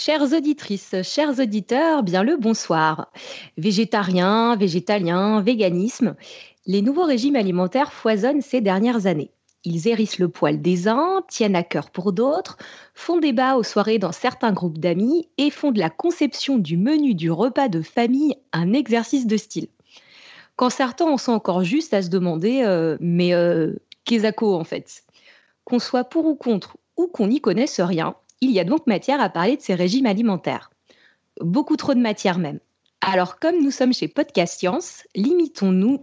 Chères auditrices, chers auditeurs, bien le bonsoir. Végétariens, végétaliens, véganisme, les nouveaux régimes alimentaires foisonnent ces dernières années. Ils hérissent le poil des uns, tiennent à cœur pour d'autres, font débat aux soirées dans certains groupes d'amis et font de la conception du menu du repas de famille un exercice de style. Quand certains en sont encore juste à se demander euh, mais euh, qu'est-ce en fait Qu'on soit pour ou contre ou qu'on n'y connaisse rien, il y a donc matière à parler de ces régimes alimentaires. Beaucoup trop de matière même. Alors comme nous sommes chez Podcast Science, limitons-nous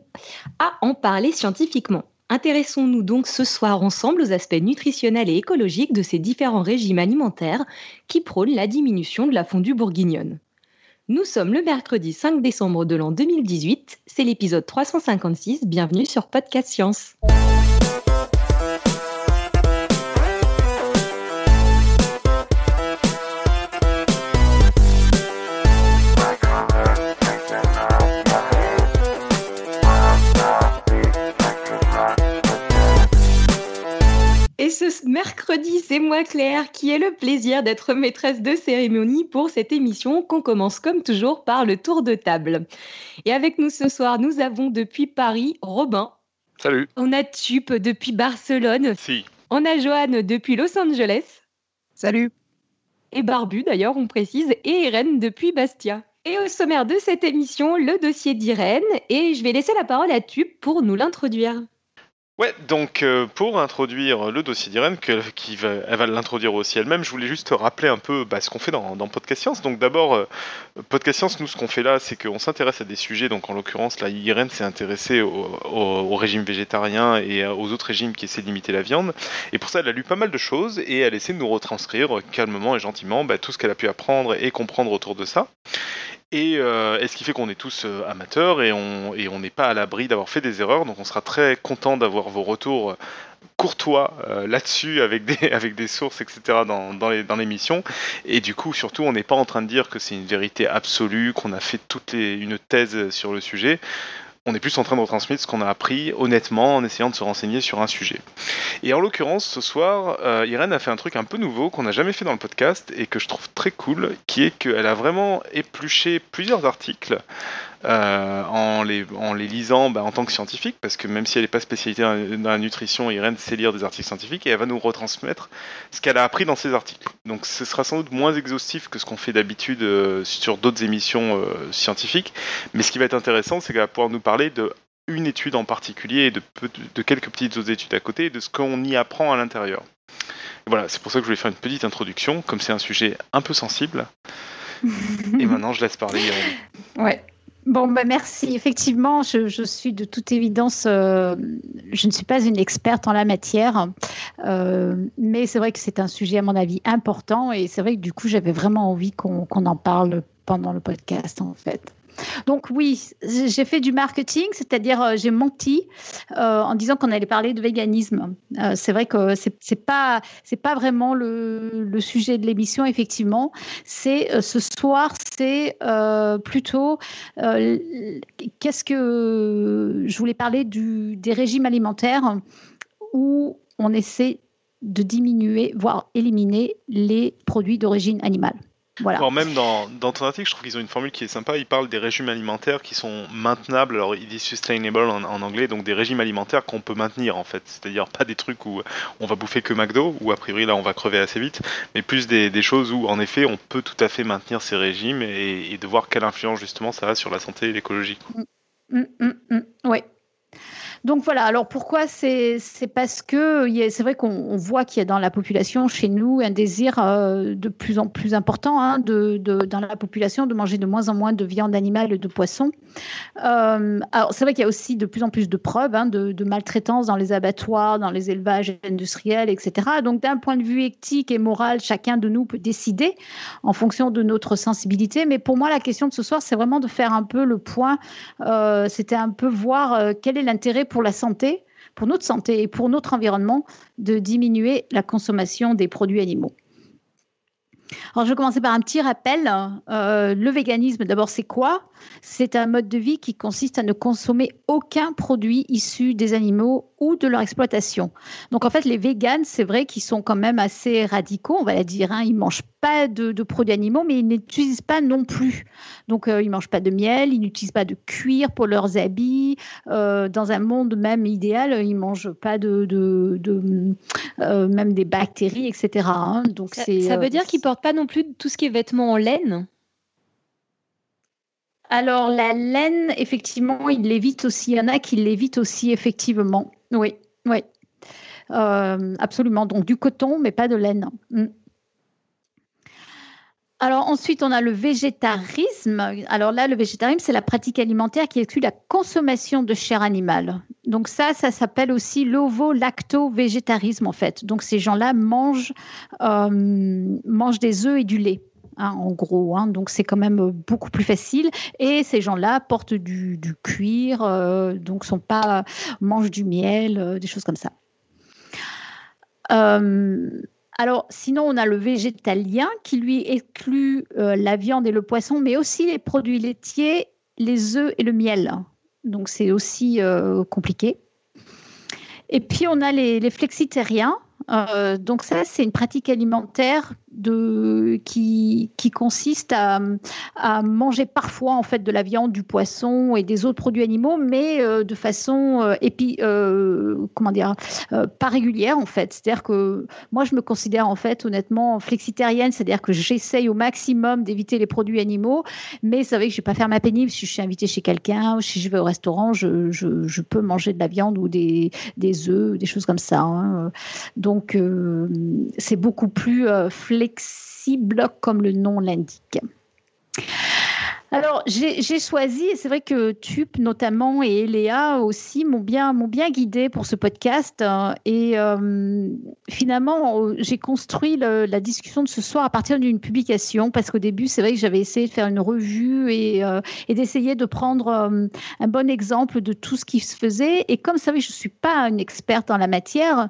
à en parler scientifiquement. Intéressons-nous donc ce soir ensemble aux aspects nutritionnels et écologiques de ces différents régimes alimentaires qui prônent la diminution de la fondue bourguignonne. Nous sommes le mercredi 5 décembre de l'an 2018, c'est l'épisode 356, bienvenue sur Podcast Science. Mercredi, c'est moi Claire qui ai le plaisir d'être maîtresse de cérémonie pour cette émission qu'on commence comme toujours par le tour de table. Et avec nous ce soir, nous avons depuis Paris Robin. Salut. On a Tup depuis Barcelone. Si. On a Joanne depuis Los Angeles. Salut. Et Barbu d'ailleurs, on précise, et Irène depuis Bastia. Et au sommaire de cette émission, le dossier d'Irène, et je vais laisser la parole à Tup pour nous l'introduire. Ouais, donc euh, pour introduire le dossier d'Irène, qui va, elle va l'introduire aussi elle-même, je voulais juste rappeler un peu bah, ce qu'on fait dans, Podcast Science. Donc d'abord, euh, Podcast Science, nous ce qu'on fait là, c'est qu'on s'intéresse à des sujets. Donc en l'occurrence, là, Irène s'est intéressée au, régime végétarien et aux autres régimes qui essaient de limiter la viande. Et pour ça, elle a lu pas mal de choses et elle essaie de nous retranscrire calmement et gentiment bah, tout ce qu'elle a pu apprendre et comprendre autour de ça. Euh, et, ce qui fait qu'on est tous euh, amateurs et on n'est pas à l'abri d'avoir fait des erreurs. Donc on sera très content d'avoir vos retours euh, courtois là-dessus avec des, sources, etc. dans, dans l'émission. Et du coup, surtout, on n'est pas en train de dire que c'est une vérité absolue, qu'on a fait toute une thèse sur le sujet on est plus en train de retransmettre ce qu'on a appris honnêtement en essayant de se renseigner sur un sujet. Et en l'occurrence, ce soir, euh, Irène a fait un truc un peu nouveau qu'on n'a jamais fait dans le podcast et que je trouve très cool, qui est qu'elle a vraiment épluché plusieurs articles euh, en, les, en les lisant bah, en tant que scientifique, parce que même si elle n'est pas spécialisée dans la nutrition, Irène sait lire des articles scientifiques et elle va nous retransmettre ce qu'elle a appris dans ces articles. Donc ce sera sans doute moins exhaustif que ce qu'on fait d'habitude euh, sur d'autres émissions euh, scientifiques, mais ce qui va être intéressant, c'est qu'elle va pouvoir nous parler de une étude en particulier et de, de quelques petites autres études à côté et de ce qu'on y apprend à l'intérieur. Voilà, c'est pour ça que je voulais faire une petite introduction, comme c'est un sujet un peu sensible. et maintenant, je laisse parler. Ouais. Bon, bah merci. Effectivement, je, suis de toute évidence, euh, je ne suis pas une experte en la matière, euh, mais c'est vrai que c'est un sujet, à mon avis, important et c'est vrai que du coup, j'avais vraiment envie qu'on en parle pendant le podcast, en fait. Donc oui, j'ai fait du marketing, c'est-à-dire euh, j'ai menti euh, en disant qu'on allait parler de véganisme. Euh, c'est vrai que c'est n'est pas pas vraiment le, sujet de l'émission effectivement. Ce soir, c'est plutôt qu'est-ce que je voulais parler des régimes alimentaires où on essaie de diminuer, voire éliminer les produits d'origine animale. Voilà. même dans, dans, ton article, je trouve qu'ils ont une formule qui est sympa. Ils parlent des régimes alimentaires qui sont maintenables. Alors, ils disent sustainable en, anglais, donc des régimes alimentaires qu'on peut maintenir en fait. C'est-à-dire pas des trucs où on va bouffer que McDo, ou a priori là on va crever assez vite, mais plus des, des choses où en effet on peut tout à fait maintenir ces régimes et, de voir quelle influence justement ça a sur la santé et l'écologie. Mm, mm, mm, oui, Donc voilà, alors pourquoi c'est parce que c'est vrai qu'on voit qu'il y a dans la population chez nous un désir euh, de plus en plus important hein, de, dans la population de manger de moins en moins de viande animale et de poisson. Euh, alors c'est vrai qu'il y a aussi de plus en plus de preuves hein, de, maltraitance dans les abattoirs, dans les élevages industriels, etc. Donc d'un point de vue éthique et moral, chacun de nous peut décider en fonction de notre sensibilité. Mais pour moi, la question de ce soir, c'est vraiment de faire un peu le point. Euh, c'était un peu voir quel est l'intérêt pour la santé, pour notre santé et pour notre environnement de diminuer la consommation des produits animaux. Alors, je vais commencer par un petit rappel. Euh, le véganisme, d'abord, c'est quoi? C'est un mode de vie qui consiste à ne consommer aucun produit issu des animaux ou de leur exploitation. Donc, en fait, les véganes, c'est vrai qu'ils sont quand même assez radicaux, on va dire. Hein. Ils ne mangent pas de, produits animaux, mais ils n'utilisent pas non plus. Donc, euh, ils ne mangent pas de miel, ils n'utilisent pas de cuir pour leurs habits. Euh, dans un monde même idéal, ils ne mangent pas de, même des bactéries, etc. Hein. Donc, ça, ça veut dire qu'ils portent pas non plus tout ce qui est vêtements en laine? Alors, la laine, effectivement, il l'évite aussi. Il y en a qui l'évitent aussi, effectivement. Oui, oui. Euh, absolument. Donc, du coton, mais pas de laine. Mm. Alors ensuite, on a le végétarisme. Alors là, le végétarisme, c'est la pratique alimentaire qui exclut la consommation de chair animale. Donc ça, ça s'appelle aussi l'ovo-lacto-végétarisme en fait. Donc ces gens-là mangent, euh, mangent des œufs et du lait. Hein, en gros, hein. donc c'est quand même beaucoup plus facile. Et ces gens-là portent du, cuir, euh, donc sont pas mangent du miel, euh, des choses comme ça. Alors, sinon, on a le végétalien qui lui exclut euh, la viande et le poisson, mais aussi les produits laitiers, les œufs et le miel. Donc, c'est aussi euh, compliqué. Et puis, on a les, les flexitariens. Euh, donc, ça, c'est une pratique alimentaire de, qui, qui consiste à, à, manger parfois en fait de la viande, du poisson et des autres produits animaux, mais euh, de façon euh, épi, euh, comment dire, euh, pas régulière en fait. C'est-à-dire que moi je me considère en fait honnêtement flexitarienne, c'est-à-dire que j'essaye au maximum d'éviter les produits animaux, mais c'est vrai que je vais pas faire ma pénible si je suis invitée chez quelqu'un si je vais au restaurant, je, je, peux manger de la viande ou des, des œufs, des choses comme ça. Hein. Donc c'est beaucoup plus flexible flexible comme le nom l'indique. Alors, j'ai choisi, et c'est vrai que Tup notamment et Léa aussi m'ont bien, guidé pour ce podcast. Euh, et euh, finalement, j'ai construit la discussion de ce soir à partir d'une publication, parce qu'au début, c'est vrai que j'avais essayé de faire une revue et, euh, d'essayer de prendre un bon exemple de tout ce qui se faisait. Et comme savez, je ne suis pas une experte en la matière,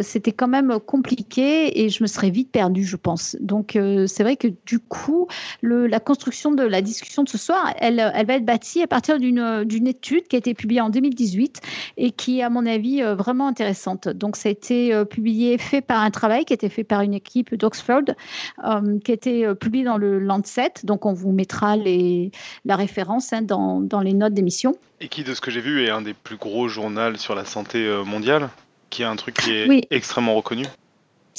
c'était quand même compliqué et je me serais vite perdue, je pense. Donc, c'est vrai que du coup, la construction de la discussion de ce soir, elle, elle va être bâtie à partir d'une étude qui a été publiée en 2018 et qui est, à mon avis, euh, vraiment intéressante. Donc, ça a été euh, publié, fait par un travail qui a été fait par une équipe d'Oxford, euh, qui a été publié dans le Lancet. Donc, on vous mettra les, la référence hein, dans, dans les notes d'émission. Et qui, de ce que j'ai vu, est un des plus gros journaux sur la santé mondiale, qui est un truc qui est extrêmement reconnu.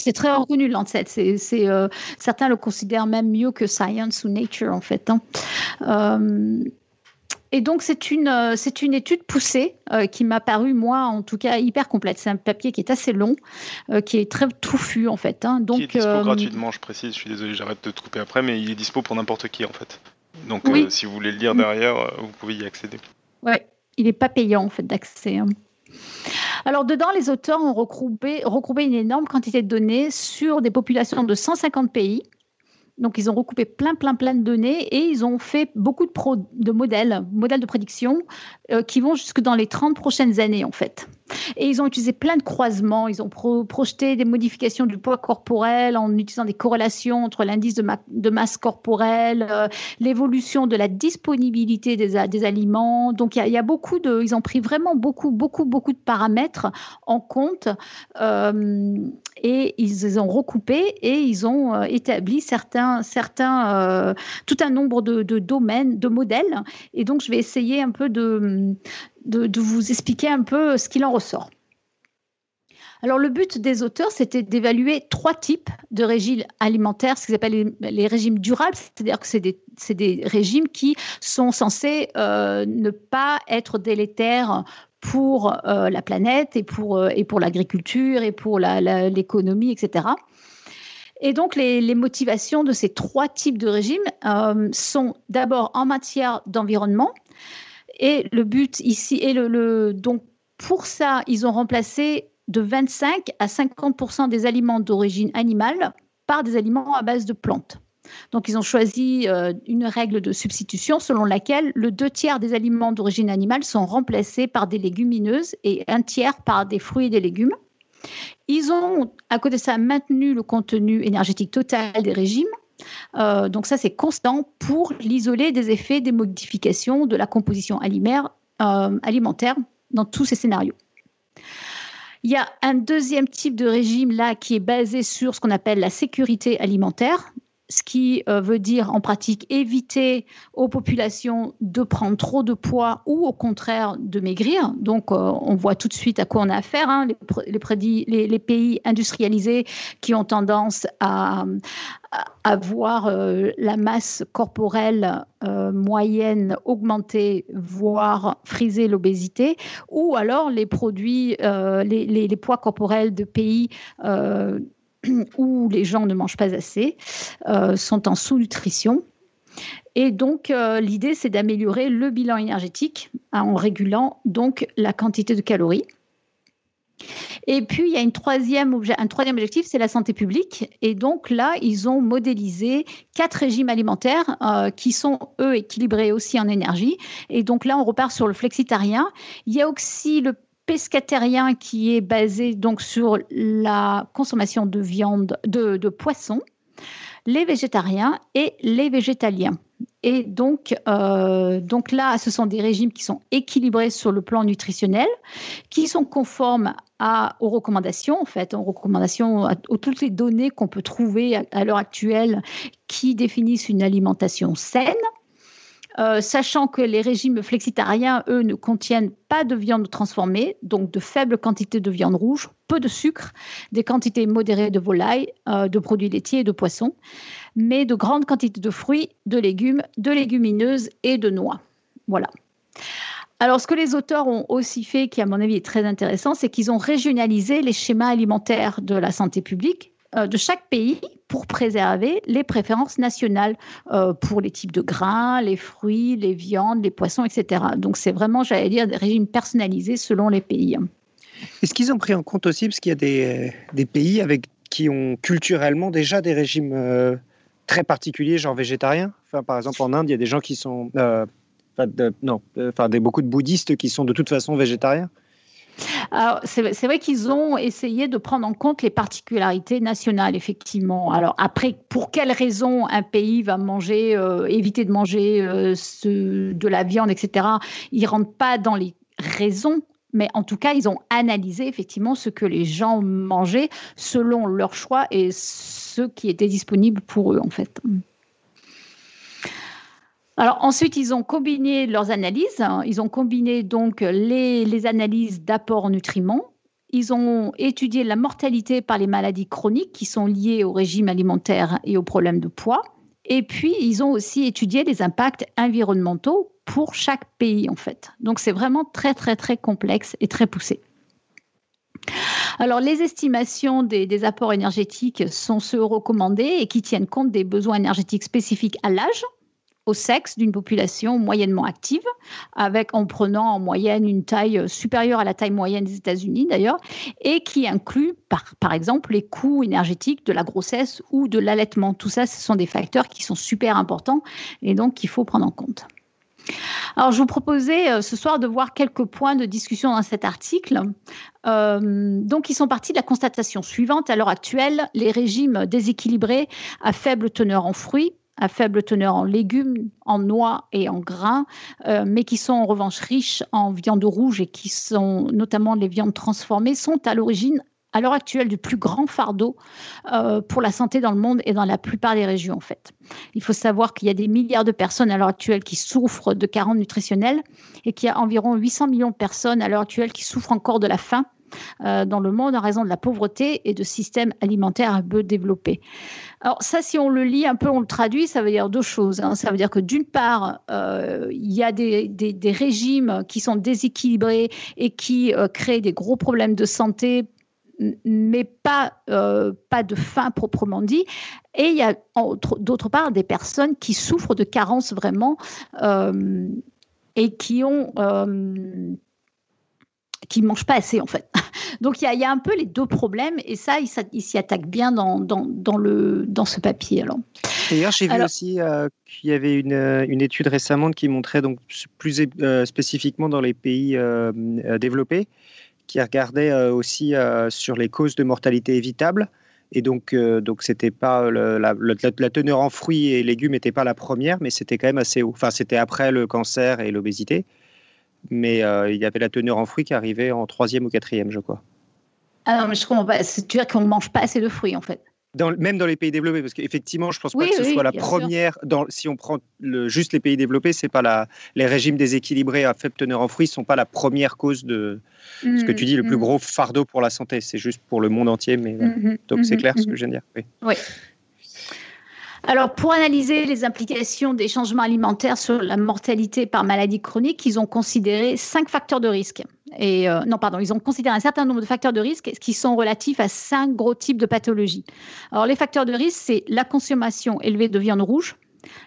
C'est très reconnu Lancet. C'est, euh, certains le considèrent même mieux que Science ou Nature en fait. Hein. Euh, et donc c'est une, euh, c'est une étude poussée qui m'a paru moi en tout cas hyper complète. C'est un papier qui est assez long, qui est très touffu en fait. Hein. Donc, qui est dispo gratuitement, je précise. Je suis désolé, j'arrête de te couper après, mais il est dispo pour n'importe qui en fait. Donc si vous voulez le lire derrière, vous pouvez y accéder. Ouais, il n'est pas payant en fait d'accès. Hein. Alors, dedans, les auteurs ont regroupé, une énorme quantité de données sur des populations de 150 pays. Donc, ils ont recoupé plein, plein, plein de données et ils ont fait beaucoup de, modèles, modèles de prédiction euh, qui vont jusque dans les 30 prochaines années, en fait. Et ils ont utilisé plein de croisements. Ils ont projeté des modifications du poids corporel en utilisant des corrélations entre l'indice de, masse corporelle, euh, l'évolution de la disponibilité des, aliments. Donc, il y, a beaucoup de. Ils ont pris vraiment beaucoup, beaucoup, beaucoup de paramètres en compte. Euh, et ils les ont recoupés et ils ont euh, établi certains, certains, tout un nombre de, domaines, de modèles. Et donc, je vais essayer un peu de, de, vous expliquer un peu ce qu'il en ressort. Alors, le but des auteurs, c'était d'évaluer trois types de régimes alimentaires, ce qu'ils appellent les, régimes durables, c'est-à-dire que c'est des, régimes qui sont censés euh, ne pas être délétères pour la planète et pour l'agriculture et pour l'économie, etc. Et donc, les, motivations de ces trois types de régimes sont d'abord en matière d'environnement. Et le but ici est le, donc pour ça, ils ont remplacé de 25 à 50% des aliments d'origine animale par des aliments à base de plantes. Donc, ils ont choisi euh, une règle de substitution selon laquelle le deux tiers des aliments d'origine animale sont remplacés par des légumineuses et un tiers par des fruits et des légumes. Ils ont, à côté de ça, maintenu le contenu énergétique total des régimes. Euh, donc ça, c'est constant pour l'isoler des effets des modifications de la composition alimentaire, euh, alimentaire dans tous ces scénarios. Il y a un deuxième type de régime là qui est basé sur ce qu'on appelle la sécurité alimentaire, ce qui euh, veut dire en pratique éviter aux populations de prendre trop de poids ou au contraire de maigrir. Donc euh, on voit tout de suite à quoi on a affaire. Hein. les, pays industrialisés qui ont tendance à, voir euh, la masse corporelle moyenne augmenter, voire friser l'obésité, ou alors les produits, les, poids corporels de pays où les gens ne mangent pas assez, euh, sont en sous-nutrition. Et donc, euh, l'idée, c'est d'améliorer le bilan énergétique en régulant donc la quantité de calories. Et puis, il y a un troisième objectif, c'est la santé publique. Et donc là, ils ont modélisé quatre régimes alimentaires euh, qui sont, eux, équilibrés aussi en énergie. Et donc là, on repart sur le flexitarien. Il y a aussi le pescatérien qui est basé donc sur la consommation de viande, de, poisson, les végétariens et les végétaliens. Et donc, euh, donc là, ce sont des régimes qui sont équilibrés sur le plan nutritionnel, qui sont conformes aux recommandations, en fait, aux recommandations, à, toutes les données qu'on peut trouver à l'heure actuelle qui définissent une alimentation saine. Euh, sachant que les régimes flexitariens, eux, ne contiennent pas de viande transformée, donc de faibles quantités de viande rouge, peu de sucre, des quantités modérées de volaille, euh, de produits laitiers et de poissons, mais de grandes quantités de fruits, de légumes, de légumineuses et de noix. Voilà. Alors, ce que les auteurs ont aussi fait, qui à mon avis est très intéressant, c'est qu'ils ont régionalisé les schémas alimentaires de la santé publique de chaque pays pour préserver les préférences nationales euh, pour les types de grains, les fruits, les viandes, les poissons, etc. Donc c'est vraiment, j'allais dire, des régimes personnalisés selon les pays. Est-ce qu'ils ont pris en compte aussi, parce qu'il y a des, pays avec, qui ont culturellement déjà des régimes euh, très particuliers, genre végétariens? Enfin, Par exemple, en Inde, il y a des gens qui sont... non, enfin, beaucoup de bouddhistes qui sont de toute façon végétariens c'est vrai qu'ils ont essayé de prendre en compte les particularités nationales, effectivement. Alors, après, pour quelles raisons un pays va manger, euh, éviter de manger euh, de la viande, etc., ils rentrent pas dans les raisons mais en tout cas, ils ont analysé effectivement ce que les gens mangeaient selon leur choix et ce qui était disponible pour eux, en fait. Alors ensuite, ils ont combiné leurs analyses. Ils ont combiné donc les, analyses d'apport en nutriments. Ils ont étudié la mortalité par les maladies chroniques qui sont liées au régime alimentaire et aux problèmes de poids. Et puis, ils ont aussi étudié les impacts environnementaux pour chaque pays, en fait. Donc, c'est vraiment très, très, très complexe et très poussé. Alors, les estimations des, des, apports énergétiques sont ceux recommandés et qui tiennent compte des besoins énergétiques spécifiques à l'âge, au sexe d'une population moyennement active, avec en prenant en moyenne une taille supérieure à la taille moyenne des États-Unis d'ailleurs, et qui inclut par, par exemple les coûts énergétiques de la grossesse ou de l'allaitement. Tout ça, ce sont des facteurs qui sont super importants et donc qu'il faut prendre en compte. Alors, je vous proposais euh, ce soir de voir quelques points de discussion dans cet article. Euh, donc, ils sont partis de la constatation suivante. À l'heure actuelle, les régimes déséquilibrés à faible teneur en fruits à faible teneur en légumes, en noix et en grains, euh, mais qui sont en revanche riches en viande rouge et qui sont notamment les viandes transformées, sont à l'origine à l'heure actuelle du plus grand fardeau euh, pour la santé dans le monde et dans la plupart des régions en fait. Il faut savoir qu'il y a des milliards de personnes à l'heure actuelle qui souffrent de carences nutritionnelles et qu'il y a environ 800 millions de personnes à l'heure actuelle qui souffrent encore de la faim dans le monde en raison de la pauvreté et de systèmes alimentaires peu développés. Alors ça, si on le lit un peu, on le traduit, ça veut dire deux choses. Hein. Ça veut dire que d'une part, euh, il y a des, des, régimes qui sont déséquilibrés et qui euh, créent des gros problèmes de santé mais pas, euh, pas de faim proprement dit. Et il y a d'autre part des personnes qui souffrent de carences vraiment et qui ont qui ne mangent pas assez en fait. Donc il y, a un peu les deux problèmes et ça, il, s'y attaque bien dans, dans, le, dans ce papier. Alors. D'ailleurs, j'ai vu aussi euh, qu'il y avait une, euh, une, étude récemment qui montrait donc plus euh, spécifiquement dans les pays développés, qui regardait aussi sur les causes de mortalité évitable. Et donc, donc c'était pas la, la, teneur en fruits et légumes n'était pas la première, mais c'était quand même assez haut. Enfin, c'était après le cancer et l'obésité mais euh, il y avait la teneur en fruits qui arrivait en troisième ou quatrième, je crois. Ah non, mais je comprends pas. Tu veux dire qu'on ne mange pas assez de fruits, en fait? Dans, même dans les pays développés, parce qu'effectivement, je ne pense pas que ce soit la première. Dans, si on prend le, juste les pays développés, c'est pas la, les régimes déséquilibrés à faible teneur en fruits ne sont pas la première cause de ce que tu dis, le plus mmh, mmh. gros fardeau pour la santé. C'est juste pour le monde entier, mais mmh, donc c'est clair ce que je viens de dire. Oui. oui. Alors, pour analyser les implications des changements alimentaires sur la mortalité par maladie chronique, ils ont considéré cinq facteurs de risque. Et euh, non, pardon, ils ont considéré un certain nombre de facteurs de risque qui sont relatifs à cinq gros types de pathologies. Alors, les facteurs de risque, c'est la consommation élevée de viande rouge,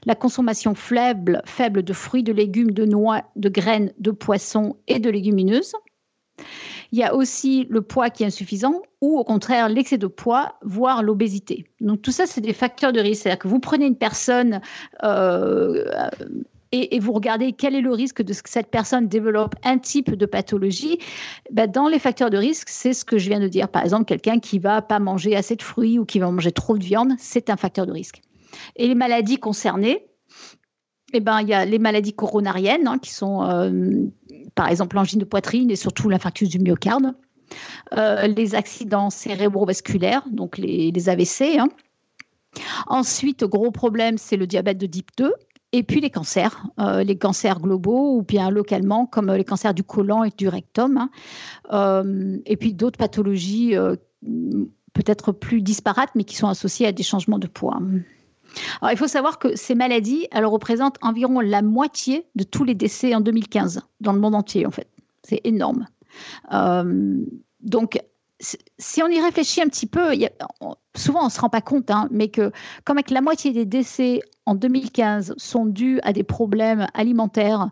la consommation faible, faible de fruits, de légumes, de noix, de graines, de poissons et de légumineuses. Il y a aussi le poids qui est insuffisant ou au contraire l'excès de poids, voire l'obésité. Donc tout ça, c'est des facteurs de risque. C'est-à-dire que vous prenez une personne euh, et, vous regardez quel est le risque de ce que cette personne développe un type de pathologie. Ben, dans les facteurs de risque, c'est ce que je viens de dire. Par exemple, quelqu'un qui va pas manger assez de fruits ou qui va manger trop de viande, c'est un facteur de risque. Et les maladies concernées, eh ben, il y a les maladies coronariennes, hein, qui sont euh, par exemple l'angine de poitrine et surtout l'infarctus du myocarde, euh, les accidents cérébrovasculaires, donc les, AVC. Hein. Ensuite, gros problème, c'est le diabète de type 2. Et puis les cancers, euh, les cancers globaux ou bien localement, comme les cancers du côlon et du rectum. Hein. et puis d'autres pathologies peut-être plus disparates, mais qui sont associées à des changements de poids. Alors, il faut savoir que ces maladies, elles représentent environ la moitié de tous les décès en 2015 dans le monde entier, en fait. C'est énorme. Euh, donc, si on y réfléchit un petit peu, souvent on ne se rend pas compte, hein, mais que comme avec la moitié des décès en 2015 sont dus à des problèmes alimentaires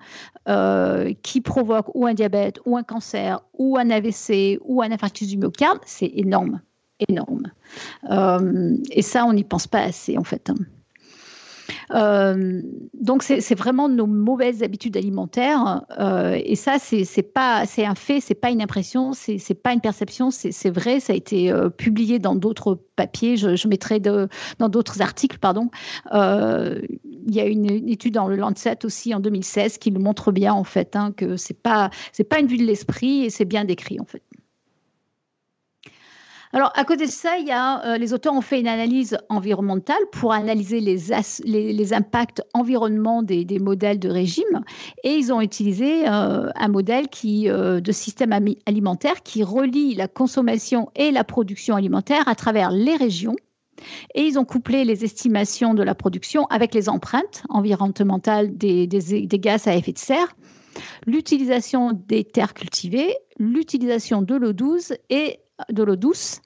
euh, qui provoquent ou un diabète, ou un cancer, ou un AVC, ou un infarctus du myocarde, c'est énorme énorme. Euh, et ça, on n'y pense pas assez, en fait. Hein. Euh, donc c'est vraiment nos mauvaises habitudes alimentaires euh, et ça c'est pas c'est un fait c'est pas une impression c'est pas une perception c'est vrai ça a été publié dans d'autres papiers je, mettrai dans d'autres articles pardon il y a une, étude dans le Lancet aussi en 2016 qui le montre bien en fait hein, que c'est pas c'est pas une vue de l'esprit et c'est bien décrit en fait alors, à côté de ça, euh, les auteurs ont fait une analyse environnementale pour analyser les, impacts environnement des, modèles de régime. Et ils ont utilisé euh, un modèle euh, de système alimentaire qui relie la consommation et la production alimentaire à travers les régions. Et ils ont couplé les estimations de la production avec les empreintes environnementales des, des gaz à effet de serre l'utilisation des terres cultivées, l'utilisation de l'eau douce et de l'eau douce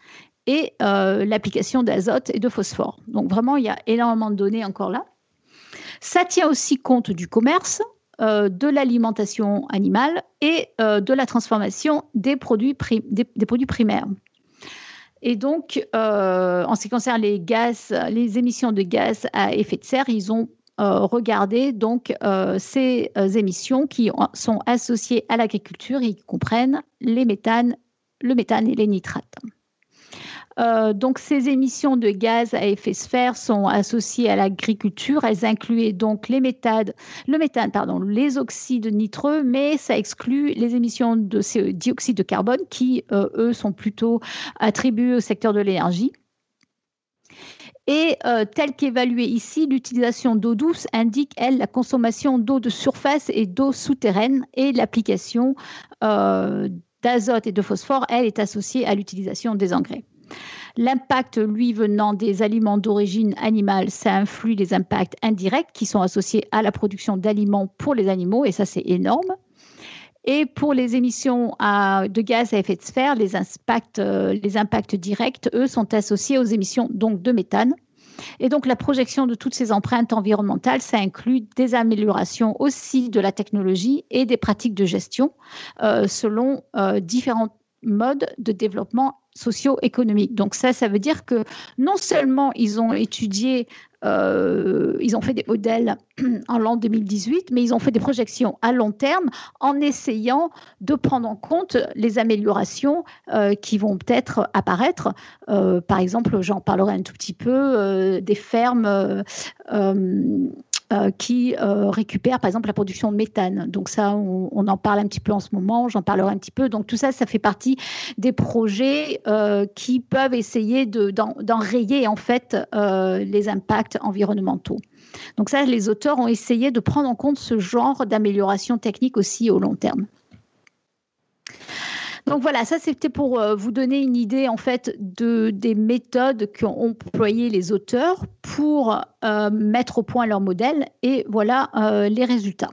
et euh, l'application d'azote et de phosphore. Donc vraiment, il y a énormément de données encore là. Ça tient aussi compte du commerce, euh, de l'alimentation animale et euh, de la transformation des produits, des, produits primaires. Et donc, en ce qui concerne les gaz, les émissions de gaz à effet de serre, ils ont regardé donc ces émissions qui sont associées à l'agriculture et qui comprennent les méthanes, le méthane et les nitrates. Euh, donc, ces émissions de gaz à effet de serre sont associées à l'agriculture. Elles incluent donc les méthades, le méthane, pardon, les oxydes nitreux, mais ça exclut les émissions de dioxyde de carbone qui, euh, eux, sont plutôt attribuées au secteur de l'énergie. Et euh, tel qu'évalué ici, l'utilisation d'eau douce indique, elle, la consommation d'eau de surface et d'eau souterraine et l'application d'azote et de phosphore, elle est associée à l'utilisation des engrais. L'impact, lui, venant des aliments d'origine animale, ça influe les impacts indirects qui sont associés à la production d'aliments pour les animaux, et ça, c'est énorme. Et pour les émissions de gaz à effet de serre, les impacts, euh, les impacts directs, eux, sont associés aux émissions donc de méthane. Et donc la projection de toutes ces empreintes environnementales, ça inclut des améliorations aussi de la technologie et des pratiques de gestion euh, selon euh, différents modes de développement socio-économique. Donc ça, ça veut dire que non seulement ils ont étudié, euh, ils ont fait des modèles en l'an 2018, mais ils ont fait des projections à long terme en essayant de prendre en compte les améliorations euh, qui vont peut-être apparaître. Euh, par exemple, j'en parlerai un tout petit peu, des fermes qui euh, récupère par exemple la production de méthane. Donc ça, on, en parle un petit peu en ce moment, j'en parlerai un petit peu. Donc tout ça, ça fait partie des projets euh, qui peuvent essayer d'enrayer en fait les impacts environnementaux. Donc ça, les auteurs ont essayé de prendre en compte ce genre d'amélioration technique aussi au long terme. Donc voilà, ça c'était pour euh, vous donner une idée en fait de, des méthodes qu'ont employées les auteurs pour euh, mettre au point leur modèle et voilà euh, les résultats.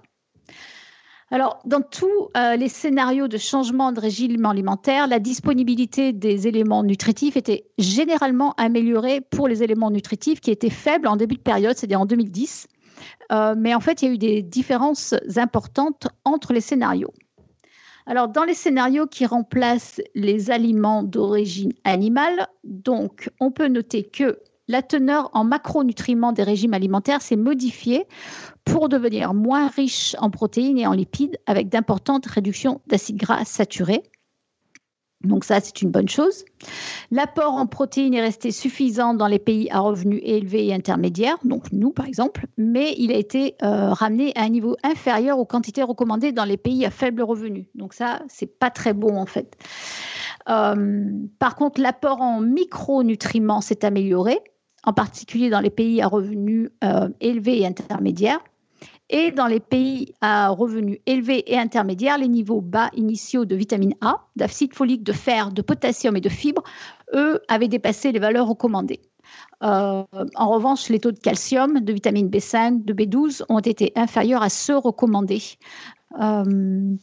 Alors, dans tous les scénarios de changement de régime alimentaire, la disponibilité des éléments nutritifs était généralement améliorée pour les éléments nutritifs qui étaient faibles en début de période, c'est-à-dire en 2010. mais en fait, il y a eu des différences importantes entre les scénarios. Alors, dans les scénarios qui remplacent les aliments d'origine animale, donc, on peut noter que la teneur en macronutriments des régimes alimentaires s'est modifiée pour devenir moins riche en protéines et en lipides avec d'importantes réductions d'acides gras saturés. Donc ça, c'est une bonne chose. L'apport en protéines est resté suffisant dans les pays à revenus élevés et intermédiaires, donc nous par exemple, mais il a été euh, ramené à un niveau inférieur aux quantités recommandées dans les pays à faible revenu. Donc ça, c'est pas très bon en fait. Euh, par contre, l'apport en micronutriments s'est amélioré, en particulier dans les pays à revenus euh, élevés et intermédiaires. Et dans les pays à revenus élevés et intermédiaires, les niveaux bas initiaux de vitamine A, d'acide folique, de fer, de potassium et de fibres, eux, avaient dépassé les valeurs recommandées. Euh, en revanche, les taux de calcium, de vitamine B5, de B12 ont été inférieurs à ceux recommandés. Euh,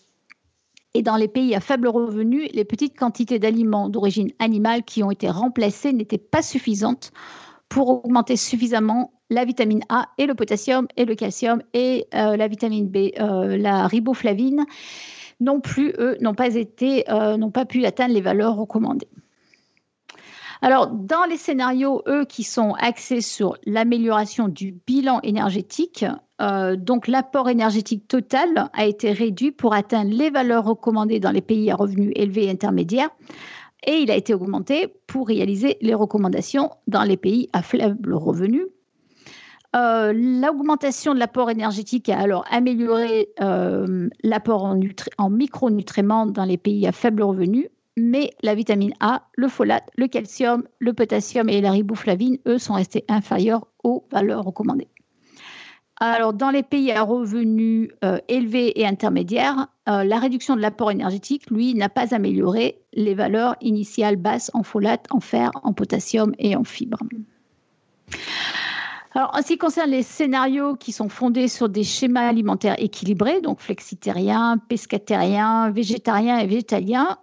et dans les pays à faible revenu, les petites quantités d'aliments d'origine animale qui ont été remplacés n'étaient pas suffisantes pour augmenter suffisamment la vitamine A et le potassium et le calcium et euh, la vitamine B, euh, la riboflavine, non plus, eux, n'ont pas été, euh, n'ont pas pu atteindre les valeurs recommandées. Alors, dans les scénarios, eux, qui sont axés sur l'amélioration du bilan énergétique, donc l'apport énergétique total a été réduit pour atteindre les valeurs recommandées dans les pays à revenus élevés et intermédiaires, et il a été augmenté pour réaliser les recommandations dans les pays à faible revenu. Euh, l'augmentation de l'apport énergétique a alors amélioré euh, l'apport en, en, micronutriments dans les pays à faible revenu, mais la vitamine A, le folate, le calcium, le potassium et la riboflavine, eux, sont restés inférieurs aux valeurs recommandées. Alors, dans les pays à revenus euh, élevés et intermédiaires, euh, la réduction de l'apport énergétique, lui, n'a pas amélioré les valeurs initiales basses en folate, en fer, en potassium et en fibres. Alors, en ce qui concerne les scénarios qui sont fondés sur des schémas alimentaires équilibrés, donc flexitariens, pescatariens, végétariens et végétaliens,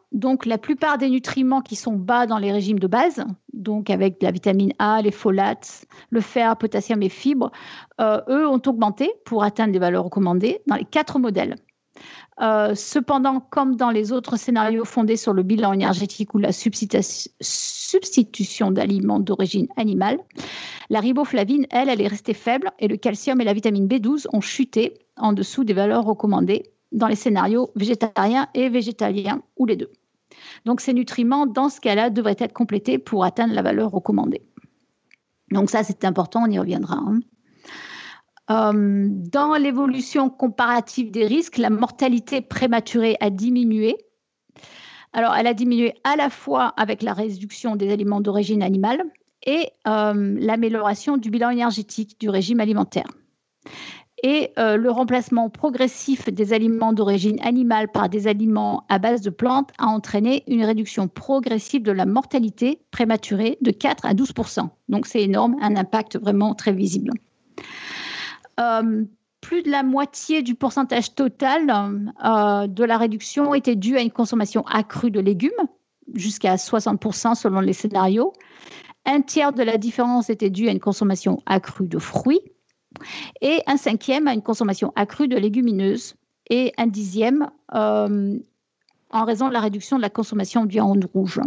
la plupart des nutriments qui sont bas dans les régimes de base, donc avec la vitamine A, les folates, le fer, potassium et fibres, euh, eux ont augmenté pour atteindre les valeurs recommandées dans les quatre modèles. Euh, cependant, comme dans les autres scénarios fondés sur le bilan énergétique ou la substitution d'aliments d'origine animale, la riboflavine, elle, elle est restée faible et le calcium et la vitamine B12 ont chuté en dessous des valeurs recommandées dans les scénarios végétariens et végétaliens ou les deux. Donc ces nutriments, dans ce cas-là, devraient être complétés pour atteindre la valeur recommandée. Donc ça, c'est important, on y reviendra. Hein. Euh, dans l'évolution comparative des risques, la mortalité prématurée a diminué. Alors, elle a diminué à la fois avec la réduction des aliments d'origine animale et euh, l'amélioration du bilan énergétique du régime alimentaire. Et euh, le remplacement progressif des aliments d'origine animale par des aliments à base de plantes a entraîné une réduction progressive de la mortalité prématurée de 4 à 12% Donc c'est énorme, un impact vraiment très visible. Euh, plus de la moitié du pourcentage total euh, de la réduction était due à une consommation accrue de légumes, jusqu'à 60% selon les scénarios. Un tiers de la différence était due à une consommation accrue de fruits et un cinquième à une consommation accrue de légumineuses et un dixième euh, en raison de la réduction de la consommation de viande rouge.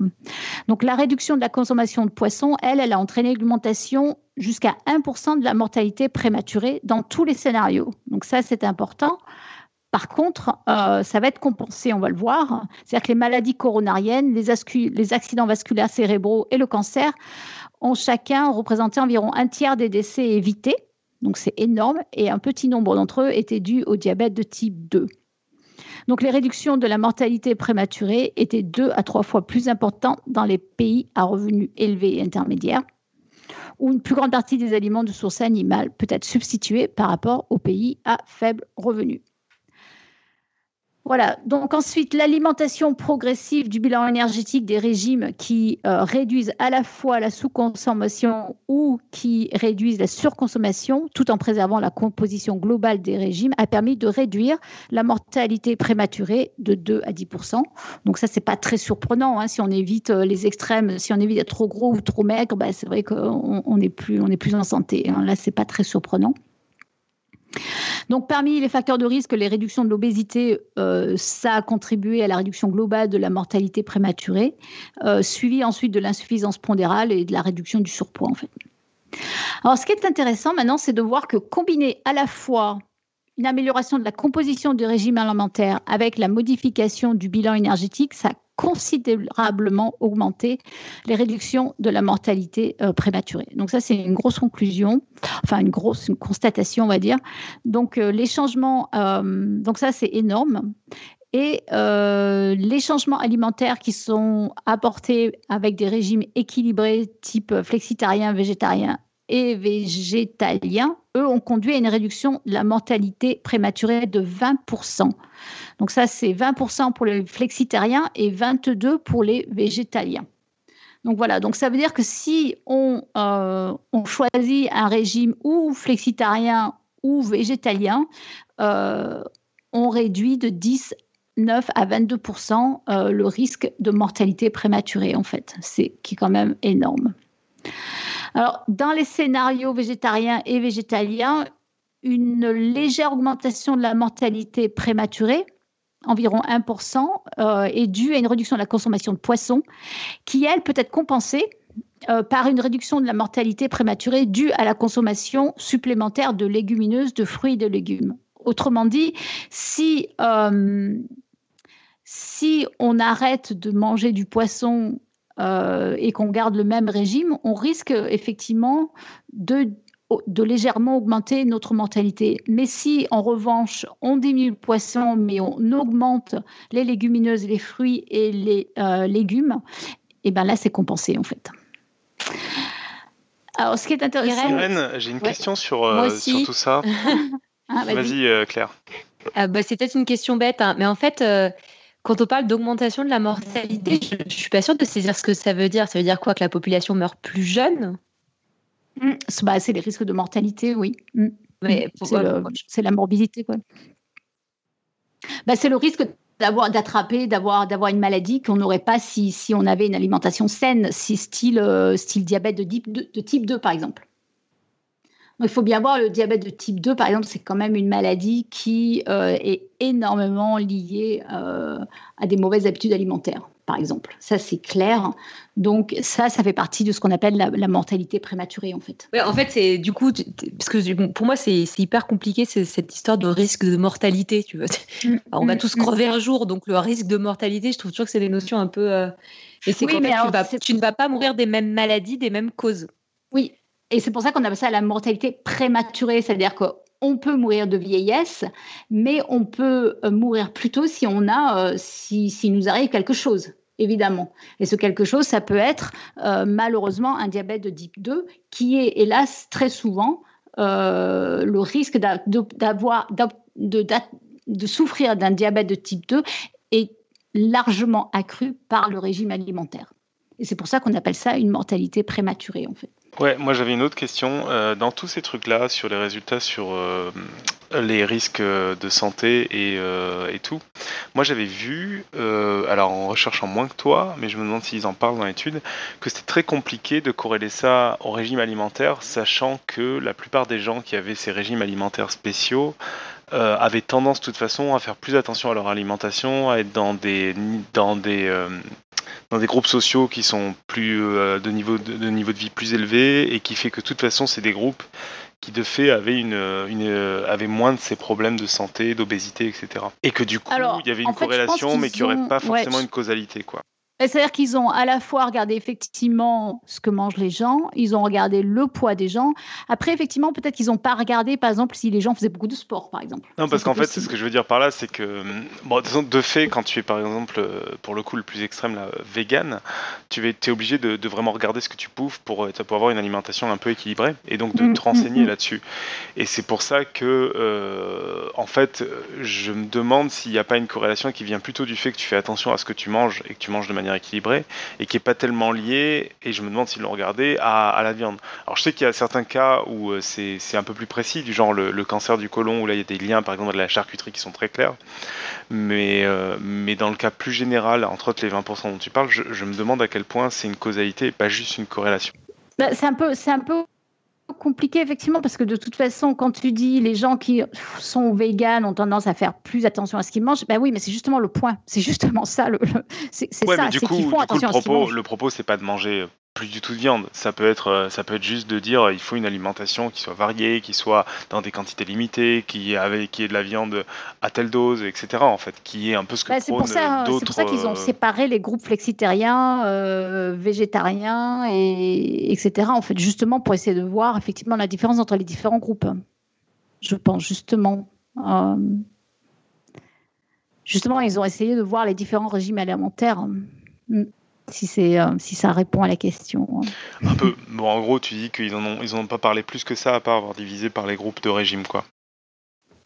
Donc la réduction de la consommation de poissons, elle, elle a entraîné l'augmentation jusqu'à 1% de la mortalité prématurée dans tous les scénarios. Donc ça, c'est important. Par contre, euh, ça va être compensé, on va le voir. C'est-à-dire que les maladies coronariennes, les, les, accidents vasculaires cérébraux et le cancer ont chacun représenté environ un tiers des décès évités. Donc c'est énorme. Et un petit nombre d'entre eux étaient dus au diabète de type 2. Donc les réductions de la mortalité prématurée étaient deux à trois fois plus importantes dans les pays à revenus élevés et intermédiaires, où une plus grande partie des aliments de source animale peut être substituée par rapport aux pays à faible revenu. Voilà, donc ensuite l'alimentation progressive du bilan énergétique des régimes qui euh, réduisent à la fois la sous-consommation ou qui réduisent la surconsommation tout en préservant la composition globale des régimes a permis de réduire la mortalité prématurée de 2 à 10% Donc ça, c'est pas très surprenant. Hein, si on évite euh, les extrêmes, si on évite d'être trop gros ou trop maigre, bah, c'est vrai qu'on on est plus en santé. Hein. Là, c'est pas très surprenant. Donc, parmi les facteurs de risque, les réductions de l'obésité, euh, ça a contribué à la réduction globale de la mortalité prématurée, euh, suivi ensuite de l'insuffisance pondérale et de la réduction du surpoids, en. Alors, ce qui est intéressant maintenant, c'est de voir que combiné à la fois une amélioration de la composition du régime alimentaire avec la modification du bilan énergétique, ça considérablement augmenter les réductions de la mortalité euh, prématurée. Donc ça, c'est une grosse conclusion, enfin une grosse constatation, on va dire. Donc euh, les changements, euh, donc ça, c'est énorme. Et les changements alimentaires qui sont apportés avec des régimes équilibrés type flexitarien, végétarien végétaliens, eux, ont conduit à une réduction de la mortalité prématurée de 20%. Donc ça, c'est 20% pour les flexitariens et 22% pour les végétaliens. Donc voilà, donc ça veut dire que si on, euh, choisit un régime ou flexitarien ou végétalien, euh, on réduit de 10 9 à 22% euh, le risque de mortalité prématurée, en fait. C'est qui est quand même énorme. Alors, dans les scénarios végétariens et végétaliens, une légère augmentation de la mortalité prématurée, environ 1%, euh, est due à une réduction de la consommation de poissons, qui, elle, peut être compensée euh, par une réduction de la mortalité prématurée due à la consommation supplémentaire de légumineuses, de fruits et de légumes. Autrement dit, si, euh, si on arrête de manger du poisson euh, et qu'on garde le même régime, on risque effectivement de, de légèrement augmenter notre mortalité. Mais si en revanche on diminue le poisson, mais on augmente les légumineuses, les fruits et les euh, légumes, et eh ben là c'est compensé en fait. Alors, ce qui est intéressant. Irène, j'ai une question sur, euh, sur, tout ça. Ah, vas-y, Claire. Ah, bah, c'est peut-être une question bête, hein, mais en fait, quand on parle d'augmentation de la mortalité, je ne suis pas sûre de saisir ce que ça veut dire. Ça veut dire quoi Que la population meurt plus jeune? Mmh. bah, C'est les risques de mortalité, oui. Mmh. c'est la morbidité. Quoi. Bah, c'est le risque d'avoir d'attraper, d'avoir d'avoir une maladie qu'on n'aurait pas si, si on avait une alimentation saine, si style, euh, style diabète de, de type 2 par exemple il faut bien voir, le diabète de type 2, par exemple, c'est quand même une maladie qui euh, est énormément liée euh, à des mauvaises habitudes alimentaires, par exemple. Ça, c'est clair. Donc, ça, ça fait partie de ce qu'on appelle la, mortalité prématurée, en fait. en fait, c'est du coup, parce que pour moi, c'est hyper compliqué, cette histoire de risque de mortalité. Tu vois. Mm, on va mm, tous mm. crever un jour, donc le risque de mortalité, je trouve toujours que c'est des notions un peu. Euh, et c'est oui, mais tu ne vas pas mourir des mêmes maladies, des mêmes causes. Et c'est pour ça qu'on appelle ça la mortalité prématurée, c'est-à-dire qu'on peut mourir de vieillesse, mais on peut euh, mourir plus tôt si on a, euh, si, nous arrive quelque chose, évidemment. Et ce quelque chose, ça peut être euh, malheureusement un diabète de type 2, qui est hélas très souvent le risque d'avoir de, souffrir d'un diabète de type 2 est largement accru par le régime alimentaire. Et c'est pour ça qu'on appelle ça une mortalité prématurée, en fait. Ouais, moi j'avais une autre question. Euh, dans tous ces trucs-là, sur les résultats, sur euh, les risques de santé et, euh, et tout, moi j'avais vu, alors en recherchant moins que toi, mais je me demande s'ils en parlent dans l'étude, que c'était très compliqué de corréler ça au régime alimentaire, sachant que la plupart des gens qui avaient ces régimes alimentaires spéciaux avaient tendance de toute façon à faire plus attention à leur alimentation, à être dans des, dans des dans des groupes sociaux qui sont plus euh, de, niveau de, niveau de vie plus élevé et qui fait que de toute façon c'est des groupes qui de fait avaient, une, une, avaient moins de ces problèmes de santé, d'obésité, etc. Et que du coup, il y avait une corrélation, mais qui n'aurait pas forcément une causalité. quoi. C'est-à-dire qu'ils ont à la fois regardé effectivement ce que mangent les gens, ils ont regardé le poids des gens. Après, effectivement, peut-être qu'ils n'ont pas regardé, par exemple, si les gens faisaient beaucoup de sport, par exemple. Non, parce qu'en fait, c'est ce que je veux dire par là, c'est que, bon, de fait, quand tu es, par exemple, pour le coup, le plus extrême, là, vegan, tu es, obligé de, vraiment regarder ce que tu bouffes pour, euh, pour avoir une alimentation un peu équilibrée et donc de mm, te renseigner mm, mm. là-dessus. Et c'est pour ça que, euh, en fait, je me demande s'il n'y a pas une corrélation qui vient plutôt du fait que tu fais attention à ce que tu manges et que tu manges de manière équilibré et qui est pas tellement lié, et je me demande s'ils l'ont regardé, à, la viande. Alors je sais qu'il y a certains cas où euh, c'est un peu plus précis, du genre le, cancer du côlon, où là il y a des liens par exemple de la charcuterie qui sont très clairs, mais, euh, mais dans le cas plus général, entre autres les 20% dont tu parles, je, me demande à quel point c'est une causalité et pas juste une corrélation. Bah, c'est un peu, c'est un peu compliqué effectivement parce que de toute façon, quand tu dis les gens qui sont véganes ont tendance à faire plus attention à ce qu'ils mangent, ben oui, mais c'est justement le point. C'est justement ça. Le, c'est ça. du coup, font attention le propos, le propos, c'est pas de manger plus du tout de viande. Ça peut être, euh, ça peut être juste de dire euh, il faut une alimentation qui soit variée, qui soit dans des quantités limitées, qui avec qui ait de la viande à telle dose, etc. En fait, qui est un peu ce que bah, C'est pour ça, c'est pour ça qu'ils ont euh, séparé les groupes flexitariens, végétariens et etc. En fait, justement pour essayer de voir effectivement la différence entre les différents groupes. Je pense justement. Justement, ils ont essayé de voir les différents régimes alimentaires. Mm si, c'est, euh, si ça répond à la question. Un peu. Bon, en gros, tu dis qu'ils n'en ont, ils ont pas parlé plus que ça, à part avoir divisé par les groupes de régime, quoi.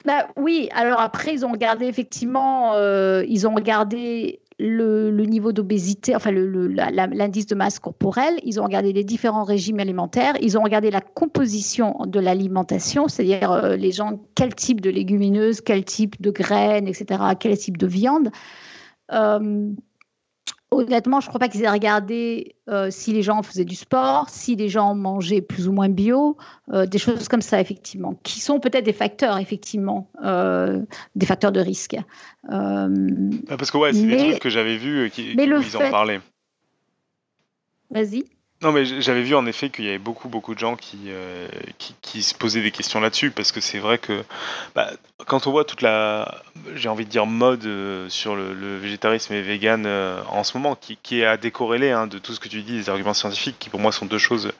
Bah, oui, alors après, ils ont regardé effectivement, euh, ils ont regardé le, niveau d'obésité, enfin l'indice de masse corporelle, ils ont regardé les différents régimes alimentaires, ils ont regardé la composition de l'alimentation, c'est-à-dire euh, les gens, quel type de légumineuses, quel type de graines, etc., quel type de viande. Honnêtement, je ne crois pas qu'ils aient regardé euh, si les gens faisaient du sport, si les gens mangeaient plus ou moins bio, euh, des choses comme ça, effectivement, qui sont peut-être des facteurs, effectivement, euh, des facteurs de risque. Ah, parce que, ouais, c'est des trucs que j'avais vus qui, mais ils en parlaient. Vas-y. Non, mais j'avais vu en effet qu'il y avait beaucoup, beaucoup de gens qui, euh, qui, se posaient des questions là-dessus, parce que c'est vrai que bah, quand on voit toute la, j'ai envie de dire, mode euh, sur le, végétarisme et vegan euh, en ce moment, qui, est à décorréler hein, de tout ce que tu dis, des arguments scientifiques, qui pour moi sont deux choses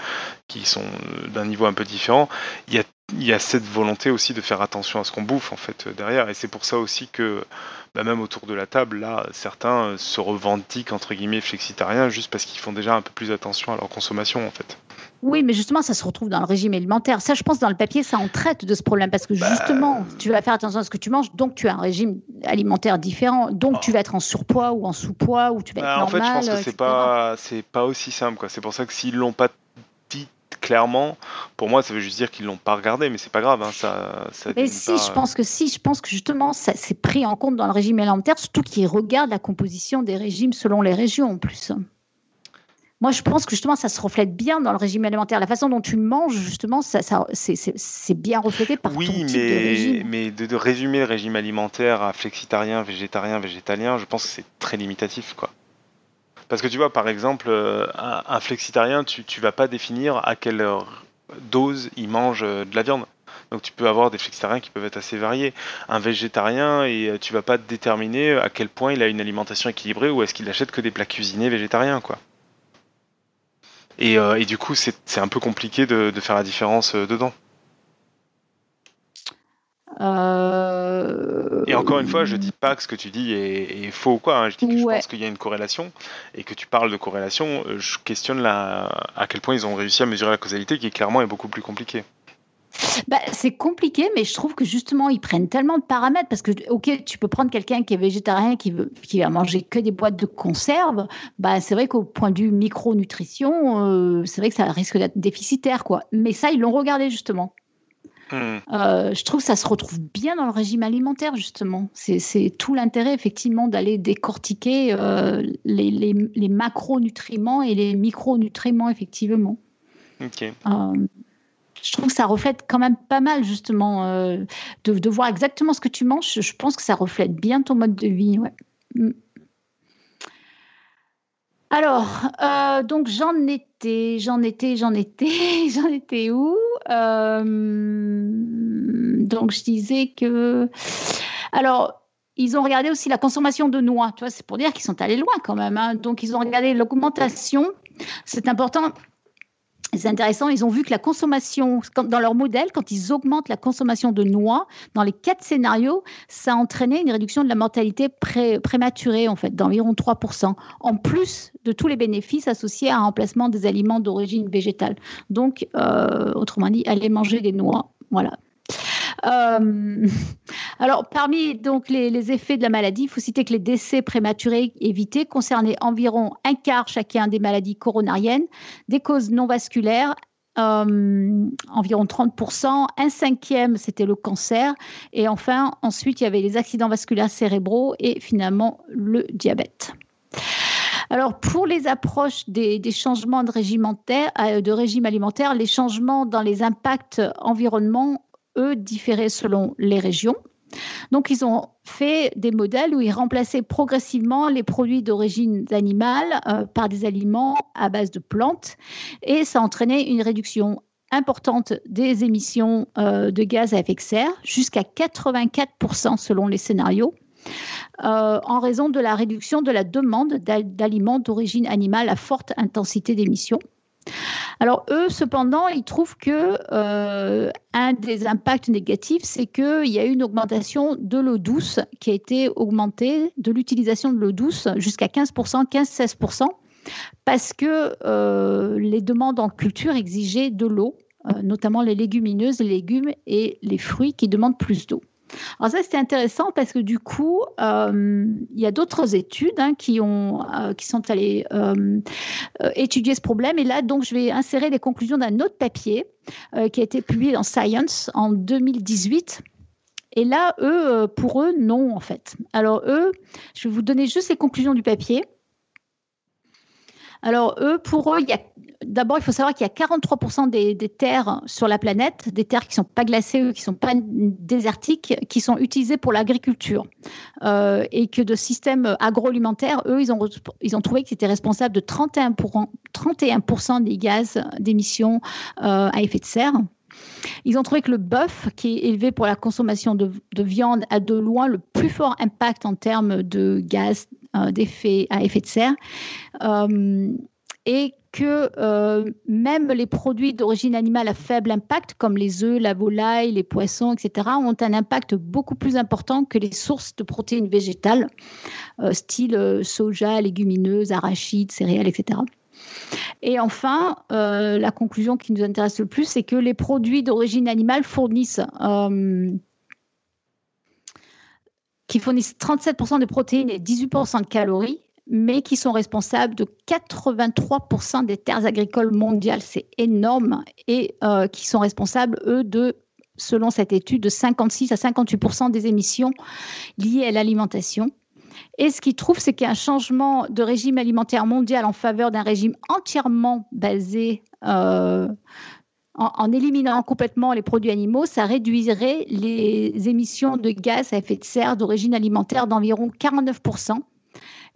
qui sont d'un niveau un peu différent, il y a il y a cette volonté aussi de faire attention à ce qu'on bouffe en fait derrière et c'est pour ça aussi que bah, même autour de la table là certains se revendiquent entre guillemets flexitariens juste parce qu'ils font déjà un peu plus attention à leur consommation en fait. Oui, mais justement, ça se retrouve dans le régime alimentaire. Ça, je pense, dans le papier, ça en traite de ce problème parce que bah, justement, tu vas faire attention à ce que tu manges, donc tu as un régime alimentaire différent, donc tu vas être en surpoids ou en sous-poids ou tu vas être bah, normal. En fait, je pense que c'est pas, c'est pas aussi simple. Quoi. C'est pour ça que s'ils l'ont pas clairement, pour moi, ça veut juste dire qu'ils l'ont pas regardé, mais c'est pas grave. Hein, ça, mais si, je pense que si, je pense que justement, ça c'est pris en compte dans le régime alimentaire, surtout qu'ils regardent la composition des régimes selon les régions en plus. Moi, je pense que justement, ça se reflète bien dans le régime alimentaire. La façon dont tu manges, justement, ça, ça c'est bien reflété par oui, ton type mais, de régime. mais de, de, résumer le régime alimentaire à flexitarien, végétarien, végétalien, je pense que c'est très limitatif, quoi. Parce que tu vois, par exemple, euh, un, flexitarien, tu ne vas pas définir à quelle dose il mange euh, de la viande. Donc tu peux avoir des flexitariens qui peuvent être assez variés. Un végétarien, et euh, tu vas pas déterminer à quel point il a une alimentation équilibrée ou est-ce qu'il achète que des plats cuisinés végétariens, quoi. Et, du coup, c'est un peu compliqué de faire la différence dedans. Euh, et encore une fois, je dis pas que ce que tu dis est, faux ou quoi. Hein. Je dis que je pense qu'il y a une corrélation et que tu parles de corrélation. Euh, je questionne la, à quel point ils ont réussi à mesurer la causalité, qui clairement est beaucoup plus compliquée. bah, c'est compliqué, mais je trouve que justement, ils prennent tellement de paramètres parce que, ok, tu peux prendre quelqu'un qui est végétarien, qui, veut, qui va manger que des boîtes de conserve. Bah, c'est vrai qu'au point de vue micronutrition, euh, c'est vrai que ça risque d'être déficitaire, quoi. Mais ça, ils l'ont regardé justement. Hmm. Euh, je trouve que ça se retrouve bien dans le régime alimentaire, justement. C'est tout l'intérêt, effectivement, d'aller décortiquer euh, les, les, les, macronutriments et les micronutriments, effectivement. Ok je trouve que ça reflète quand même pas mal, justement, euh, de, voir exactement ce que tu manges. Je pense que ça reflète bien ton mode de vie. Mm. Alors, euh, donc j'en étais, j'en étais, j'en étais, j'en étais où euh, Donc je disais que, alors ils ont regardé aussi la consommation de noix. Tu vois, c'est pour dire qu'ils sont allés loin quand même. Hein. Donc ils ont regardé l'augmentation. C'est important c'est intéressant, ils ont vu que la consommation, dans leur modèle, quand ils augmentent la consommation de noix, dans les quatre scénarios, ça a entraîné une réduction de la mortalité prématurée, en fait, d'environ 3%, en plus de tous les bénéfices associés à un remplacement des aliments d'origine végétale. Donc, euh, autrement dit, aller manger des noix. Voilà. Euh, alors, parmi donc les, effets de la maladie, il faut citer que les décès prématurés évités concernaient environ un quart chacun des maladies coronariennes, des causes non vasculaires, euh, environ 30%, un cinquième c'était le cancer, et enfin ensuite il y avait les accidents vasculaires cérébraux et finalement le diabète. Alors, pour les approches des, changements de régime, euh, de régime, alimentaire, les changements dans les impacts environnement eux, différaient selon les régions. Donc, ils ont fait des modèles où ils remplaçaient progressivement les produits d'origine animale euh, par des aliments à base de plantes et ça entraînait une réduction importante des émissions euh, de gaz à effet de serre, jusqu'à 84% selon les scénarios, euh, en raison de la réduction de la demande d'aliments d'origine animale à forte intensité d'émissions. Alors eux, cependant, ils trouvent que euh, des impacts négatifs, c'est qu'il y a eu une augmentation de l'eau douce qui a été augmentée, de l'utilisation de l'eau douce jusqu'à 15%, 15-16%, parce que euh, les demandes en culture exigeaient de l'eau, euh, notamment les légumineuses, les légumes et les fruits qui demandent plus d'eau. Alors ça, c'était intéressant parce que du coup, euh, il y a d'autres études hein, qui, ont, euh, qui sont allées euh, étudier ce problème. Et là, donc, je vais insérer les conclusions d'un autre papier qui a été publié dans Science en 2018. Et là, eux, pour eux, non, en fait. Alors, eux, je vais vous donner juste les conclusions du papier. Alors, eux, pour eux, il y a d'abord, il faut savoir qu'il y a 43% des, terres sur la planète, des terres qui ne sont pas glacées, qui ne sont pas désertiques, qui sont utilisées pour l'agriculture. Euh, et que de systèmes agroalimentaires, eux, ils ont, ils ont trouvé que c'était responsable de 31%, 31 des gaz d'émissions euh, à effet de serre. Ils ont trouvé que le bœuf, qui est élevé pour la consommation de, viande, a de loin le plus fort impact en termes de gaz euh, d'effet à effet de serre. Et que euh, même les produits d'origine animale à faible impact, comme les œufs, la volaille, les poissons, etc., ont un impact beaucoup plus important que les sources de protéines végétales, euh, style euh, soja, légumineuses, arachides, céréales, etc. Et enfin, la conclusion qui nous intéresse le plus, c'est que les produits d'origine animale fournissent qui fournissent 37% de protéines et 18% de calories, mais qui sont responsables de 83% des terres agricoles mondiales. C'est énorme. Et euh, qui sont responsables, eux, de, selon cette étude, de 56 à 58% des émissions liées à l'alimentation. Et ce qu'ils trouvent, c'est qu'il y a un changement de régime alimentaire mondial en faveur d'un régime entièrement basé euh, en, en, éliminant complètement les produits animaux, ça réduirait les émissions de gaz à effet de serre d'origine alimentaire d'environ 49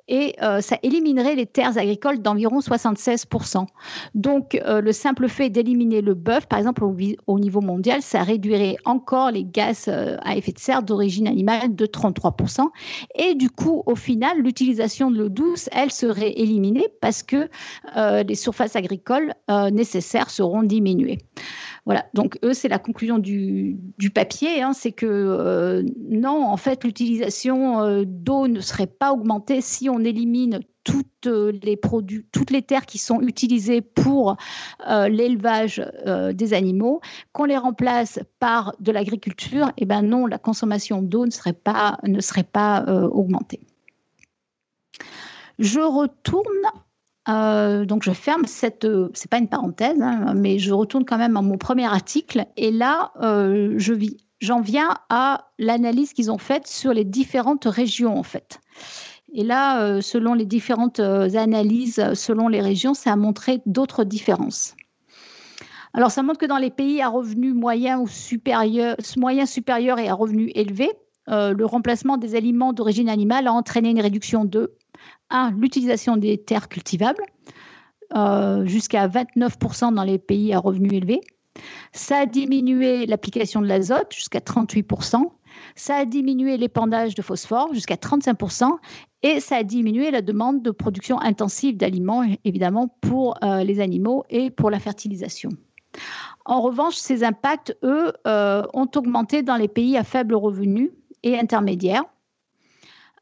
et euh, ça éliminerait les terres agricoles d'environ 76%. Donc, euh, le simple fait d'éliminer le bœuf, par exemple, au, niveau mondial, ça réduirait encore les gaz euh, à effet de serre d'origine animale de 33%. Et du coup, au final, l'utilisation de l'eau douce, elle serait éliminée parce que les surfaces agricoles nécessaires seront diminuées. Voilà, donc eux, c'est la conclusion du, papier, hein, c'est que euh, non, en fait, l'utilisation euh, d'eau ne serait pas augmentée si on élimine toutes toutes les terres qui sont utilisées pour l'élevage des animaux, qu'on les remplace par de l'agriculture, et eh ben non, la consommation d'eau ne serait pas augmentée. Je retourne euh, donc je ferme cette, euh, c'est pas une parenthèse, hein, mais je retourne quand même à mon premier article et là euh, je j'en viens à l'analyse qu'ils ont faite sur les différentes régions en fait. Et là, selon les différentes analyses, selon les régions, ça a montré d'autres différences. Alors ça montre que dans les pays à revenus moyens ou supérieurs, moyens supérieurs et à revenus élevés, le remplacement des aliments d'origine animale a entraîné une réduction de un, l'utilisation des terres cultivables, euh, jusqu'à 29% dans les pays à revenus élevés. Ça a diminué l'application de l'azote jusqu'à 38%. Ça a diminué l'épandage de phosphore jusqu'à 35%. Et ça a diminué la demande de production intensive d'aliments, évidemment, pour euh, les animaux et pour la fertilisation. En revanche, ces impacts, eux, euh, ont augmenté dans les pays à faible revenu et intermédiaires.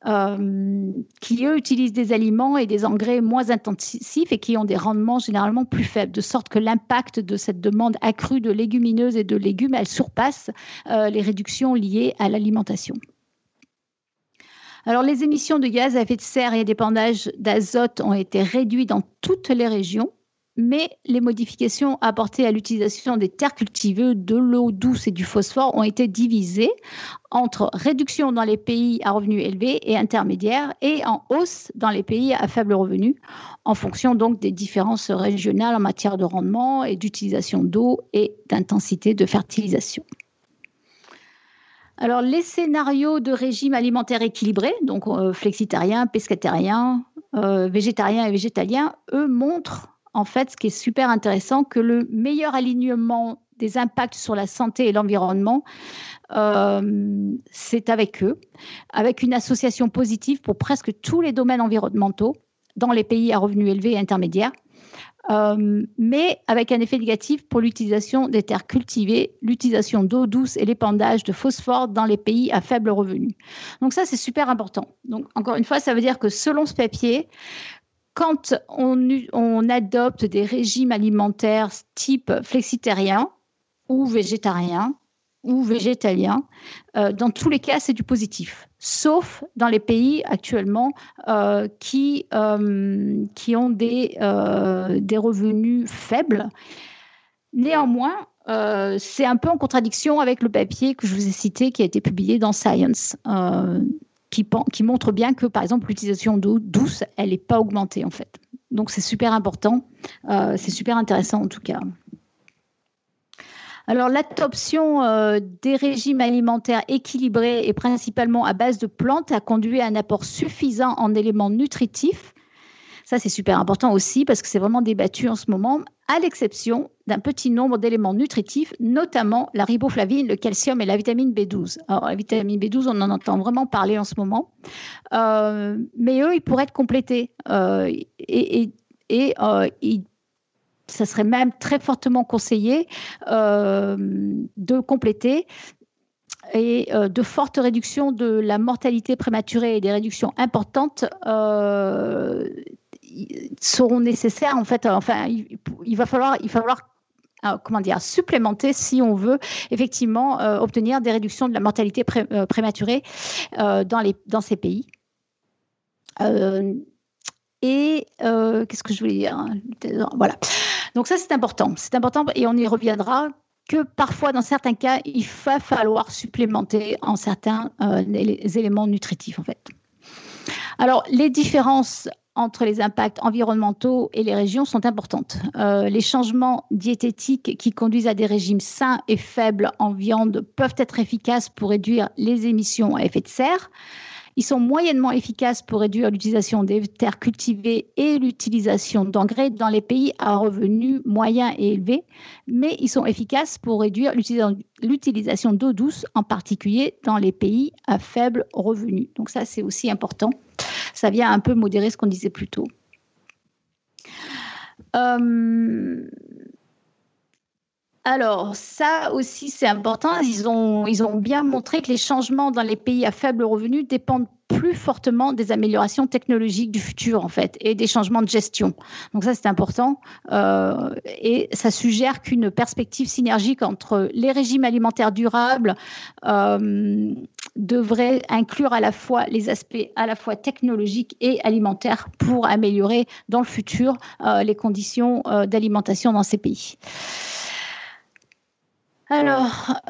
Euh, qui, eux, utilisent des aliments et des engrais moins intensifs et qui ont des rendements généralement plus faibles, de sorte que l'impact de cette demande accrue de légumineuses et de légumes, elle surpasse euh, les réductions liées à l'alimentation. Alors, les émissions de gaz à effet de serre et d'épandage d'azote ont été réduites dans toutes les régions mais les modifications apportées à l'utilisation des terres cultivées, de l'eau douce et du phosphore ont été divisées entre réduction dans les pays à revenus élevés et intermédiaires et en hausse dans les pays à faible revenu, en fonction donc des différences régionales en matière de rendement et d'utilisation d'eau et d'intensité de fertilisation. Alors, les scénarios de régime alimentaire équilibré, donc euh, flexitarien, pescatarien, euh, végétarien et végétalien, eux montrent en fait, ce qui est super intéressant, que le meilleur alignement des impacts sur la santé et l'environnement, euh, c'est avec eux, avec une association positive pour presque tous les domaines environnementaux dans les pays à revenus élevés et intermédiaires, euh, mais avec un effet négatif pour l'utilisation des terres cultivées, l'utilisation d'eau douce et l'épandage de phosphore dans les pays à faible revenu. Donc ça, c'est super important. Donc encore une fois, ça veut dire que selon ce papier, quand on, adopte des régimes alimentaires type flexitérien ou végétarien ou végétalien, euh, dans tous les cas, c'est du positif, sauf dans les pays actuellement euh, qui, euh, qui ont des, des revenus faibles. Néanmoins, c'est un peu en contradiction avec le papier que je vous ai cité qui a été publié dans Science qui, montre bien que, par exemple, l'utilisation d'eau douce, elle n'est pas augmentée en fait. Donc c'est super important, euh, c'est super intéressant en tout cas. Alors l'adoption euh, des régimes alimentaires équilibrés et principalement à base de plantes a conduit à un apport suffisant en éléments nutritifs ça, c'est super important aussi parce que c'est vraiment débattu en ce moment, à l'exception d'un petit nombre d'éléments nutritifs, notamment la riboflavine, le calcium et la vitamine B12. Alors, la vitamine B12, on en entend vraiment parler en ce moment, euh, mais eux, ils pourraient être complétés. Euh, et, et, euh, ça serait même très fortement conseillé de compléter et de fortes réductions de la mortalité prématurée et des réductions importantes seront nécessaires en fait. Enfin, il, va falloir, il va falloir euh, comment dire, supplémenter si on veut effectivement euh, obtenir des réductions de la mortalité euh, prématurée dans, les, dans ces pays. et qu'est-ce que je voulais dire hein, Voilà. Donc ça, c'est important. C'est important et on y reviendra que parfois, dans certains cas, il va falloir supplémenter en certains les éléments nutritifs, en fait. Alors, les différences entre les impacts environnementaux et les régions sont importantes. Euh, les changements diététiques qui conduisent à des régimes sains et faibles en viande peuvent être efficaces pour réduire les émissions à effet de serre. Ils sont moyennement efficaces pour réduire l'utilisation des terres cultivées et l'utilisation d'engrais dans les pays à revenus moyens et élevés, mais ils sont efficaces pour réduire l'utilisation d'eau douce, en particulier dans les pays à faible revenu. Donc ça, c'est aussi important. Ça vient un peu modérer ce qu'on disait plus tôt. Euh, alors, ça aussi, c'est important. Ils ont, bien montré que les changements dans les pays à faible revenu dépendent plus fortement des améliorations technologiques du futur, en fait, et des changements de gestion. Donc ça, c'est important. Euh, et ça suggère qu'une perspective synergique entre les régimes alimentaires durables euh, devrait inclure à la fois les aspects à la fois technologiques et alimentaires pour améliorer dans le futur euh, les conditions d'alimentation dans ces pays. Alors,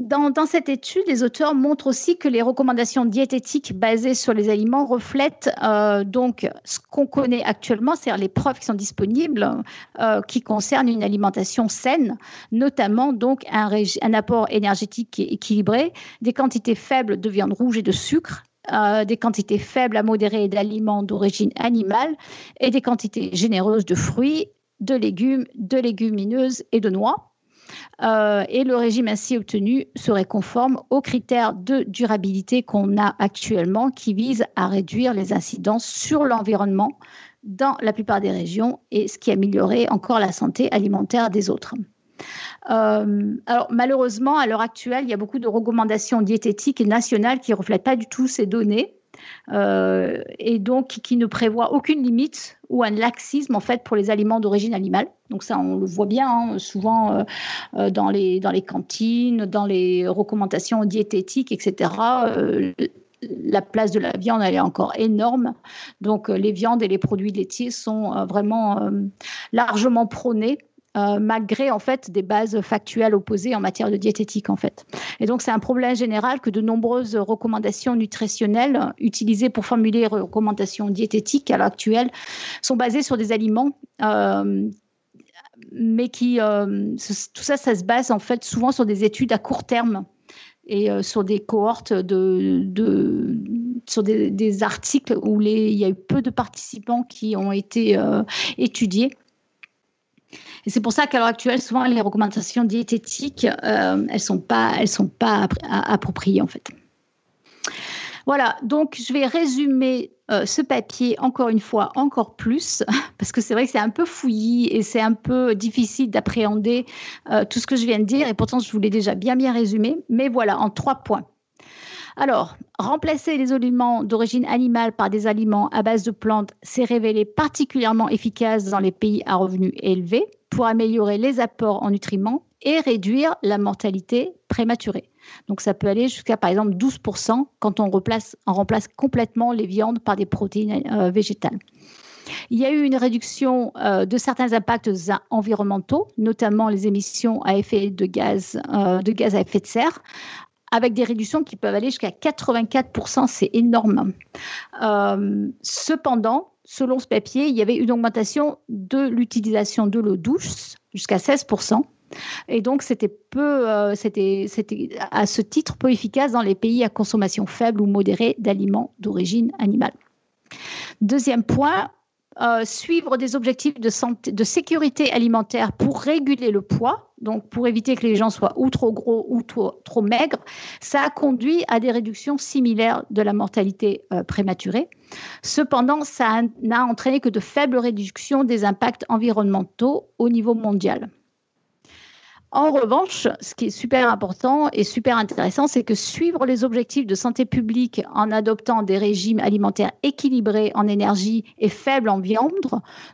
dans, cette étude, les auteurs montrent aussi que les recommandations diététiques basées sur les aliments reflètent euh, donc ce qu'on connaît actuellement, c'est-à-dire les preuves qui sont disponibles euh, qui concernent une alimentation saine, notamment donc un, apport énergétique équilibré, des quantités faibles de viande rouge et de sucre, euh, des quantités faibles à modérées d'aliments d'origine animale et des quantités généreuses de fruits, de légumes, de légumineuses et de noix. Euh, et le régime ainsi obtenu serait conforme aux critères de durabilité qu'on a actuellement qui visent à réduire les incidences sur l'environnement dans la plupart des régions et ce qui améliorerait encore la santé alimentaire des autres. Euh, alors malheureusement, à l'heure actuelle, il y a beaucoup de recommandations diététiques nationales qui ne reflètent pas du tout ces données. Euh, et donc qui ne prévoit aucune limite ou un laxisme en fait pour les aliments d'origine animale. Donc ça, on le voit bien hein, souvent euh, euh, dans, les, dans les cantines, dans les recommandations diététiques, etc. la place de la viande, elle est encore énorme. Donc les viandes et les produits laitiers sont vraiment largement prônés euh, malgré en fait des bases factuelles opposées en matière de diététique en fait. Et donc c'est un problème général que de nombreuses recommandations nutritionnelles utilisées pour formuler les recommandations diététiques à l'heure actuelle sont basées sur des aliments euh, mais qui euh, tout ça ça se base en fait souvent sur des études à court terme et sur des cohortes de, sur des, articles où il y a eu peu de participants qui ont été étudiés et c'est pour ça qu'à l'heure actuelle, souvent, les recommandations diététiques, euh, elles ne sont pas, elles sont pas appropriées, en fait. Voilà, donc je vais résumer euh, ce papier encore une fois, encore plus, parce que c'est vrai que c'est un peu fouillis et c'est un peu difficile d'appréhender euh, tout ce que je viens de dire, et pourtant je vous l'ai déjà bien bien résumé, mais voilà, en trois points. Alors, remplacer les aliments d'origine animale par des aliments à base de plantes s'est révélé particulièrement efficace dans les pays à revenus élevés pour améliorer les apports en nutriments et réduire la mortalité prématurée. Donc ça peut aller jusqu'à par exemple 12% quand on, remplace complètement les viandes par des protéines euh, végétales. Il y a eu une réduction euh, de certains impacts environnementaux, notamment les émissions à effet de gaz, euh, de gaz à effet de serre, avec des réductions qui peuvent aller jusqu'à 84%, c'est énorme. Euh, cependant, selon ce papier, il y avait une augmentation de l'utilisation de l'eau douce jusqu'à 16%. Et donc, c'était peu, euh, c'était, c'était à ce titre peu efficace dans les pays à consommation faible ou modérée d'aliments d'origine animale. Deuxième point, euh, suivre des objectifs de, sécurité alimentaire pour réguler le poids, donc pour éviter que les gens soient ou trop gros ou trop, trop maigres, ça a conduit à des réductions similaires de la mortalité euh, prématurée. Cependant, ça n'a entraîné que de faibles réductions des impacts environnementaux au niveau mondial. En revanche, ce qui est super important et super intéressant, c'est que suivre les objectifs de santé publique en adoptant des régimes alimentaires équilibrés en énergie et faibles en viande,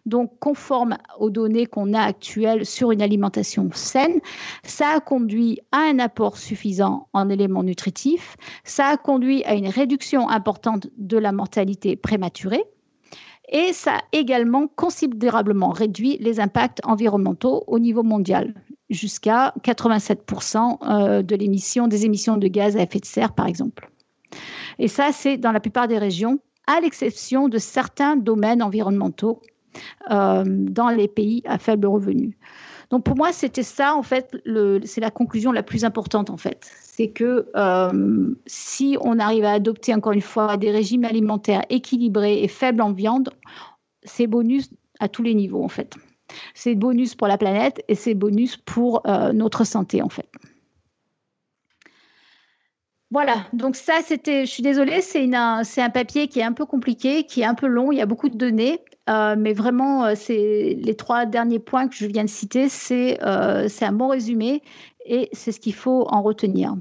donc conformes aux données qu'on a actuelles sur une alimentation saine, ça a conduit à un apport suffisant en éléments nutritifs, ça a conduit à une réduction importante de la mortalité prématurée. Et ça a également considérablement réduit les impacts environnementaux au niveau mondial jusqu'à 87% euh, de l'émission, des émissions de gaz à effet de serre, par exemple. Et ça, c'est dans la plupart des régions, à l'exception de certains domaines environnementaux euh, dans les pays à faible revenu. Donc pour moi, c'était ça, en fait, c'est la conclusion la plus importante, en fait. C'est que euh, si on arrive à adopter, encore une fois, des régimes alimentaires équilibrés et faibles en viande, c'est bonus à tous les niveaux, en fait. C'est bonus pour la planète et c'est bonus pour euh, notre santé en fait. Voilà, donc ça c'était, je suis désolée, c'est un papier qui est un peu compliqué, qui est un peu long, il y a beaucoup de données, euh, mais vraiment, euh, c'est les trois derniers points que je viens de citer, c'est un bon résumé et c'est ce qu'il faut en retenir.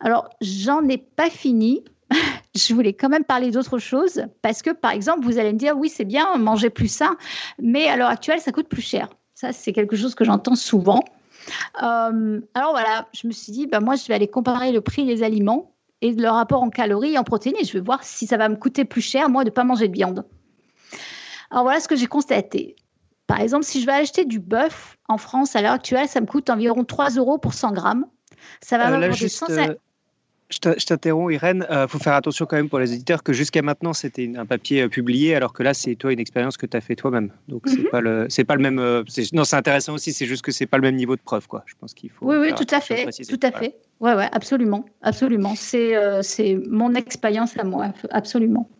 Alors, j'en ai pas fini. je voulais quand même parler d'autre chose parce que, par exemple, vous allez me dire, oui, c'est bien, manger plus sain, mais à l'heure actuelle, ça coûte plus cher. Ça, c'est quelque chose que j'entends souvent. Euh, alors voilà, je me suis dit, ben, moi, je vais aller comparer le prix des aliments et le rapport en calories et en protéines et je vais voir si ça va me coûter plus cher, moi, de ne pas manger de viande. Alors voilà ce que j'ai constaté. Par exemple, si je vais acheter du bœuf en France à l'heure actuelle, ça me coûte environ 3 euros pour 100 grammes. Ça va euh, juste, euh, je t'interromps, Irène. Il euh, faut faire attention quand même pour les éditeurs que jusqu'à maintenant, c'était un papier euh, publié, alors que là, c'est toi une expérience que tu as fait toi-même. Donc, c'est mhm. pas le, c'est pas le même. Euh, non, c'est intéressant aussi. C'est juste que c'est pas le même niveau de preuve, quoi. Je pense qu'il faut. Oui, oui, tout à fait, tout à fait. Ouais, ouais, absolument, absolument. C'est, c'est mon expérience à moi, absolument.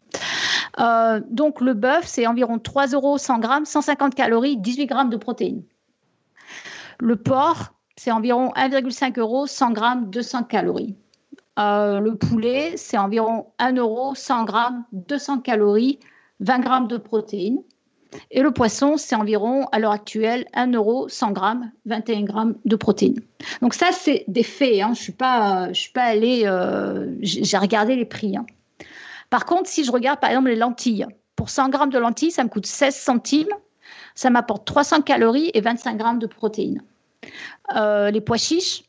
donc, le bœuf, c'est environ 3 euros 100 grammes, 150 calories, 18 grammes de protéines. Le porc, c'est environ 1,5 euros 100 grammes, 200 calories. Euh, le poulet, c'est environ 1 euro, 100 grammes, 200 calories, 20 grammes de protéines. Et le poisson, c'est environ, à l'heure actuelle, 1 euro, 100 grammes, 21 grammes de protéines. Donc ça, c'est des faits. Hein. Je ne suis, pas, allée... Euh, j'ai regardé les prix. Hein. Par contre, si je regarde, par exemple, les lentilles, pour 100 grammes de lentilles, ça me coûte 16 centimes. Ça m'apporte 300 calories et 25 grammes de protéines. Euh, les pois chiches,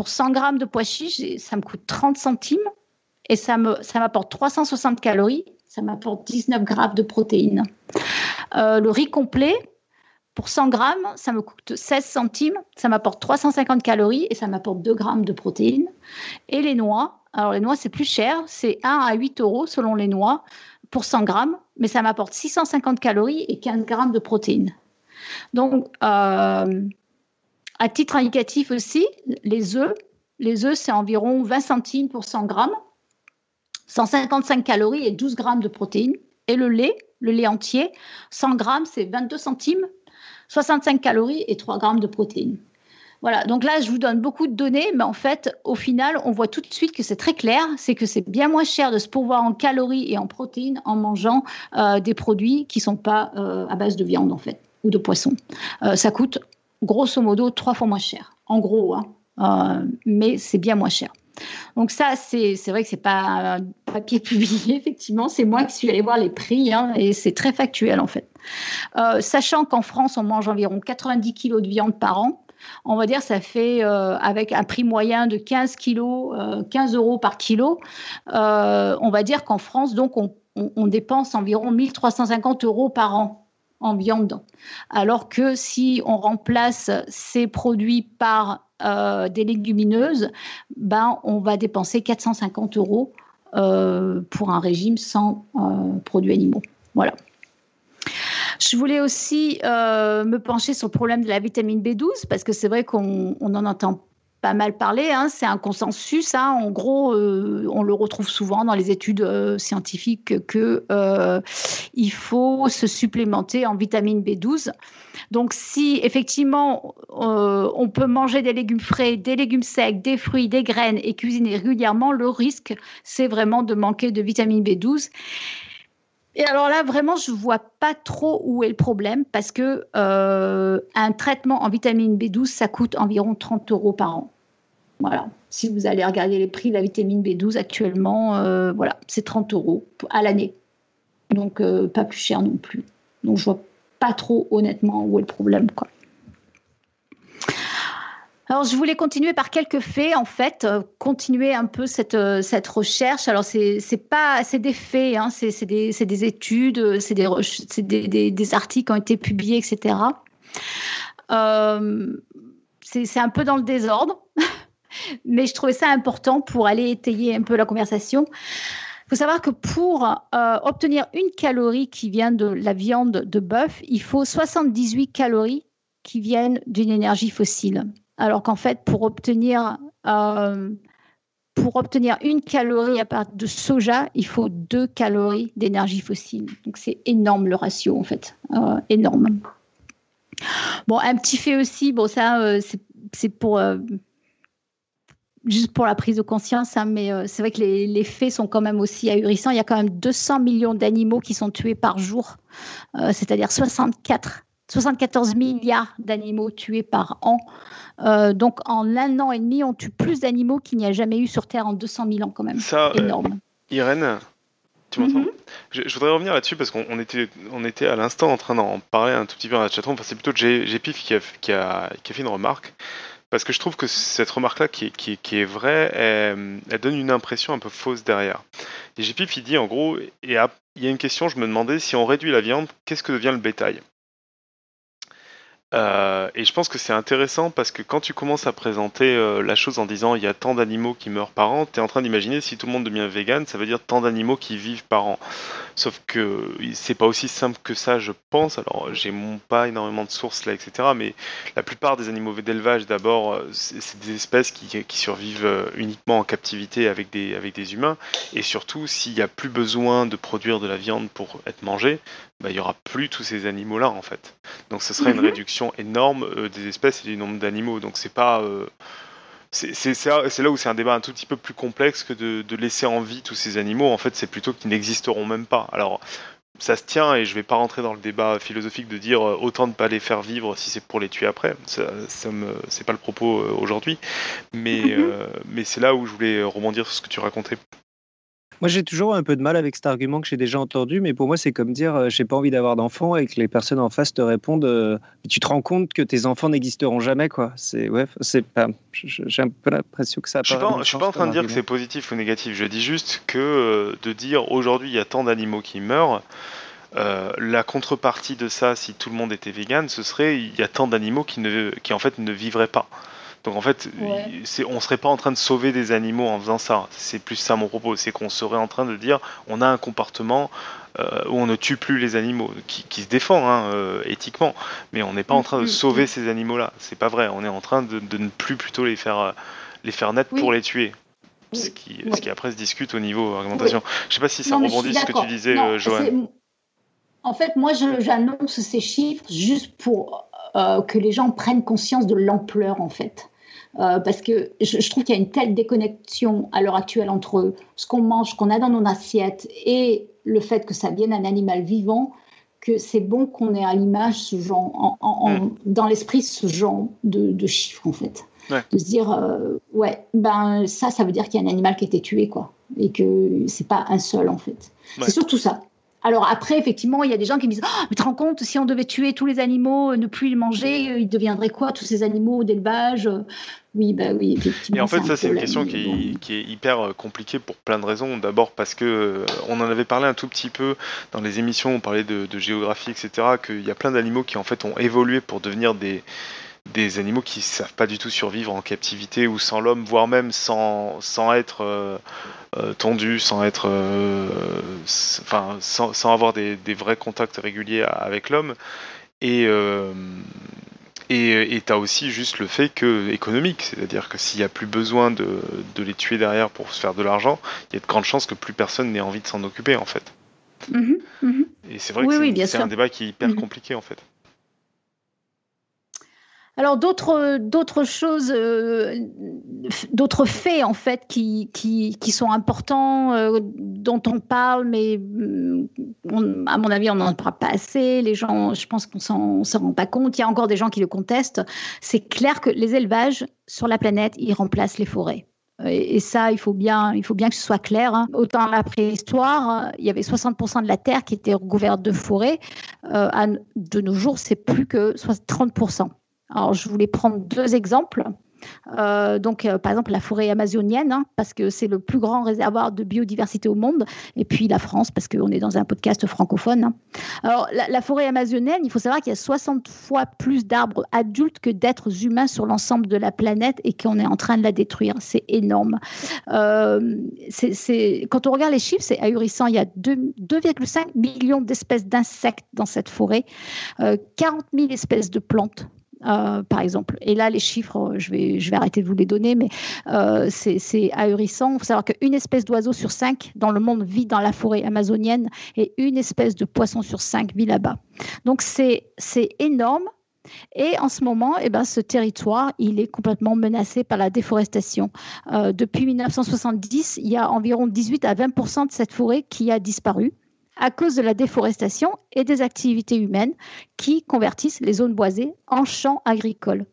pour 100 grammes de pois chiches, ça me coûte 30 centimes et ça m'apporte ça 360 calories, ça m'apporte 19 grammes de protéines. Euh, le riz complet, pour 100 grammes, ça me coûte 16 centimes, ça m'apporte 350 calories et ça m'apporte 2 grammes de protéines. Et les noix, alors les noix c'est plus cher, c'est 1 à 8 euros selon les noix pour 100 grammes, mais ça m'apporte 650 calories et 15 grammes de protéines. Euh, à titre indicatif aussi, les œufs, les œufs, c'est environ 20 centimes pour 100 grammes, 155 calories et 12 grammes de protéines. Et le lait, le lait entier, 100 grammes, c'est 22 centimes, 65 calories et 3 grammes de protéines. Voilà, donc là, je vous donne beaucoup de données, mais en fait, au final, on voit tout de suite que c'est très clair, c'est que c'est bien moins cher de se pourvoir en calories et en protéines en mangeant euh, des produits qui ne sont pas euh, à base de viande, en fait, ou de poisson. Euh, ça coûte grosso modo trois fois moins cher, en gros, hein. euh, mais c'est bien moins cher. Donc ça, c'est vrai que c'est pas un papier publié, effectivement, c'est moi qui suis allée voir les prix, hein, et c'est très factuel en fait. Euh, sachant qu'en France, on mange environ 90 kilos de viande par an, on va dire ça fait euh, avec un prix moyen de 15 kilos, 15 euros par kilo, on va dire qu'en France, donc on, on dépense environ 1350 euros par an en viande. Alors que si on remplace ces produits par euh, des légumineuses, ben, on va dépenser 450 euros euh, pour un régime sans euh, produits animaux. Voilà. Je voulais aussi me pencher sur le problème de la vitamine B12 parce que c'est vrai qu'on en entend pas mal parlé. Hein. C'est un consensus. Hein. En gros, euh, on le retrouve souvent dans les études euh, scientifiques que euh, il faut se supplémenter en vitamine B12. Donc, si effectivement on peut manger des légumes frais, des légumes secs, des fruits, des graines et cuisiner régulièrement, le risque, c'est vraiment de manquer de vitamine B12. Et alors là, vraiment, je vois pas trop où est le problème parce que euh, un traitement en vitamine B12, ça coûte environ 30 euros par an. Voilà. Si vous allez regarder les prix de la vitamine B12 actuellement, euh, voilà, c'est 30 euros à l'année. Donc, euh, pas plus cher non plus. Donc, je vois pas trop honnêtement où est le problème. Quoi. Alors, je voulais continuer par quelques faits, en fait, euh, continuer un peu cette, euh, cette recherche. Alors, c'est pas, c'est des faits, hein, c'est des, des, études, c'est des, des, des, articles qui ont été publiés, etc. Euh, c'est un peu dans le désordre, mais je trouvais ça important pour aller étayer un peu la conversation. Il faut savoir que pour obtenir une calorie qui vient de la viande de bœuf, il faut 78 calories qui viennent d'une énergie fossile alors qu'en fait, pour obtenir, euh, une calorie à partir de soja, il faut deux calories d'énergie fossile. Donc c'est énorme le ratio, en fait, euh, énorme. Bon, un petit fait aussi, bon, ça, euh, c'est pour. Juste pour la prise de conscience, hein, mais c'est vrai que les, les, faits sont quand même aussi ahurissants. Il y a quand même 200 millions d'animaux qui sont tués par jour, c'est-à-dire 64 74 milliards d'animaux tués par an. Euh, donc en un an et demi, on tue plus d'animaux qu'il n'y a jamais eu sur Terre en 200 000 ans quand même. Ça, énorme. Irène, tu m'entends mhm. je, voudrais revenir là-dessus parce qu'on était, on était à l'instant en train d'en parler un tout petit peu dans la chatroom. Enfin, c'est plutôt Gpif qui a, qui, a, qui a fait une remarque. Parce que je trouve que cette remarque-là, qui est, qui, qui est vraie, elle, donne une impression un peu fausse derrière. Et Gpif, il dit en gros, et il y a une question, je me demandais, si on réduit la viande, qu'est-ce que devient le bétail? Euh, et je pense que c'est intéressant parce que quand tu commences à présenter euh, la chose en disant il y a tant d'animaux qui meurent par an, tu es en train d'imaginer si tout le monde devient vegan, ça veut dire tant d'animaux qui vivent par an. Sauf que c'est pas aussi simple que ça, je pense. Alors, j'ai pas énormément de sources là, etc. Mais la plupart des animaux d'élevage, d'abord, euh, c'est des espèces qui, survivent uniquement en captivité avec des, avec des humains. Et surtout, s'il n'y a plus besoin de produire de la viande pour être mangée, bah, il n'y aura plus tous ces animaux-là en fait. Donc ce serait une mhm. réduction énorme euh, des espèces et du nombre d'animaux. Donc c'est pas. Euh, c'est là où c'est un débat un tout petit peu plus complexe que de, laisser en vie tous ces animaux. En fait, c'est plutôt qu'ils n'existeront même pas. Alors, ça se tient et je vais pas rentrer dans le débat philosophique de dire euh, autant ne pas les faire vivre si c'est pour les tuer après. Ça, ça c'est pas le propos aujourd'hui. Mais, mhm. mais c'est là où je voulais rebondir sur ce que tu racontais moi, j'ai toujours un peu de mal avec cet argument que j'ai déjà entendu, mais pour moi, c'est comme dire euh, j'ai pas envie d'avoir d'enfants et que les personnes en face te répondent euh, tu te rends compte que tes enfants n'existeront jamais, quoi. C'est ouais, c'est pas. J'ai un peu l'impression que ça. Je suis pas, je suis pas en train de dire que c'est positif ou négatif. Je dis juste que euh, de dire aujourd'hui il y a tant d'animaux qui meurent. la contrepartie de ça, si tout le monde était vegan, ce serait il y a tant d'animaux qui, ne, qui en fait ne vivraient pas. Donc en fait, c'est, on serait pas en train de sauver des animaux en faisant ça. C'est plus ça mon propos, c'est qu'on serait en train de dire on a un comportement euh, où on ne tue plus les animaux, qui, se défend hein, euh, éthiquement, mais on n'est pas en train de mm, mm, sauver mm. ces animaux-là. C'est pas vrai. On est en train de, ne plus plutôt les faire euh, les faire naître pour les tuer. Ce qui, ce qui après se discute au niveau argumentation. Je sais pas si ça rebondit ce que tu disais, Joanne. En fait, moi, j'annonce ces chiffres juste pour que les gens prennent conscience de l'ampleur, en fait. Euh, parce que je, trouve qu'il y a une telle déconnexion à l'heure actuelle entre ce qu'on mange, ce qu'on a dans nos assiettes et le fait que ça vienne d'un animal vivant, que c'est bon qu'on ait à l'image ce genre, mm. dans l'esprit ce genre de, chiffres en fait. De se dire, euh, ouais, ben ça, ça veut dire qu'il y a un animal qui a été tué, quoi. Et que c'est pas un seul en fait. C'est surtout ça. Alors après, effectivement, il y a des gens qui me disent oh, Mais tu te rends compte, si on devait tuer tous les animaux, ne plus les manger, ils deviendraient quoi, tous ces animaux d'élevage Oui, bah oui, effectivement. Et en fait, ça, c'est une question qui est, hyper euh, compliquée pour plein de raisons. D'abord parce que euh, on en avait parlé un tout petit peu dans les émissions, on parlait de, de géographie, etc., qu'il y a plein d'animaux qui en fait ont évolué pour devenir des des animaux qui savent pas du tout survivre en captivité ou sans l'homme, voire même sans, sans être euh, euh, tondus, sans être, euh, enfin, sans, sans, avoir des, des, vrais contacts réguliers avec l'homme. Et et tu as aussi juste le fait que économique, c'est-à-dire que s'il n'y a plus besoin de, de, les tuer derrière pour se faire de l'argent, il y a de grandes chances que plus personne n'ait envie de s'en occuper en fait. Mm-hmm, mm-hmm. Et c'est vrai que c'est un débat qui est hyper mm-hmm. compliqué en fait. Alors d'autres choses, euh, d'autres faits en fait qui, sont importants, euh, dont on parle, mais mm, à mon avis on n'en parle pas assez. Les gens, je pense qu'on s'en s'en rend pas compte. Il y a encore des gens qui le contestent. C'est clair que les élevages sur la planète, ils remplacent les forêts. Et, ça, il faut bien, il faut bien que ce soit clair. Hein. Autant à la préhistoire, il y avait 60% de la terre qui était recouverte de forêts. Euh, de nos jours, c'est plus que 30%. Alors, je voulais prendre deux exemples. Euh, donc, euh, par exemple, la forêt amazonienne, hein, parce que c'est le plus grand réservoir de biodiversité au monde, et puis la France, parce qu'on est dans un podcast francophone. Hein. Alors, la, forêt amazonienne, il faut savoir qu'il y a 60 fois plus d'arbres adultes que d'êtres humains sur l'ensemble de la planète et qu'on est en train de la détruire. C'est énorme. Euh, quand on regarde les chiffres, c'est ahurissant. Il y a 2,5 millions d'espèces d'insectes dans cette forêt, 40 000 espèces de plantes. Euh, par exemple. Et là, les chiffres, je vais, je vais arrêter de vous les donner, mais euh, c'est ahurissant. Il faut savoir qu'une espèce d'oiseau sur cinq dans le monde vit dans la forêt amazonienne et une espèce de poisson sur cinq vit là-bas. Donc c'est énorme. Et en ce moment, eh ben, ce territoire, il est complètement menacé par la déforestation. Euh, depuis 1970, il y a environ 18 à 20% de cette forêt qui a disparu à cause de la déforestation et des activités humaines qui convertissent les zones boisées en champs agricoles.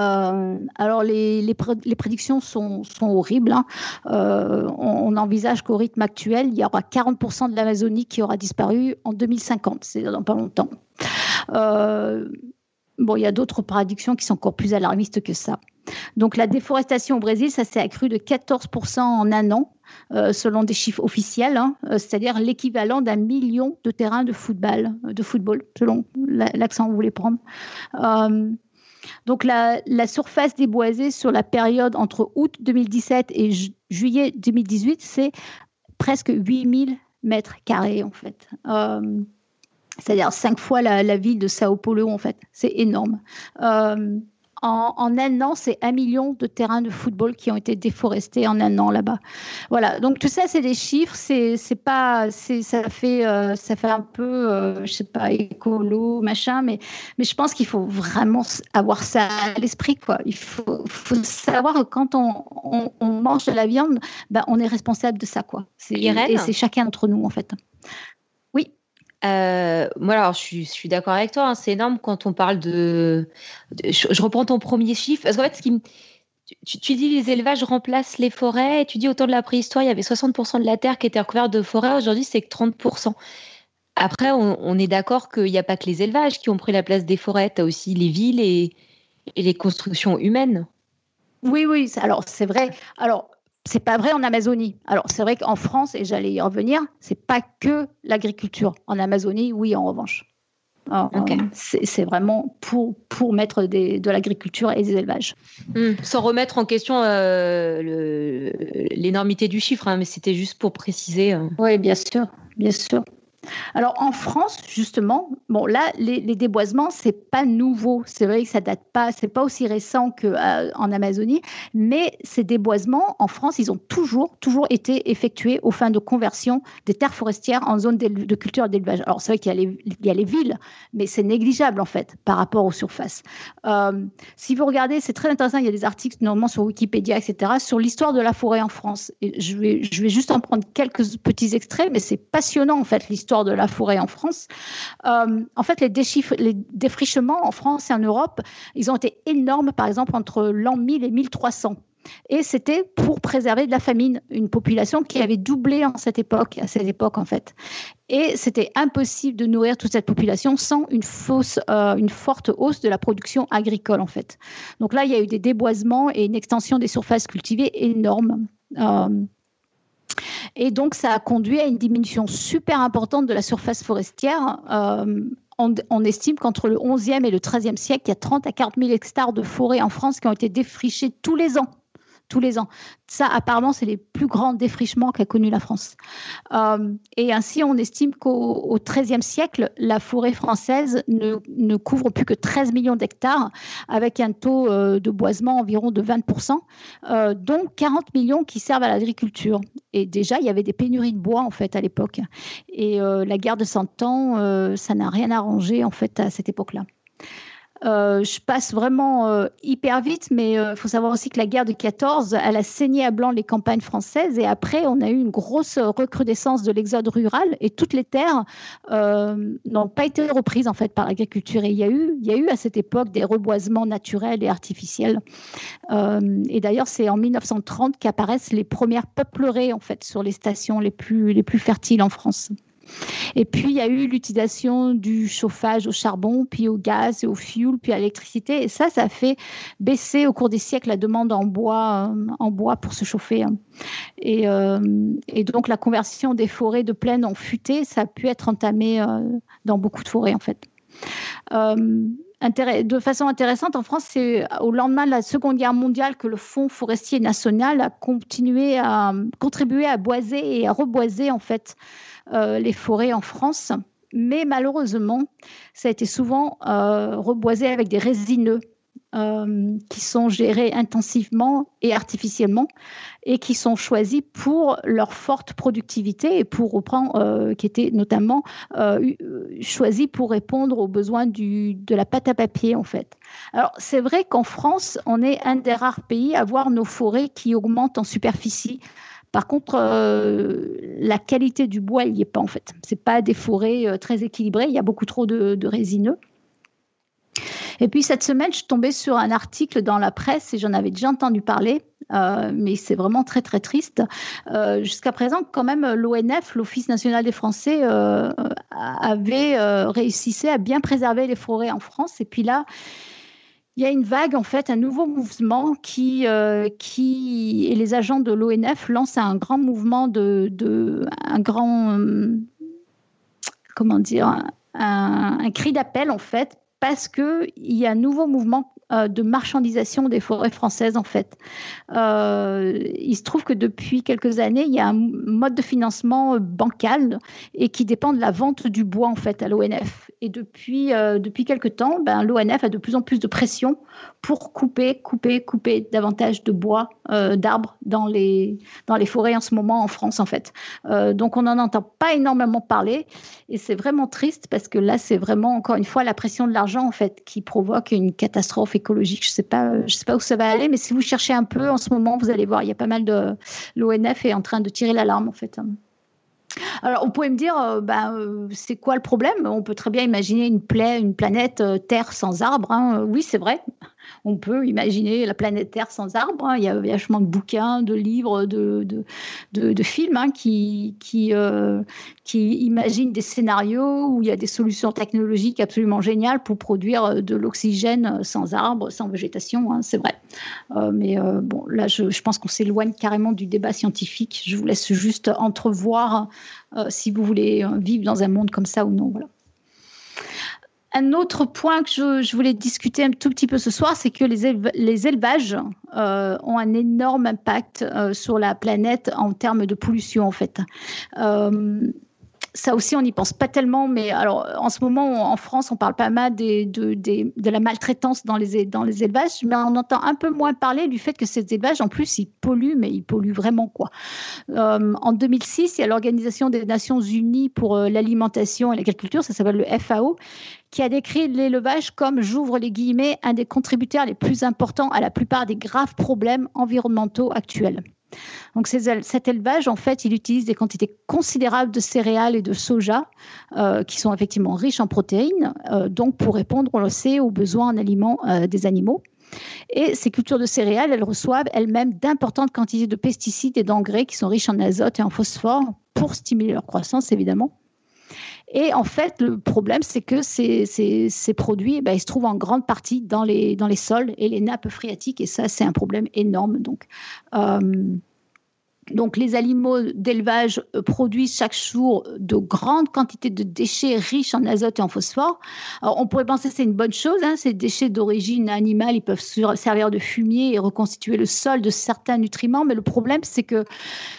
Euh, alors les, les, prédictions sont, sont horribles. Hein. Euh, on, envisage qu'au rythme actuel, il y aura 40% de l'Amazonie qui aura disparu en 2050, c'est dans pas longtemps. Euh, bon, il y a d'autres prédictions qui sont encore plus alarmistes que ça. Donc la déforestation au Brésil, ça s'est accru de 14% en un an, selon des chiffres officiels, hein. c'est-à-dire l'équivalent d'un million de terrains de football, de football selon l'accent que vous voulez prendre. Donc la, surface déboisée sur la période entre août 2017 et juillet 2018, c'est presque 8000 mètres carrés en fait. Euh, c'est-à-dire cinq fois la, ville de Sao Paulo en fait. C'est énorme. Euh, en, un an, c'est un million de terrains de football qui ont été déforestés en un an là-bas. Voilà. Donc tout ça, c'est des chiffres. C'est, pas, ça fait, euh, ça fait un peu, euh, je sais pas, écolo, machin. Mais, mais je pense qu'il faut vraiment avoir ça à l'esprit, quoi. Il faut, savoir que quand on, mange de la viande, ben, on est responsable de ça, quoi. et c'est chacun d'entre nous, en fait. Euh, moi, alors, je suis, d'accord avec toi. Hein, c'est énorme quand on parle de. je, reprends ton premier chiffre. Parce qu'en fait, ce qui tu, tu, dis les élevages remplacent les forêts tu dis autour de la préhistoire, il y avait 60% de la terre qui était recouverte de forêts. Aujourd'hui, c'est que 30%. Après, on, est d'accord qu'il n'y a pas que les élevages qui ont pris la place des forêts. Tu as aussi les villes et, et les constructions humaines. Oui, oui. Alors, c'est vrai. Alors, c'est pas vrai en Amazonie. Alors c'est vrai qu'en France, et j'allais y revenir, c'est pas que l'agriculture. En Amazonie, oui, en revanche. C'est vraiment pour, pour mettre de l'agriculture et des élevages. Hmm. Sans remettre en question euh, l'énormité du chiffre, hein, mais c'était juste pour préciser. Euh. Oui, bien sûr, bien sûr. Alors en France, justement, bon là, les, déboisements, c'est pas nouveau. C'est vrai que ça date pas, c'est pas aussi récent qu'en euh, Amazonie, mais ces déboisements en France, ils ont toujours, toujours été effectués aux fins de conversion des terres forestières en zone de culture et d'élevage. Alors c'est vrai qu'il y, a les villes, mais c'est négligeable en fait par rapport aux surfaces. Euh, si vous regardez, c'est très intéressant. Il y a des articles normalement sur Wikipédia, etc., sur l'histoire de la forêt en France. Et je vais, je vais juste en prendre quelques petits extraits, mais c'est passionnant en fait l'histoire de la forêt en France. Euh, en fait, les, défrichements en France et en Europe, ils ont été énormes, par exemple, entre l'an 1000 et 1300. Et c'était pour préserver de la famine, une population qui avait doublé en cette époque, à cette époque en fait. Et c'était impossible de nourrir toute cette population sans une, euh, forte hausse de la production agricole en fait. Donc là, il y a eu des déboisements et une extension des surfaces cultivées énormes. Euh, et donc, ça a conduit à une diminution super importante de la surface forestière. Euh, on, estime qu'entre le 11e et le 13e siècle, il y a 30 à 40 000 hectares de forêts en France qui ont été défrichés tous les ans tous les ans. Ça, apparemment, c'est les plus grands défrichements qu'a connu la France. Euh, et ainsi, on estime qu'au XIIIe siècle, la forêt française ne, couvre plus que 13 millions d'hectares, avec un taux euh, de boisement environ de 20%, euh, dont 40 millions qui servent à l'agriculture. Et déjà, il y avait des pénuries de bois, en fait, à l'époque. Et la guerre de Cent Ans, ça n'a rien arrangé, en fait, à cette époque-là. Euh, je passe vraiment euh, hyper vite, mais il euh, faut savoir aussi que la guerre de 14, elle a saigné à blanc les campagnes françaises et après, on a eu une grosse recrudescence de l'exode rural et toutes les terres n'ont pas été reprises en fait par l'agriculture. Et il y, a eu, il y a eu à cette époque des reboisements naturels et artificiels. et d'ailleurs, c'est en 1930 qu'apparaissent les premières peupleraies en fait sur les stations les plus fertiles en France. Et puis, il y a eu l'utilisation du chauffage au charbon, puis au gaz et au fioul, puis à l'électricité. Et ça, ça a fait baisser au cours des siècles la demande en bois, euh, en bois pour se chauffer. Hein. Euh, et, donc, la conversion des forêts de plaine en futaies, ça a pu être entamé euh, dans beaucoup de forêts, en fait. de façon intéressante, en France, c'est au lendemain de la Seconde Guerre mondiale que le Fonds forestier national a continué à contribuer à boiser et à reboiser en fait les forêts en France. Mais malheureusement, ça a été souvent euh, reboisé avec des résineux euh, qui sont gérés intensivement et artificiellement et qui sont choisis pour leur forte productivité et pour qui étaient notamment choisis pour répondre aux besoins de la pâte à papier en fait. Alors c'est vrai qu'en France, on est un des rares pays à voir nos forêts qui augmentent en superficie Par contre, la qualité du bois, il n'y est pas en fait. C'est pas des forêts très équilibrées. Il y a beaucoup trop de, résineux. Et puis cette semaine, je suis tombée sur un article dans la presse et j'en avais déjà entendu parler, euh, mais c'est vraiment très très triste. Euh, jusqu'à présent, quand même, l'ONF, l'Office national des Français, euh, avait réussi à bien préserver les forêts en France. Et puis là, il y a une vague, en fait, un nouveau mouvement qui, qui et les agents de l'ONF lancent un grand mouvement de, un grand, comment dire, un, un cri d'appel en fait parce qu'il y a un nouveau mouvement euh, de marchandisation des forêts françaises, en fait. Euh, il se trouve que depuis quelques années, il y a un mode de financement bancal et qui dépend de la vente du bois, en fait, à l'ONF. Et depuis, euh, depuis quelques temps, ben, l'ONF a de plus en plus de pression pour couper, couper, couper davantage de bois, d'arbres dans les, dans les forêts en ce moment en France, en fait. donc, on n'en entend pas énormément parler et c'est vraiment triste parce que là, c'est vraiment, encore une fois, la pression de l'argent, en fait, qui provoque une catastrophe écologique. Je ne sais, pas, sais pas où ça va aller, mais si vous cherchez un peu en ce moment, vous allez voir, il y a pas mal de. L'ONF est en train de tirer l'alarme, en fait. Alors, on pourrait me dire, ben, c'est quoi le problème? On peut très bien imaginer une, plaie, une planète euh, Terre sans arbres. Hein. Oui, c'est vrai on peut imaginer la planète Terre sans arbres. Hein. Il y a vachement de bouquins, de livres, de, de, films hein, qui, qui, euh, qui imaginent des scénarios où il y a des solutions technologiques absolument géniales pour produire euh, de l'oxygène sans arbres, sans végétation. Hein, c'est vrai. Euh, mais bon, là, je, pense qu'on s'éloigne carrément du débat scientifique. Je vous laisse juste entrevoir si vous voulez vivre dans un monde comme ça ou non. Un autre point que je, voulais discuter un tout petit peu ce soir, c'est que les, élevages euh, ont un énorme impact euh, sur la planète en termes de pollution, en fait. Euh, ça aussi, on n'y pense pas tellement, mais alors en ce moment, en France, on parle pas mal de, la maltraitance dans les, dans les élevages, mais on entend un peu moins parler du fait que ces élevages, en plus, ils polluent, mais ils polluent vraiment quoi. Euh, en 2006, il y a l'Organisation des Nations Unies pour euh, l'alimentation et l'agriculture, ça s'appelle le FAO, qui a décrit l'élevage comme, j'ouvre les guillemets, un des contributeurs les plus importants à la plupart des graves problèmes environnementaux actuels. Donc cet élevage, en fait, il utilise des quantités considérables de céréales et de soja euh, qui sont effectivement riches en protéines, euh, donc pour répondre, on le aux besoins en aliments euh, des animaux. Et ces cultures de céréales, elles reçoivent elles-mêmes d'importantes quantités de pesticides et d'engrais qui sont riches en azote et en phosphore pour stimuler leur croissance, évidemment. Et en fait, le problème, c'est que ces, produits, eh ben, ils se trouvent en grande partie dans les, dans les sols et les nappes phréatiques. Et ça, c'est un problème énorme. Donc, euh, donc, les animaux d'élevage euh, produisent chaque jour de grandes quantités de déchets riches en azote et en phosphore. On pourrait penser que c'est une bonne chose. Hein, ces déchets d'origine animale, ils peuvent servir de fumier et reconstituer le sol de certains nutriments. Mais le problème, c'est que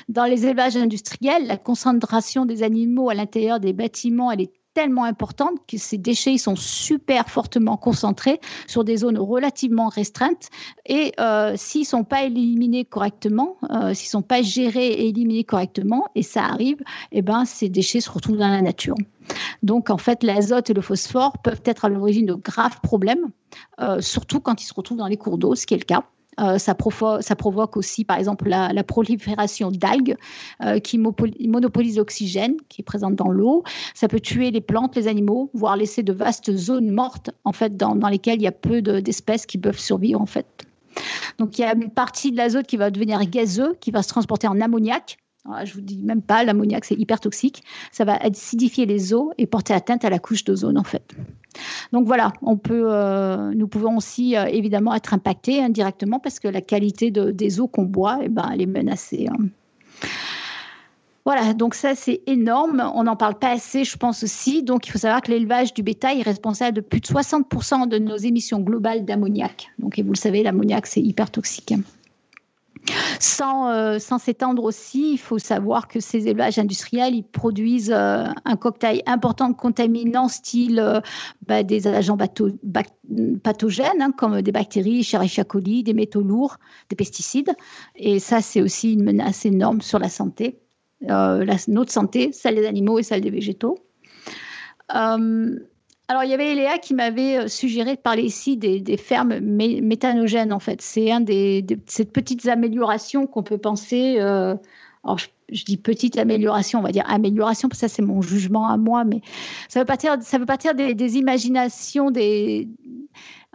dans les élevages industriels, la concentration des animaux à l'intérieur des bâtiments, elle est tellement importante que ces déchets sont super fortement concentrés sur des zones relativement restreintes. Et euh, s'ils ne sont pas éliminés correctement, euh, s'ils ne sont pas gérés et éliminés correctement, et ça arrive, eh ben, ces déchets se retrouvent dans la nature. Donc, en fait, l'azote et le phosphore peuvent être à l'origine de graves problèmes, euh, surtout quand ils se retrouvent dans les cours d'eau, ce qui est le cas. Euh, ça, provoque aussi, par exemple, la, prolifération d'algues euh, qui monopolisent l'oxygène qui est présent dans l'eau. Ça peut tuer les plantes, les animaux, voire laisser de vastes zones mortes, en fait, dans, lesquelles il y a peu d'espèces qui peuvent survivre, en fait. Donc, il y a une partie de l'azote qui va devenir gazeux, qui va se transporter en ammoniac, je je vous dis même pas, l'ammoniac c'est hyper toxique. Ça va acidifier les eaux et porter atteinte à la couche d'ozone en fait. Donc voilà, on peut, euh, nous pouvons aussi euh, évidemment être impactés indirectement parce que la qualité des eaux qu'on boit, eh ben, elle est menacée. Hein. Voilà, donc ça c'est énorme. On n'en parle pas assez, je pense aussi. Donc il faut savoir que l'élevage du bétail est responsable de plus de 60% de nos émissions globales d'ammoniac. Donc et vous le savez, l'ammoniac c'est hyper toxique. Euh, sans, s'étendre aussi, il faut savoir que ces élevages industriels, ils produisent euh, un cocktail important de contaminants, style euh, bah, des agents pathogènes, hein, comme des bactéries, Escherichia coli, des métaux lourds, des pesticides. Et ça, c'est aussi une menace énorme sur la santé, notre santé, celle des animaux et celle des végétaux. Alors, il y avait Eléa qui m'avait euh, suggéré de parler ici des, fermes méthanogènes, en fait. C'est un des, ces petites améliorations qu'on peut penser euh, alors je, dis petite amélioration, on va dire amélioration, parce que ça c'est mon jugement à moi, mais ça veut partir, ça veut partir des imaginations, des,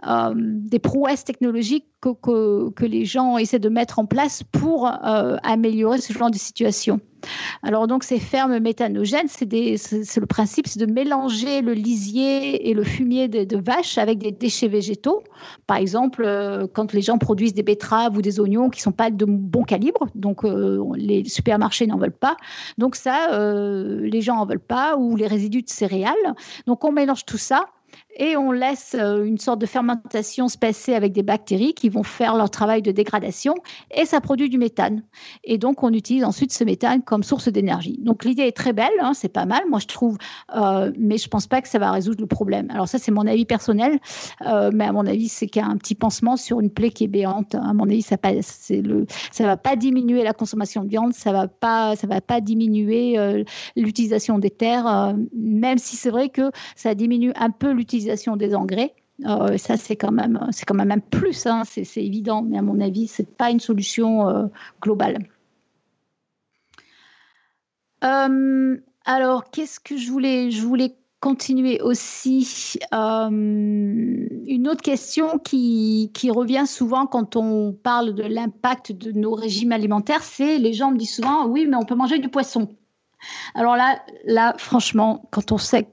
euh, des prouesses technologiques que, que, les gens essaient de mettre en place pour euh, améliorer ce genre de situation. Alors donc ces fermes méthanogènes, c'est le principe, c'est de mélanger le lisier et le fumier de, vaches avec des déchets végétaux. Par exemple, euh, quand les gens produisent des betteraves ou des oignons qui ne sont pas de bon calibre, donc les supermarchés n'en veulent pas. Donc ça, les gens n'en veulent pas, ou les résidus de céréales. Donc on mélange tout ça et on laisse euh, une sorte de fermentation se passer avec des bactéries qui vont faire leur travail de dégradation et ça produit du méthane. Et donc on utilise ensuite ce méthane comme source d'énergie. Donc l'idée est très belle, hein, c'est pas mal, moi je trouve, euh, mais je pense pas que ça va résoudre le problème. Alors ça c'est mon avis personnel, euh, mais à mon avis c'est qu'un petit pansement sur une plaie qui est béante. À mon avis ça ne ça va pas diminuer la consommation de viande, ça va pas, ça va pas diminuer l'utilisation des terres, même si c'est vrai que ça diminue un peu l'utilisation des engrais. Euh, ça, c'est quand même, c'est quand même un plus, hein, c'est, évident, mais à mon avis, c'est pas une solution euh, globale. Euh, alors, qu'est-ce que je voulais, je voulais continuer aussi. une autre question qui, qui, revient souvent quand on parle de l'impact de nos régimes alimentaires, c'est les gens me disent souvent, oui, mais on peut manger du poisson. Alors là, là, franchement, quand on sait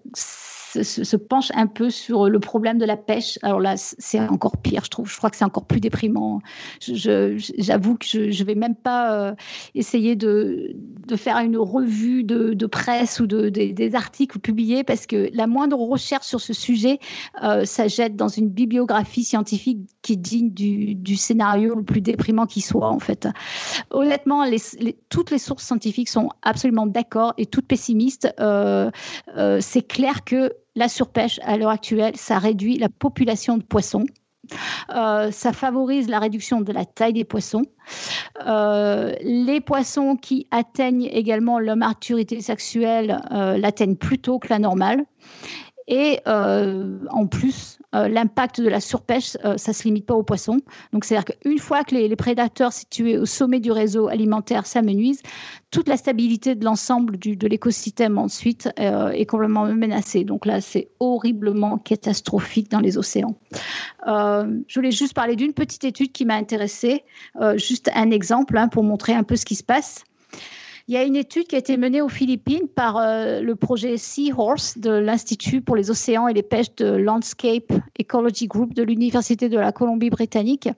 se, penche un peu sur le problème de la pêche. Alors là, c'est encore pire, je trouve. Je crois que c'est encore plus déprimant. J'avoue que je ne vais même pas euh, essayer de, faire une revue de, presse ou de, des articles publiés parce que la moindre recherche sur ce sujet, euh, ça jette dans une bibliographie scientifique qui est digne du, scénario le plus déprimant qui soit, en fait. Honnêtement, toutes les sources scientifiques sont absolument d'accord et toutes pessimistes. Euh, c'est clair que la surpêche, à l'heure actuelle, ça réduit la population de poissons. Euh, ça favorise la réduction de la taille des poissons. Euh, les poissons qui atteignent également leur maturité sexuelle euh, l'atteignent plus tôt que la normale. Et en plus, euh, l'impact de la surpêche, euh, ça ne se limite pas aux poissons. Donc, c'est-à-dire qu'une fois que les, prédateurs situés au sommet du réseau alimentaire s'amenuisent, toute la stabilité de l'ensemble de l'écosystème ensuite euh, est complètement menacée. Donc là, c'est horriblement catastrophique dans les océans. je voulais juste parler d'une petite étude qui m'a intéressée, juste un exemple hein, pour montrer un peu ce qui se passe. Il y a une étude qui a été menée aux Philippines par euh, le projet Seahorse de l'Institut pour les océans et les pêches de Landscape Ecology Group de l'Université de la Colombie-Britannique,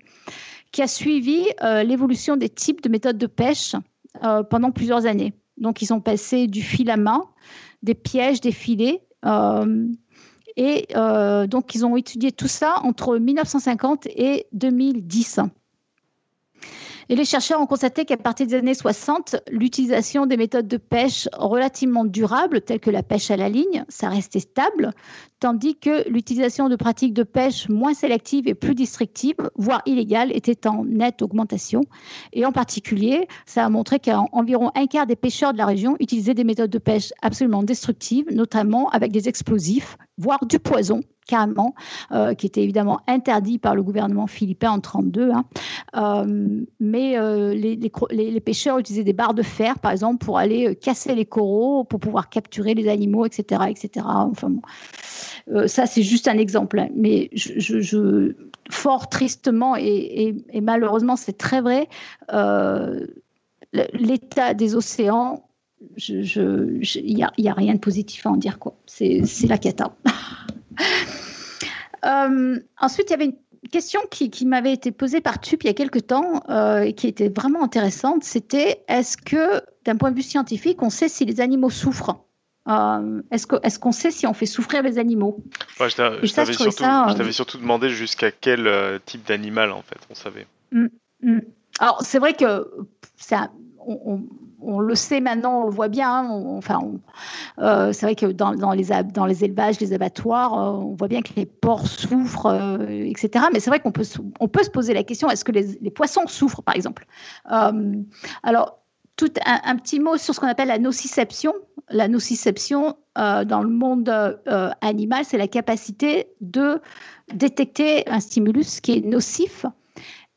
qui a suivi euh, l'évolution des types de méthodes de pêche euh, pendant plusieurs années. Donc, ils ont passé du fil à main, des pièges, des filets. et donc, ils ont étudié tout ça entre 1950 et 2010. Et les chercheurs ont constaté qu'à partir des années 60, l'utilisation des méthodes de pêche relativement durables, telles que la pêche à la ligne, ça restait stable, tandis que l'utilisation de pratiques de pêche moins sélectives et plus districtives, voire illégales, était en nette augmentation. Et en particulier, ça a montré qu'environ un quart des pêcheurs de la région utilisaient des méthodes de pêche absolument destructives, notamment avec des explosifs, voire du poison carrément, euh, qui était évidemment interdit par le gouvernement philippin en 1932. Hein. Euh, mais euh, les, pêcheurs utilisaient des barres de fer, par exemple, pour aller casser les coraux, pour pouvoir capturer les animaux, etc. etc. Enfin, ça, c'est juste un exemple. Hein. Mais fort tristement, et, malheureusement, c'est très vrai, l'état des océans il n'y a, a, rien de positif à en dire. C'est la cata. Euh, ensuite, il y avait une question qui, m'avait été posée par Tup il y a quelques temps euh, et qui était vraiment intéressante. C'était est-ce que, d'un point de vue scientifique, on sait si les animaux souffrent? Euh, Est-ce qu'on sait si on fait souffrir les animaux? Je t'avais surtout, surtout, demandé jusqu'à quel type d'animal, en fait, on savait. Mm, mm. Alors, c'est vrai que ça, on, on le sait maintenant, on le voit bien. Hein, enfin, euh, c'est vrai que dans, les, élevages, les abattoirs, euh, on voit bien que les porcs souffrent, euh, etc. Mais c'est vrai qu'on peut, on se poser la question est-ce que les, poissons souffrent, par exemple? Alors, tout un, petit mot sur ce qu'on appelle la nociception. La nociception dans le monde animal, c'est la capacité de détecter un stimulus qui est nocif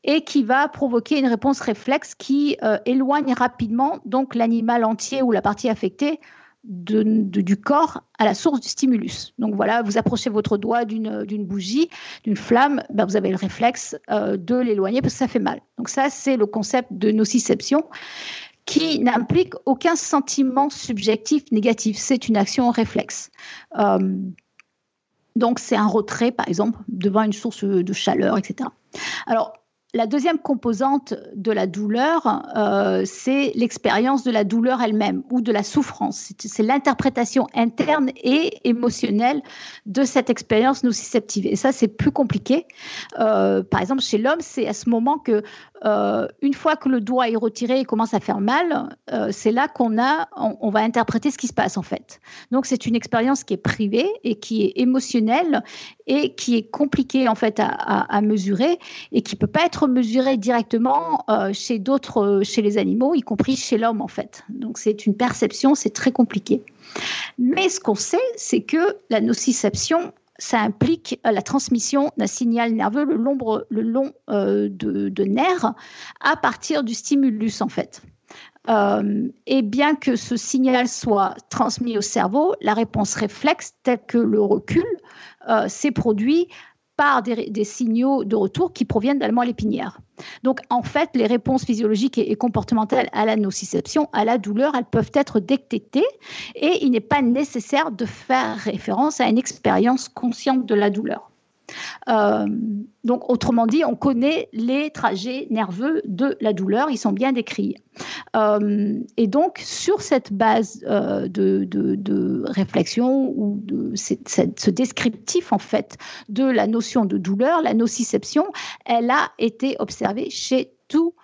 et qui va provoquer une réponse réflexe qui euh, éloigne rapidement donc l'animal entier ou la partie affectée du corps à la source du stimulus. Donc voilà, vous approchez votre doigt d'une bougie, d'une flamme, ben vous avez le réflexe euh, de l'éloigner parce que ça fait mal. Donc ça, c'est le concept de nociception qui n'implique aucun sentiment subjectif négatif. C'est une action réflexe. Euh, donc c'est un retrait, par exemple, devant une source de chaleur, etc. Alors, la deuxième composante de la douleur, euh, c'est l'expérience de la douleur elle-même ou de la souffrance. C'est l'interprétation interne et émotionnelle de cette expérience nociceptive. Et ça, c'est plus compliqué. Euh, par exemple, chez l'homme, c'est à ce moment que euh, une fois que le doigt est retiré et commence à faire mal, euh, c'est là qu'on a, on, va interpréter ce qui se passe en fait. Donc c'est une expérience qui est privée et qui est émotionnelle et qui est compliquée en fait à, mesurer et qui peut pas être mesurée directement euh, chez d'autres, chez les animaux, y compris chez l'homme en fait. Donc c'est une perception, c'est très compliqué. Mais ce qu'on sait, c'est que la nociception ça implique euh, la transmission d'un signal nerveux le long, euh, de, nerfs à partir du stimulus en fait. Euh, et bien que ce signal soit transmis au cerveau, la réponse réflexe, telle que le recul, s'est produit par des, signaux de retour qui proviennent d'allemand l'épinière. Donc, en fait, les réponses physiologiques et, comportementales à la nociception, à la douleur, elles peuvent être détectées et il n'est pas nécessaire de faire référence à une expérience consciente de la douleur. Euh, donc, autrement dit, on connaît les trajets nerveux de la douleur, ils sont bien décrits. Euh, et donc, sur cette base euh, de, réflexion ou de ce descriptif en fait de la notion de douleur, la nociception, elle a été observée chez tous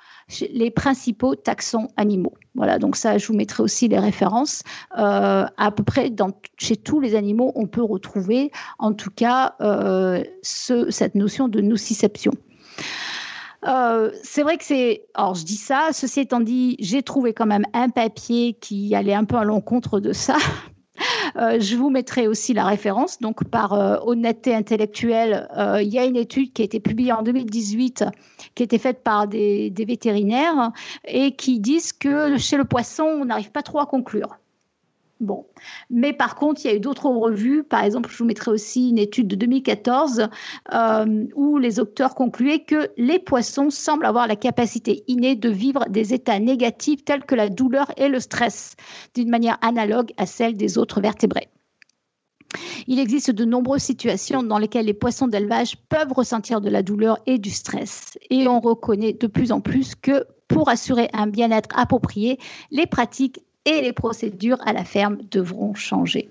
les principaux taxons animaux. Voilà, donc ça, je vous mettrai aussi les références. Euh, à peu près chez tous les animaux, on peut retrouver en tout cas euh, ce, cette notion de nociception. Euh, c'est vrai que c'est. Alors, je dis ça, ceci étant dit, j'ai trouvé quand même un papier qui allait un peu à l'encontre de ça, je vous mettrai aussi la référence. Donc, par euh, honnêteté intellectuelle, euh, il y a une étude qui a été publiée en 2018, qui a été faite par des vétérinaires et qui disent que chez le poisson, on n'arrive pas trop à conclure. Bon. Mais par contre, il y a eu d'autres revues. Par exemple, je vous mettrai aussi une étude de 2014 euh, où les auteurs concluaient que les poissons semblent avoir la capacité innée de vivre des états négatifs tels que la douleur et le stress, d'une manière analogue à celle des autres vertébrés. Il existe de nombreuses situations dans lesquelles les poissons d'élevage peuvent ressentir de la douleur et du stress. Et on reconnaît de plus en plus que pour assurer un bien-être approprié, les pratiques et les procédures à la ferme devront changer.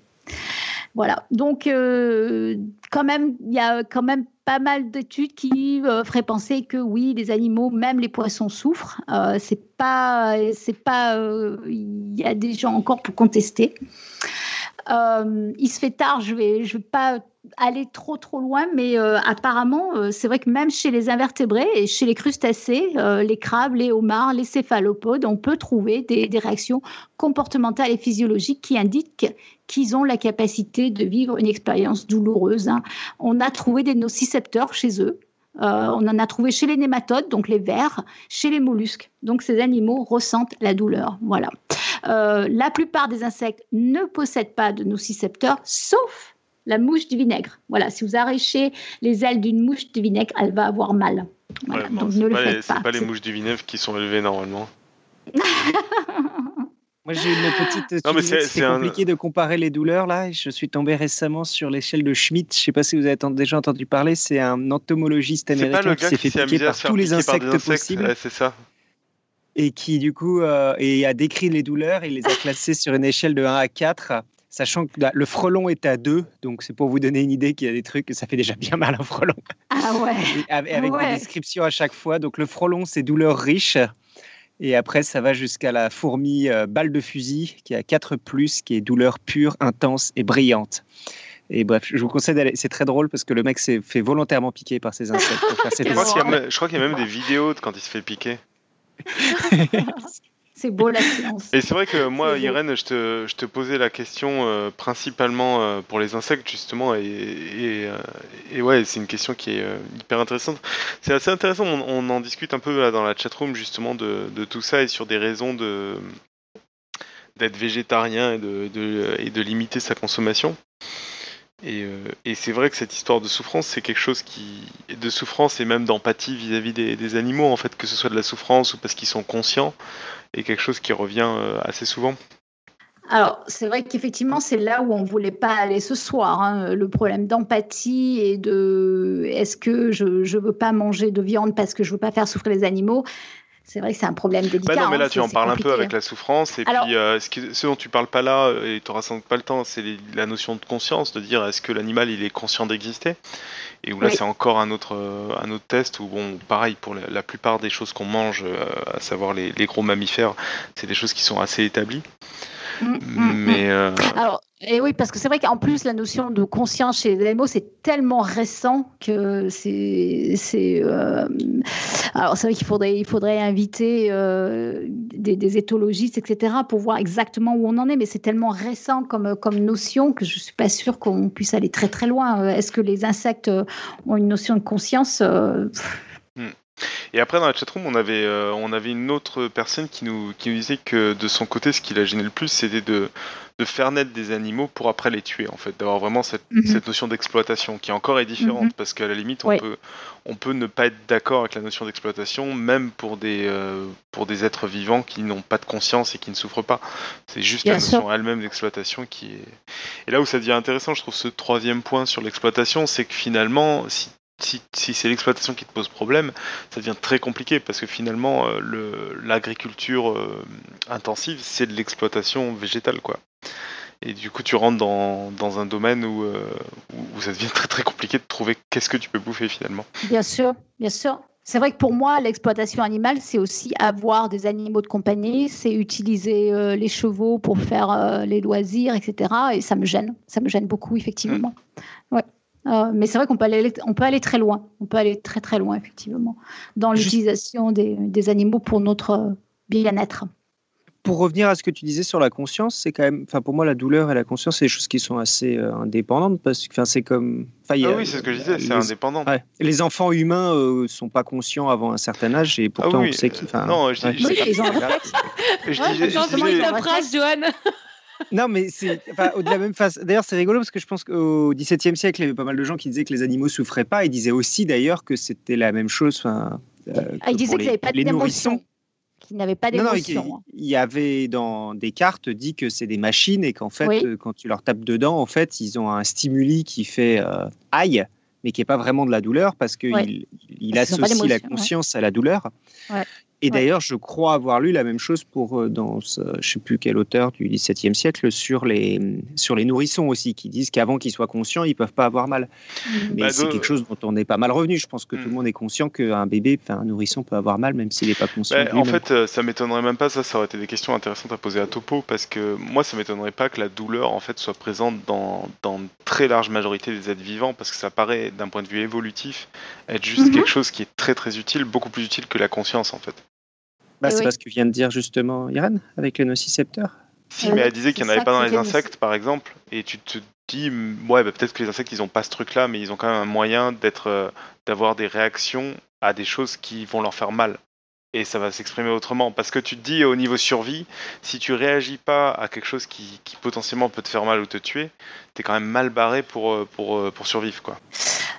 Voilà, donc euh, quand même, il y a quand même pas mal d'études qui euh, feraient penser que oui, les animaux, même les poissons souffrent. Euh, c'est pas, c'est pas, il y a des gens encore pour contester. il se fait tard, je vais, je vais pas aller trop trop loin, mais euh, apparemment, euh, c'est vrai que même chez les invertébrés et chez les crustacés, euh, les crabes, les homards, les céphalopodes, on peut trouver des, réactions comportementales et physiologiques qui indiquent qu'ils ont la capacité de vivre une expérience douloureuse. Hein. On a trouvé des nocicepteurs chez eux. on en a trouvé chez les nématodes, donc les vers, chez les mollusques. Donc ces animaux ressentent la douleur. Voilà. la plupart des insectes ne possèdent pas de nocicepteurs, sauf la mouche du vinaigre. Voilà, si vous arrachez les ailes d'une mouche du vinaigre, elle va avoir mal. donc ne le faites pas. C'est pas les mouches du vinaigre qui sont élevées normalement. Moi, j'ai une petite. Non, mais c'est compliqué de comparer les douleurs là. Je suis tombé récemment sur l'échelle de Schmidt. Je ne sais pas si vous avez déjà entendu parler. C'est un entomologiste américain qui s'est fait piquer par tous les insectes, possibles. c'est ça. Et qui du coup euh, et a décrit les douleurs. Il les a classées sur une échelle de 1 à 4 sachant que le frelon est à 2, donc c'est pour vous donner une idée qu'il y a des trucs, ça fait déjà bien mal un frelon. Ah ouais. avec, des descriptions à chaque fois. Donc le frelon, c'est douleur riche. Et après, ça va jusqu'à la fourmi euh, balle de fusil, qui a 4 plus, qui est douleur pure, intense et brillante. Et bref, je vous conseille d'aller. C'est très drôle parce que le mec s'est fait volontairement piquer par ses insectes. je crois qu'il y, a même des vidéos de quand il se fait piquer. C'est beau la science. Et c'est vrai que moi, Irène, je te, je te, posais la question euh, principalement euh, pour les insectes, justement, et, et, et ouais, c'est une question qui est hyper intéressante. C'est assez intéressant, on, en discute un peu là, dans la chatroom, justement, de, de, tout ça et sur des raisons de d'être végétarien et de, de, et de limiter sa consommation. Euh, et, c'est vrai que cette histoire de souffrance, c'est quelque chose qui. de souffrance et même d'empathie vis-à-vis des, animaux, en fait, que ce soit de la souffrance ou parce qu'ils sont conscients, quelque chose qui revient euh, assez souvent. Alors, c'est vrai qu'effectivement, c'est là où on ne voulait pas aller ce soir. Hein, le problème d'empathie et de est-ce que je ne veux pas manger de viande parce que je ne veux pas faire souffrir les animaux? C'est vrai que c'est un problème délicat. Bah non, mais là, hein, tu en parles un peu avec la souffrance. Et puis, euh, ce, dont tu parles pas là, et tu n'auras pas le temps, c'est la notion de conscience, de dire est-ce que l'animal, il est conscient d'exister? Et où là, c'est encore un autre, euh, un autre test où, bon, pareil, pour la, plupart des choses qu'on mange, euh, à savoir les, les, gros mammifères, c'est des choses qui sont assez établies. Mais. Alors, et oui, parce que c'est vrai qu'en plus, la notion de conscience chez les animaux, c'est tellement récent que c'est. c'est euh, alors, c'est vrai qu'il faudrait, il faudrait inviter euh, des, éthologistes, etc., pour voir exactement où on en est, mais c'est tellement récent comme, comme notion que je ne suis pas sûre qu'on puisse aller très très loin. Est-ce que les insectes ont une notion de conscience? Et après, dans la chatroom, on avait, euh, on avait une autre personne qui nous, qui nous disait que de son côté, ce qui l'a gêné le plus, c'était de, de faire naître des animaux pour après les tuer, en fait, d'avoir vraiment cette, mhm. notion d'exploitation qui encore est différente mhm. parce qu'à la limite, on, peut, on peut ne pas être d'accord avec la notion d'exploitation, même pour des, euh, pour des êtres vivants qui n'ont pas de conscience et qui ne souffrent pas. C'est juste la notion elle-même d'exploitation qui est. Et là où ça devient intéressant, je trouve, ce troisième point sur l'exploitation, c'est que finalement, si si, c'est l'exploitation qui te pose problème, ça devient très compliqué parce que finalement, euh, l'agriculture euh, intensive, c'est de l'exploitation végétale, quoi. Et du coup, tu rentres dans, dans un domaine où, euh, où, ça devient très très compliqué de trouver qu'est-ce que tu peux bouffer finalement. Bien sûr, bien sûr. C'est vrai que pour moi, l'exploitation animale, c'est aussi avoir des animaux de compagnie, c'est utiliser les chevaux pour faire les loisirs, etc. Et ça me gêne, ça me gêne beaucoup, effectivement. Mmh. Ouais. Euh, mais c'est vrai qu'on peut aller, on peut aller très loin. On peut aller très très loin effectivement dans l'utilisation des, des, animaux pour notre euh, bien-être. Pour revenir à ce que tu disais sur la conscience, c'est quand même, enfin pour moi la douleur et la conscience, c'est des choses qui sont assez euh, indépendantes parce que, c'est comme, ah oui, c'est ce que je disais, c'est indépendant. Les enfants humains ne sont pas conscients avant un certain âge et pourtant ah on sait qu'ils. Non, je dis. Oui, ils ont un Je phrase, Johan? Non, mais c'est de la même façon. D'ailleurs, c'est rigolo parce que je pense qu'au XVIIe siècle, il y avait pas mal de gens qui disaient que les animaux souffraient pas. Ils disaient aussi d'ailleurs que c'était la même chose. Euh, ah, ils disaient qu'ils n'avaient pas d'émotion. Qu'ils n'avaient pas d'émotion. Non, il y avait dans des cartes dit que c'est des machines et qu'en fait, euh, quand tu leur tapes dedans, en fait, ils ont un stimuli qui fait euh, aïe, mais qui n'est pas vraiment de la douleur parce qu'il il associe la conscience à la douleur. Ouais. Et d'ailleurs, je crois avoir lu la même chose pour euh, dans je ne sais plus quel auteur du XVIIe siècle sur les sur les nourrissons aussi, qui disent qu'avant qu'ils soient conscients, ils peuvent pas avoir mal. Mmh. Mais bah, c'est quelque chose dont on n'est pas mal revenu. Je pense que tout le mmh. monde est conscient qu'un bébé, enfin un nourrisson peut avoir mal même s'il n'est pas conscient. Bah, en fait, euh, ça m'étonnerait même pas. Ça, ça aurait été des questions intéressantes à poser à Topo parce que moi, ça m'étonnerait pas que la douleur en fait soit présente dans dans une très large majorité des êtres vivants parce que ça paraît d'un point de vue évolutif être juste mmh quelque chose qui est très très utile, beaucoup plus utile que la conscience en fait. Bah, c'est pas ce que vient de dire justement Irène avec le nocicepteur. Si, mais elle disait qu'il n'y en avait pas dans les insectes, par exemple, et tu te dis, ouais, bah, peut-être que les insectes, ils n'ont pas ce truc-là, mais ils ont quand même un moyen d'être, euh, d'avoir des réactions à des choses qui vont leur faire mal et ça va s'exprimer autrement. Parce que tu te dis au niveau survie, si tu réagis pas à quelque chose qui, potentiellement peut te faire mal ou te tuer, tu es quand même mal barré pour, euh, pour, euh, pour survivre. Quoi.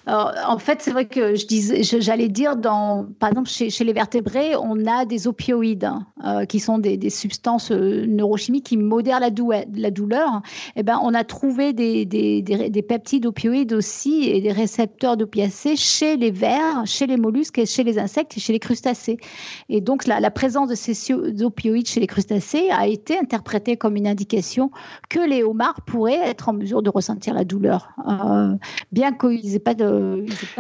En fait, c'est vrai que j'allais dire, par exemple, chez, les vertébrés, on a des opioïdes hein, euh, qui sont des, substances neurochimiques qui modèrent la, la douleur. Et eh ben, on a trouvé des, des, des, peptides opioïdes aussi et des récepteurs d'opiacés chez les vers, chez les mollusques, chez les insectes et chez les crustacés. Et donc, la, présence de ces opioïdes chez les crustacés a été interprétée comme une indication que les homards pourraient être en mesure de ressentir la douleur, euh, bien qu'ils n'aient pas de.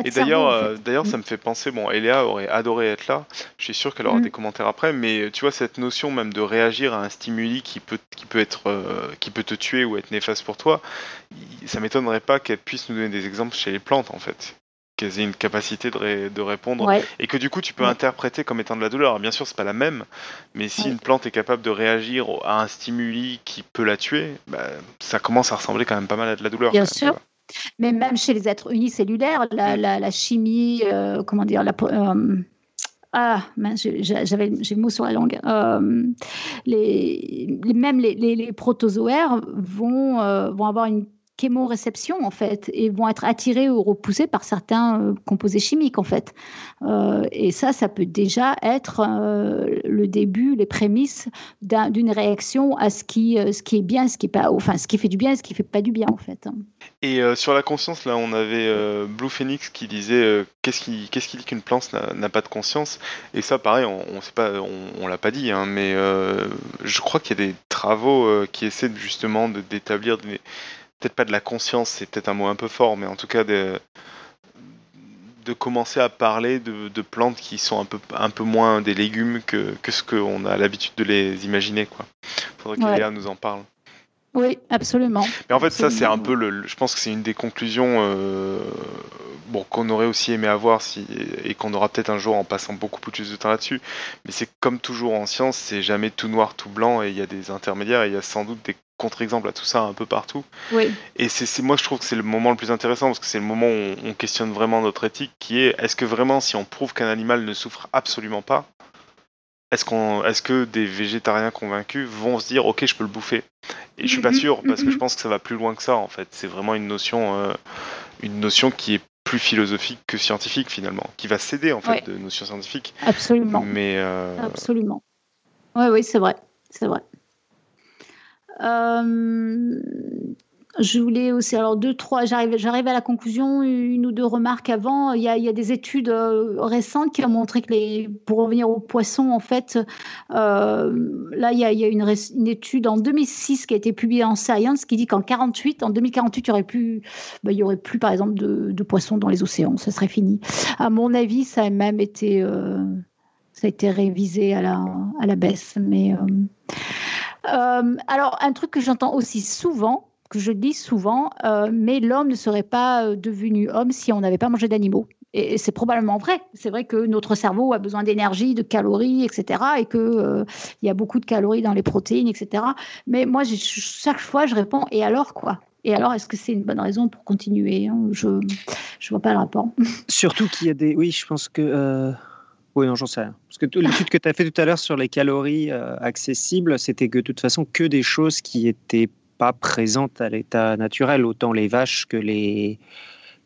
Et d'ailleurs, euh, d'ailleurs, ça me fait penser. Bon, Eléa aurait adoré être là. Je suis sûr qu'elle aura mm. des commentaires après, mais tu vois cette notion même de réagir à un stimuli qui peut, qui peut être, euh, qui peut te tuer ou être néfaste pour toi. Ça m'étonnerait pas qu'elle puisse nous donner des exemples chez les plantes, en fait qu'elles aient une capacité de, répondre et que du coup tu peux interpréter comme étant de la douleur. bien sûr, c'est pas la même, mais si une plante est capable de réagir à un stimuli qui peut la tuer, bah, ça commence à ressembler quand même pas mal à de la douleur. Bien sûr. Mais même chez les êtres unicellulaires, la, la, chimie, euh, comment dire, la, euh, ah, j'avais j'ai le mot sur la langue. Euh, les, même les, les, protozoaires vont, vont avoir une chémoréception en fait et vont être attirés ou repoussés par certains euh, composés chimiques en fait. Euh, et ça, ça peut déjà être euh, le début, les prémices d'une réaction à ce qui, ce qui est bien, ce qui est pas, enfin ce qui fait du bien, ce qui fait pas du bien en fait. Et sur la conscience, là, on avait Blue Phoenix qui disait qu'est-ce qui, qui dit qu'une plante n'a pas de conscience? Et ça, pareil, on, sait pas, l'a pas dit, hein, mais je crois qu'il y a des travaux qui essaient justement d'établir des peut-être pas de la conscience, c'est peut-être un mot un peu fort, mais en tout cas de, de commencer à parler de, plantes qui sont un peu, un peu moins des légumes que, que ce qu'on a l'habitude de les imaginer. Il faudrait que Léa nous en parle. Oui, absolument. Mais en fait, ça, c'est un peu le. Je pense que c'est une des conclusions euh, bon, qu'on aurait aussi aimé avoir si, et qu'on aura peut-être un jour en passant beaucoup plus de temps là-dessus. Mais c'est comme toujours en science, c'est jamais tout noir, tout blanc, et il y a des intermédiaires, et il y a sans doute des contre-exemple à tout ça un peu partout. Oui. Et c'est moi je trouve que c'est le moment le plus intéressant parce que c'est le moment où on, questionne vraiment notre éthique qui est est-ce que vraiment si on prouve qu'un animal ne souffre absolument pas, est-ce qu'on est-ce que des végétariens convaincus vont se dire ok je peux le bouffer? Et je suis pas mhm. sûr parce que je pense que ça va plus loin que ça en fait. C'est vraiment une notion euh, une notion qui est plus philosophique que scientifique finalement, qui va céder en fait de notions scientifiques. Absolument. Mais euh, absolument. Oui oui c'est vrai c'est vrai. Euh, je voulais aussi, alors deux, trois, j'arrive, à la conclusion, une ou deux remarques avant. Il y a, il y a des études euh, récentes qui ont montré que les, pour revenir aux poissons, en fait, euh, là, il y a, il y a une, étude en 2006 qui a été publiée en Science qui dit qu'en 48, en 2048, il y aurait plus, ben, aurait plus, par exemple, de, poissons dans les océans. Ça serait fini. À mon avis, ça a même été, ça a été révisé à la, à la baisse, mais alors, un truc que j'entends aussi souvent, que je dis souvent, euh, mais l'homme ne serait pas euh, devenu homme si on n'avait pas mangé d'animaux. Et c'est probablement vrai. C'est vrai que notre cerveau a besoin d'énergie, de calories, etc. Et qu'il il y a beaucoup de calories dans les protéines, etc. Mais moi, chaque fois, je réponds et alors quoi? Et alors, est-ce que c'est une bonne raison pour continuer? Je ne vois pas le rapport. Surtout qu'il y a des. Oui, je pense que. Oui, non, j'en sais rien. Parce que l'étude que tu as fait tout à l'heure sur les calories euh, accessibles, c'était que de toute façon que des choses qui n'étaient pas présentes à l'état naturel, autant les vaches que les,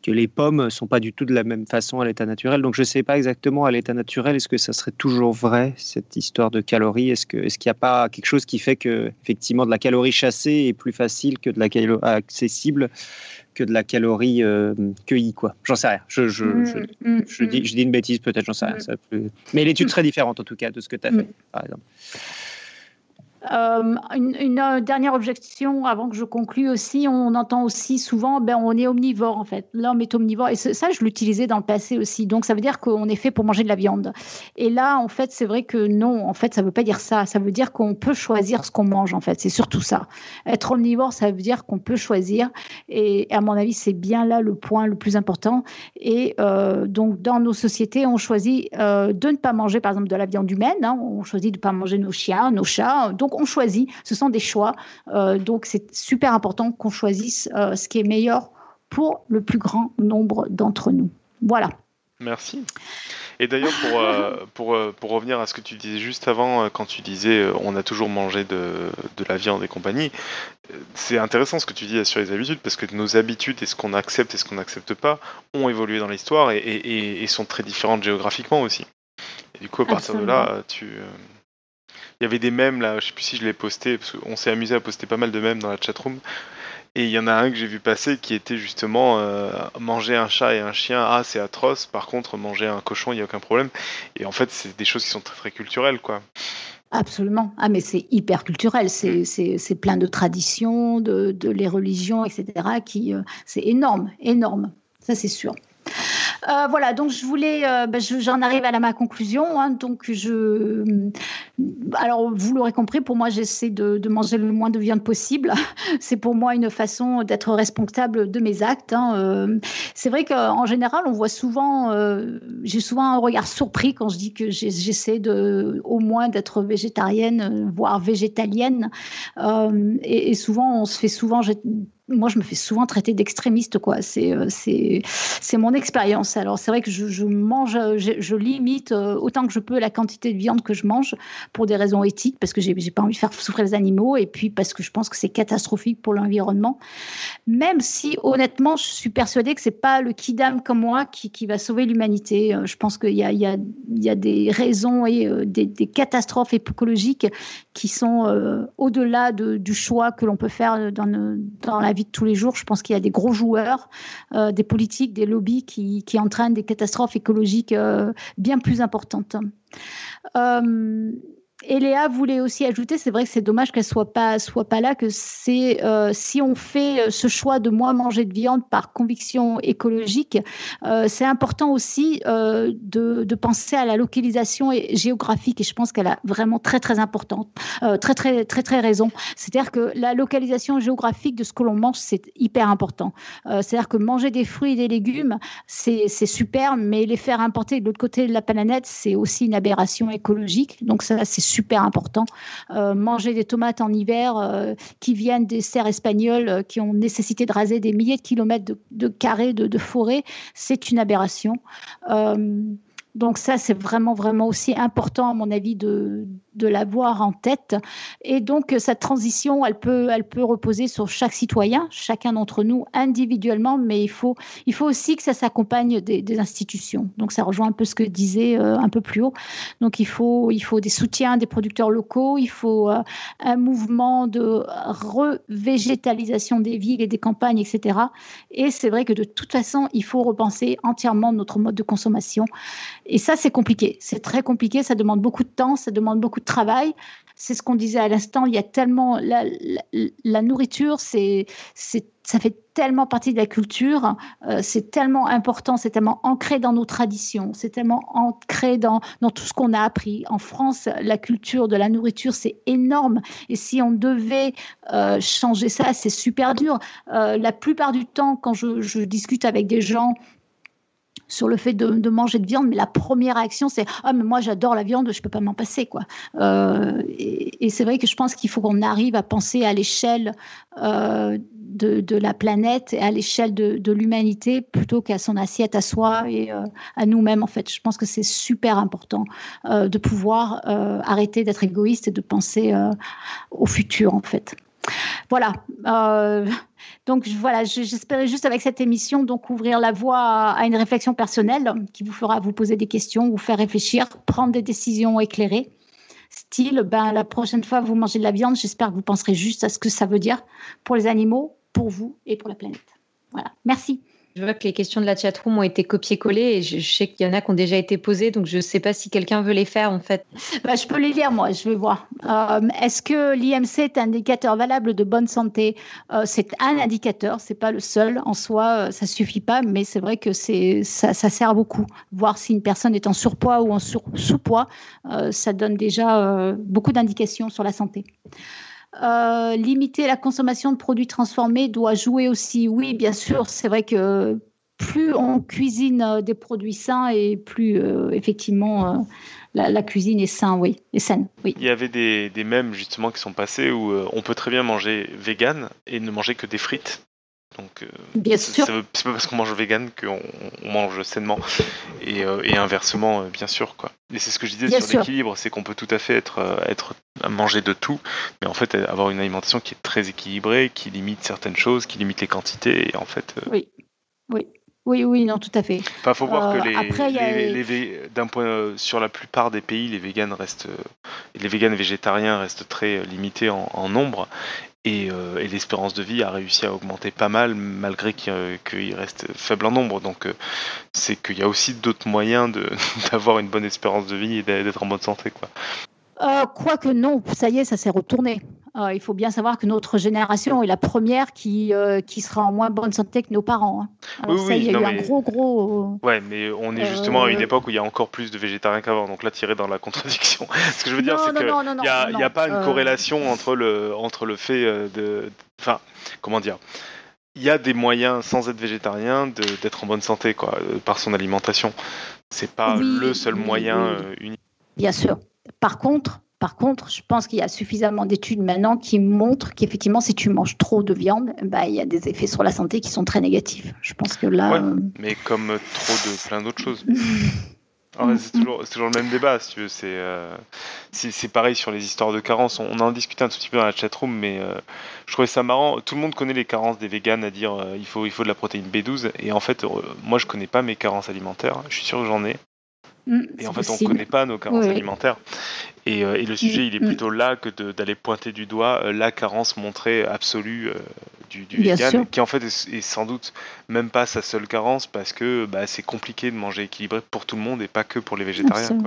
que les pommes sont pas du tout de la même façon à l'état naturel. Donc je ne sais pas exactement à l'état naturel, est-ce que ça serait toujours vrai, cette histoire de calories? Est-ce qu'il est n'y a pas quelque chose qui fait que effectivement de la calorie chassée est plus facile que de la calorie accessible que de la calorie euh, cueillie, quoi? J'en sais rien. Je, je, mm, mm, je, dis, mm. je dis une bêtise, peut-être, j'en sais rien. Ça Mais l'étude serait différente, en tout cas, de ce que tu as fait, par exemple. Euh, une, euh, dernière objection avant que je conclue aussi, on entend aussi souvent, ben, on est omnivore en fait. L'homme est omnivore et ça, je l'utilisais dans le passé aussi. Donc ça veut dire qu'on est fait pour manger de la viande. Et là, en fait, c'est vrai que non, en fait, ça veut pas dire ça. Ça veut dire qu'on peut choisir ce qu'on mange en fait. C'est surtout ça. Être omnivore, ça veut dire qu'on peut choisir. Et à mon avis, c'est bien là le point le plus important. Et euh, donc dans nos sociétés, on choisit de ne pas manger par exemple de la viande humaine. Hein. On choisit de ne pas manger nos chiens, nos chats. Donc on choisit, ce sont des choix. Euh, donc c'est super important qu'on choisisse euh, ce qui est meilleur pour le plus grand nombre d'entre nous. Voilà. Merci. Et d'ailleurs, pour, euh, pour, pour, revenir à ce que tu disais juste avant, quand tu disais on a toujours mangé de, de la viande et compagnie, c'est intéressant ce que tu dis sur les habitudes, parce que nos habitudes et ce qu'on accepte et ce qu'on n'accepte pas ont évolué dans l'histoire et, et, sont très différentes géographiquement aussi. Et du coup, à partir de là, tu, il y avait des mèmes là, je sais plus si je l'ai posté, parce qu'on s'est amusé à poster pas mal de mèmes dans la chatroom. Et il y en a un que j'ai vu passer qui était justement euh, manger un chat et un chien, ah c'est atroce, par contre manger un cochon, il n'y a aucun problème. Et en fait, c'est des choses qui sont très très culturelles quoi. Absolument. Ah, mais c'est hyper culturel. C'est, mm. plein de traditions, de, les religions, etc. Qui, euh, c'est énorme, énorme. Ça, c'est sûr. Euh, voilà, donc je voulais, bah, j'en arrive à ma conclusion. Hein. donc je, alors vous l'aurez compris, pour moi j'essaie de, manger le moins de viande possible. C'est pour moi une façon d'être responsable de mes actes. Hein. c'est vrai qu'en général, on voit souvent, j'ai souvent un regard surpris quand je dis que j'essaie de, au moins d'être végétarienne, voire végétalienne. Et, souvent, on se fait souvent moi, je me fais souvent traiter d'extrémiste, quoi. C'est, euh, c'est, c'est mon expérience. Alors, c'est vrai que je, mange, je, limite euh, autant que je peux la quantité de viande que je mange pour des raisons éthiques, parce que j'ai, j'ai pas envie de faire souffrir les animaux, et puis parce que je pense que c'est catastrophique pour l'environnement. Même si, honnêtement, je suis persuadée que c'est pas le kidam comme moi qui, qui va sauver l'humanité. Euh, je pense qu'il y a, il y a, il y a des raisons et des, des, catastrophes écologiques qui sont au-delà de, du choix que l'on peut faire dans, dans la de tous les jours. Je pense qu'il y a des gros joueurs, euh, des politiques, des lobbies qui, qui, entraînent des catastrophes écologiques euh, bien plus importantes. Et Léa voulait aussi ajouter, c'est vrai que c'est dommage qu'elle soit pas soit pas là, que c'est euh, si on fait euh, ce choix de moins manger de viande par conviction écologique, euh, c'est important aussi de, de, penser à la localisation géographique et je pense qu'elle a vraiment très très importante, très très très très raison. C'est-à-dire que la localisation géographique de ce que l'on mange c'est hyper important. C'est-à-dire que manger des fruits et des légumes c'est super, mais les faire importer de l'autre côté de la planète c'est aussi une aberration écologique. Donc ça c'est super important. Euh, manger des tomates en hiver euh, qui viennent des serres espagnoles euh, qui ont nécessité de raser des milliers de kilomètres de, carrés de, de forêt, c'est une aberration. Donc ça, c'est vraiment, vraiment aussi important, à mon avis, de, de l'avoir en tête. Et donc, cette transition, elle peut, elle peut reposer sur chaque citoyen, chacun d'entre nous individuellement, mais il faut, il faut aussi que ça s'accompagne des, institutions. Donc, ça rejoint un peu ce que disait euh, un peu plus haut. Donc, il faut, il faut des soutiens des producteurs locaux, il faut euh, un mouvement de revégétalisation des villes et des campagnes, etc. Et c'est vrai que de toute façon, il faut repenser entièrement notre mode de consommation. Et ça, c'est compliqué. C'est très compliqué. Ça demande beaucoup de temps, ça demande beaucoup de travail. C'est ce qu'on disait à l'instant. Il y a tellement la, nourriture, c'est ça fait tellement partie de la culture, euh, c'est tellement important, c'est tellement ancré dans nos traditions, c'est tellement ancré dans, dans tout ce qu'on a appris. En France, la culture de la nourriture, c'est énorme. Et si on devait euh, changer ça, c'est super dur. Euh, la plupart du temps, quand je, je discute avec des gens sur le fait de, manger de viande, mais la première réaction c'est ah mais moi j'adore la viande, je peux pas m'en passer quoi. Euh, et, c'est vrai que je pense qu'il faut qu'on arrive à penser à l'échelle euh, de, la planète et à l'échelle de, l'humanité plutôt qu'à son assiette à soi et euh, à nous-mêmes en fait. Je pense que c'est super important de pouvoir arrêter d'être égoïste et de penser au futur en fait. Voilà. Euh, donc voilà, j'espérais juste avec cette émission donc ouvrir la voie à, une réflexion personnelle qui vous fera vous poser des questions, vous faire réfléchir, prendre des décisions éclairées. Style, ben la prochaine fois vous mangez de la viande, j'espère que vous penserez juste à ce que ça veut dire pour les animaux, pour vous et pour la planète. Voilà. Merci. Je vois que les questions de la chatroom ont été copiées-collées et je, sais qu'il y en a qui ont déjà été posées, donc je ne sais pas si quelqu'un veut les faire en fait. Bah, je peux les lire moi, je vais voir. Euh, est-ce que l'IMC est un indicateur valable de bonne santé? Euh, C'est un indicateur, c'est pas le seul en soi, euh, ça suffit pas, mais c'est vrai que ça, ça, sert beaucoup. Voir si une personne est en surpoids ou en sous-poids, ça donne déjà beaucoup d'indications sur la santé. Euh, limiter la consommation de produits transformés doit jouer aussi. Oui, bien sûr, c'est vrai que plus on cuisine euh, des produits sains et plus euh, effectivement la, cuisine est saine, oui, est saine. Oui. Il y avait des, des mèmes justement qui sont passés où on peut très bien manger vegan et ne manger que des frites. Donc, euh, Bien sûr. C'est pas parce qu'on mange vegan qu'on mange sainement. Et, euh, inversement, euh, bien sûr. Quoi. Et c'est ce que je disais sur l'équilibre, c'est qu'on peut tout à fait être, être à manger de tout, mais en fait avoir une alimentation qui est très équilibrée, qui limite certaines choses, qui limite les quantités. Et en fait, Oui, oui. Oui, oui, non, tout à fait. Il faut voir que les, d'un point sur la plupart des pays, les véganes restent, les véganes végétariens restent très limités en, en nombre, euh, et, l'espérance de vie a réussi à augmenter pas mal malgré qu'il reste faible en nombre. Donc euh, c'est qu'il y a aussi d'autres moyens d'avoir une bonne espérance de vie et d'être en bonne santé. Quoi. Euh, Quoique non, ça y est, ça s'est retourné. Euh, il faut bien savoir que notre génération est la première qui, euh, qui sera en moins bonne santé que nos parents. Hein. oui, ça, il y a eu un gros, gros. Ouais, mais on est justement à une époque où il y a encore plus de végétariens qu'avant. Donc là, tiré dans la contradiction. Ce que je veux dire, c'est qu'il n'y a, a, pas une corrélation entre le, entre le fait de. Enfin, comment dire il y a des moyens, sans être végétarien, d'être en bonne santé quoi, par son alimentation. C'est pas le seul moyen unique. Bien sûr. Par contre, par contre, je pense qu'il y a suffisamment d'études maintenant qui montrent qu'effectivement, si tu manges trop de viande, bah, il y a des effets sur la santé qui sont très négatifs. Je pense que là. Euh, mais comme trop de plein d'autres choses. c'est toujours, toujours, le même débat, si tu veux. C'est euh, pareil sur les histoires de carences. On, en discutait un tout petit peu dans la chatroom, mais euh, je trouvais ça marrant. Tout le monde connaît les carences des véganes à dire il, faut, il faut de la protéine B12. Et en fait, moi, je connais pas mes carences alimentaires. Je suis sûr que j'en ai. Mm, et en fait, on ne connaît pas nos carences alimentaires. Et, euh, et, le sujet, il est mm, mm. plutôt là que d'aller pointer du doigt euh, la carence montrée absolue euh, du, du vegan, qui en fait est, sans doute même pas sa seule carence parce que bah, c'est compliqué de manger équilibré pour tout le monde et pas que pour les végétariens.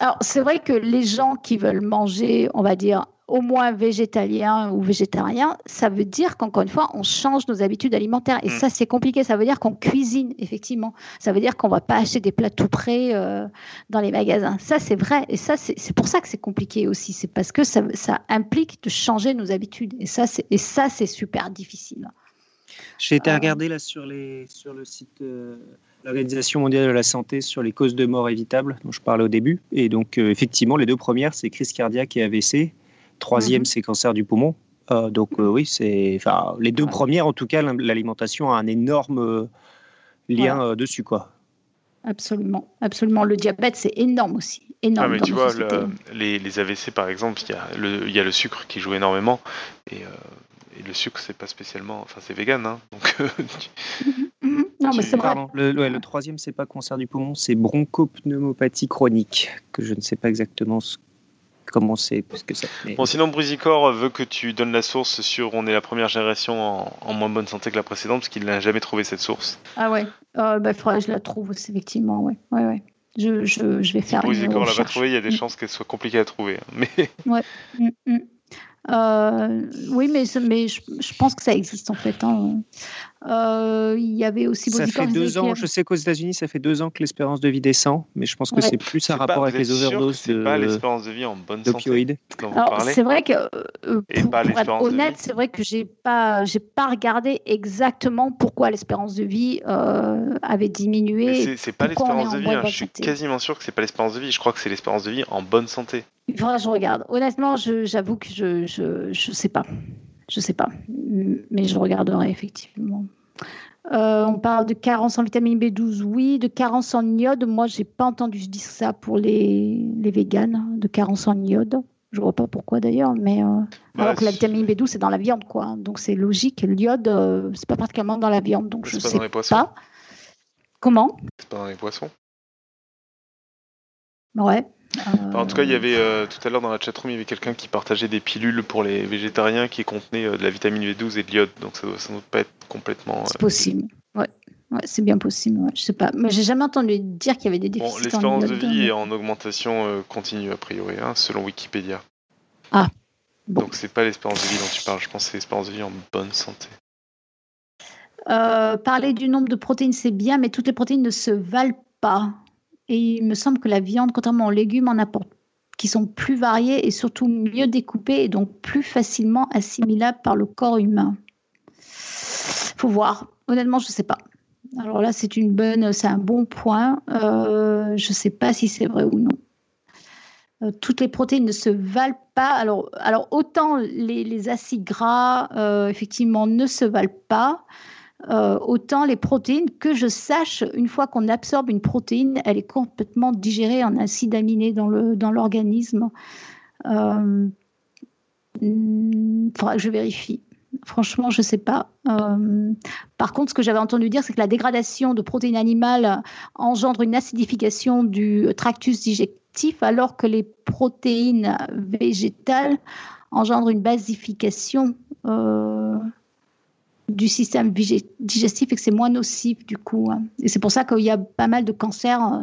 Alors, c'est vrai que les gens qui veulent manger, on va dire, au moins végétalien ou végétarien, ça veut dire qu'encore une fois, on change nos habitudes alimentaires. Et mm. ça, c'est compliqué. Ça veut dire qu'on cuisine, effectivement. Ça veut dire qu'on ne va pas acheter des plats tout prêts euh, dans les magasins. Ça, c'est vrai. Et ça, c'est pour ça que c'est compliqué aussi. C'est parce que ça, implique de changer nos habitudes. Et ça, c'est super difficile. J'ai été euh. regarder là sur, les, sur le site de l'Organisation mondiale de la santé sur les causes de mort évitables dont je parlais au début. Et donc, euh, effectivement, les deux premières, c'est crise cardiaque et AVC. Troisième, mhm. c'est cancer du poumon. Euh, donc euh, oui, c'est, enfin, les deux premières, en tout cas, l'alimentation a un énorme euh, lien dessus, quoi. Absolument, absolument. Le diabète, c'est énorme aussi. Énorme ah, mais tu vois, les, les, AVC, par exemple, il y, a le, il y a le sucre qui joue énormément. Et, et le sucre, c'est pas spécialement. Enfin, c'est vegan, hein, donc. Mhm, mhm. non, mais c'est vrai. Le, le troisième, c'est pas cancer du poumon, c'est bronchopneumopathie chronique, que je ne sais pas exactement ce comment c'est. Bon, sinon, Brusicor veut que tu donnes la source sur on est la première génération en, moins bonne santé que la précédente, parce qu'il n'a jamais trouvé cette source. Ah ouais, euh, bah, faudrait que je la trouve aussi, effectivement. Ouais, ouais, ouais. Je, je, je vais faire. Si Brusicor l'a pas trouvé, il y a des mm. chances qu'elle soit compliquée à trouver. Hein, mais... Ouais. Mm, mm. Euh, oui, mais, mais je, pense que ça existe en fait. Hein. Euh, il y avait aussi Ça fait deux ans, je sais qu'aux États-Unis, ça fait deux ans que l'espérance de vie descend, mais je pense que c'est plus un rapport avec les overdoses de. pas l'espérance de vie en bonne santé. C'est vrai que, euh, pour, être honnête, c'est vrai que j'ai pas, j'ai pas regardé exactement pourquoi l'espérance de vie avait diminué. C'est pas l'espérance de vie. Hein. je suis quasiment sûr que c'est pas l'espérance de vie. Je crois que c'est l'espérance de vie en bonne santé. Il faudra que je regarde. Honnêtement, j'avoue que je, je, je sais pas. Je sais pas. Mais je regarderai effectivement. Euh, on parle de carence en vitamine B12, oui. De carence en iode, moi, j'ai pas entendu dire ça pour les, les véganes, de carence en iode. Je vois pas pourquoi d'ailleurs, mais euh, bah, alors que la vitamine B12 c'est dans la viande, quoi. Donc c'est logique. L'iode, euh, c'est pas particulièrement dans la viande, donc je sais pas. Comment? C'est pas dans les poissons? Ouais en tout cas, il y avait euh, tout à l'heure dans la chatroom, il y avait quelqu'un qui partageait des pilules pour les végétariens qui contenaient euh, de la vitamine B12 et de l'iode, donc ça doit sans doute pas être complètement. C'est euh, possible, ouais. ouais c'est bien possible, ouais. je sais pas. Mais j'ai jamais entendu dire qu'il y avait des déficits. Bon, l'espérance de vie est en augmentation continue a priori, hein, selon Wikipédia. Ah. Bon. Donc c'est pas l'espérance de vie dont tu parles, je pense que c'est l'espérance de vie en bonne santé. parler du nombre de protéines, c'est bien, mais toutes les protéines ne se valent pas. Et il me semble que la viande, contrairement aux légumes, en apporte qui sont plus variés et surtout mieux découpés et donc plus facilement assimilables par le corps humain. Faut voir. Honnêtement, je ne sais pas. Alors là, c'est une bonne, c'est un bon point. Euh, je ne sais pas si c'est vrai ou non. Euh, toutes les protéines ne se valent pas. Alors, alors autant les, acides gras, euh, effectivement, ne se valent pas. Euh, autant les protéines, que je sache, une fois qu'on absorbe une protéine, elle est complètement digérée en acides aminés dans l'organisme. Dans euh, faudra que je vérifie. Franchement, je ne sais pas. Euh, par contre, ce que j'avais entendu dire, c'est que la dégradation de protéines animales engendre une acidification du tractus digestif, alors que les protéines végétales engendrent une basification du système digestif et que c'est moins nocif du coup. Hein. Et c'est pour ça qu'il y a pas mal de cancers euh,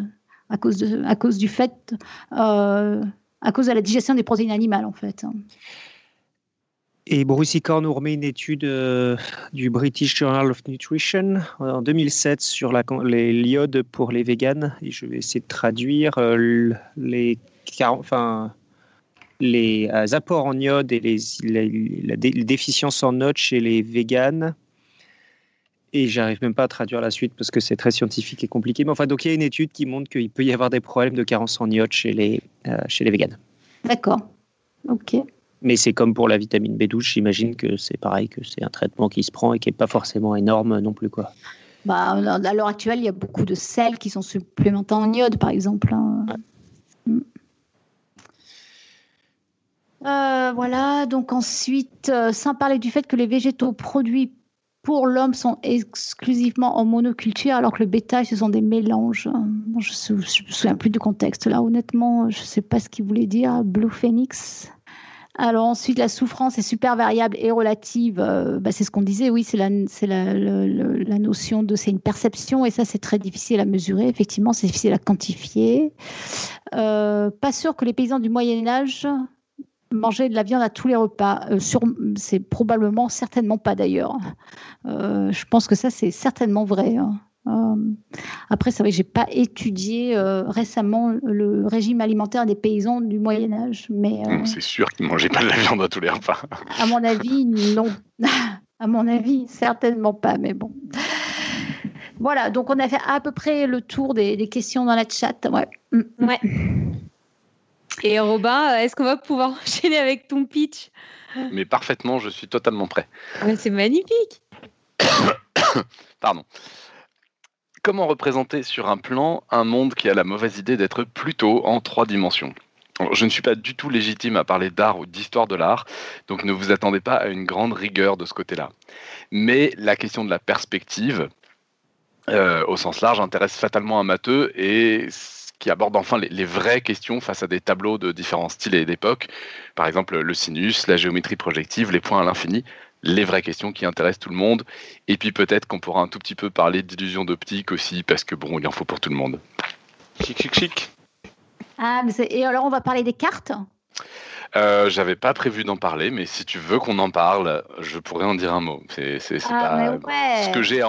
à cause, de, à cause du fait, euh, à cause de la digestion des protéines animales en fait. Hein. Et Bruce Icor nous remet une étude euh, du British Journal of Nutrition en 2007 sur la, les l'iode pour les véganes. Et je vais essayer de traduire les, enfin, les euh, apports en iode et les, les, déficiences en iode chez les véganes. Et j'arrive même pas à traduire la suite parce que c'est très scientifique et compliqué. Mais enfin, donc il y a une étude qui montre qu'il peut y avoir des problèmes de carence en iode chez les, chez les véganes. D'accord. Ok. Mais c'est comme pour la vitamine B12, j'imagine que c'est pareil, que c'est un traitement qui se prend et qui n'est pas forcément énorme non plus. Quoi. Bah, à l'heure actuelle, il y a beaucoup de sels qui sont supplémentés en iode, par exemple. Hein. Mm. Euh, voilà, donc ensuite, euh, sans parler du fait que les végétaux produits pour l'homme sont exclusivement en monoculture, alors que le bétail, ce sont des mélanges. je ne me souviens plus du contexte là, honnêtement, je ne sais pas ce qu'il voulait dire. Blue Phoenix alors ensuite, la souffrance est super variable et relative. Euh, bah, c'est ce qu'on disait, oui, c'est la, notion de, c'est une perception et ça, c'est très difficile à mesurer. Effectivement, c'est difficile à quantifier. Pas sûr que les paysans du Moyen Âge mangeaient de la viande à tous les repas. Euh, c'est probablement, certainement pas d'ailleurs. je pense que ça, c'est certainement vrai. Hein. Euh, après, c'est vrai que j'ai pas étudié euh, récemment le régime alimentaire des paysans du Moyen Âge, mais euh, c'est sûr qu'ils mangeaient pas de la viande à tous les repas. à mon avis, non. à mon avis, certainement pas, mais bon. Voilà, donc on a fait à peu près le tour des, questions dans la chat. Ouais. Mm. ouais. Et Robin, est-ce qu'on va pouvoir enchaîner avec ton pitch? Mais parfaitement, je suis totalement prêt. c'est magnifique. Pardon. Comment représenter sur un plan un monde qui a la mauvaise idée d'être plutôt en trois dimensions? Je ne suis pas du tout légitime à parler d'art ou d'histoire de l'art, donc ne vous attendez pas à une grande rigueur de ce côté-là. Mais la question de la perspective, euh, au sens large, intéresse fatalement un matheux et qui aborde enfin les, les, vraies questions face à des tableaux de différents styles et d'époques. Par exemple, le sinus, la géométrie projective, les points à l'infini les vraies questions qui intéressent tout le monde. Et puis peut-être qu'on pourra un tout petit peu parler d'illusion d'optique aussi, parce que bon, il en faut pour tout le monde. Chic, chic, chic. Ah, et alors on va parler des cartes? Euh, J'avais pas prévu d'en parler, mais si tu veux qu'on en parle, je pourrais en dire un mot. C'est ah, pas ce que j'ai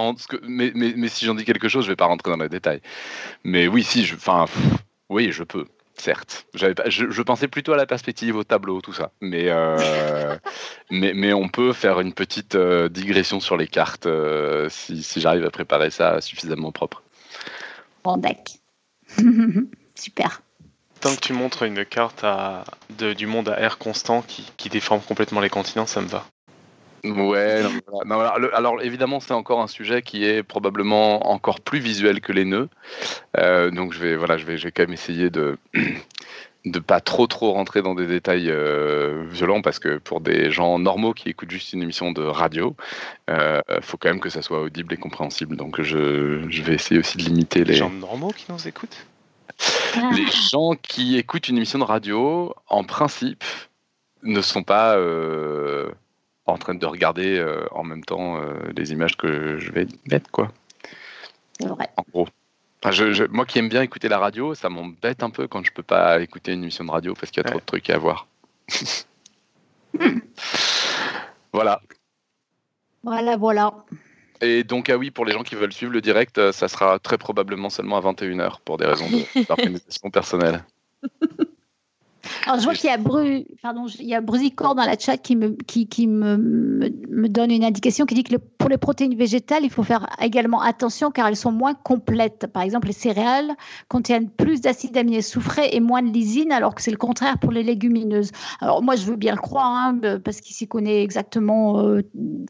mais, mais, mais, si j'en dis quelque chose, je vais pas rentrer dans les détails. Mais oui, si, enfin, oui, je peux certes. Pas, je, pensais plutôt à la perspective, au tableau, tout ça. Mais, euh, mais, mais, on peut faire une petite euh, digression sur les cartes euh, si, si j'arrive à préparer ça suffisamment propre. Bon, deck. Super. Tant que tu montres une carte à, de, du monde à air constant qui, qui déforme complètement les continents, ça me va. Ouais, alors, évidemment, c'est encore un sujet qui est probablement encore plus visuel que les nœuds. Euh, donc je vais, voilà, je vais, je vais quand même essayer de de pas trop trop rentrer dans des détails euh, violents parce que pour des gens normaux qui écoutent juste une émission de radio, il euh, faut quand même que ça soit audible et compréhensible. Donc je, je vais essayer aussi de limiter les, les gens normaux qui nous écoutent? Les gens qui écoutent une émission de radio, en principe, ne sont pas en train de regarder euh, en même temps euh, les images que je vais mettre, quoi. Vrai. En gros. moi qui aime bien écouter la radio, ça m'embête un peu quand je peux pas écouter une émission de radio parce qu'il y a trop de trucs à voir. voilà. Voilà, voilà. Et donc, ah oui, pour les gens qui veulent suivre le direct, euh, ça sera très probablement seulement à 21h pour des raisons d'organisation personnelle. Alors, je vois qu'il y a Bru, pardon, il y a Brusicor dans la chat qui me, qui, qui me, me, donne une indication qui dit que pour les protéines végétales, il faut faire également attention car elles sont moins complètes. Par exemple, les céréales contiennent plus d'acides aminés soufrés et moins de lysine, alors que c'est le contraire pour les légumineuses. Alors, moi, je veux bien le croire, hein, parce qu'il s'y connaît exactement euh,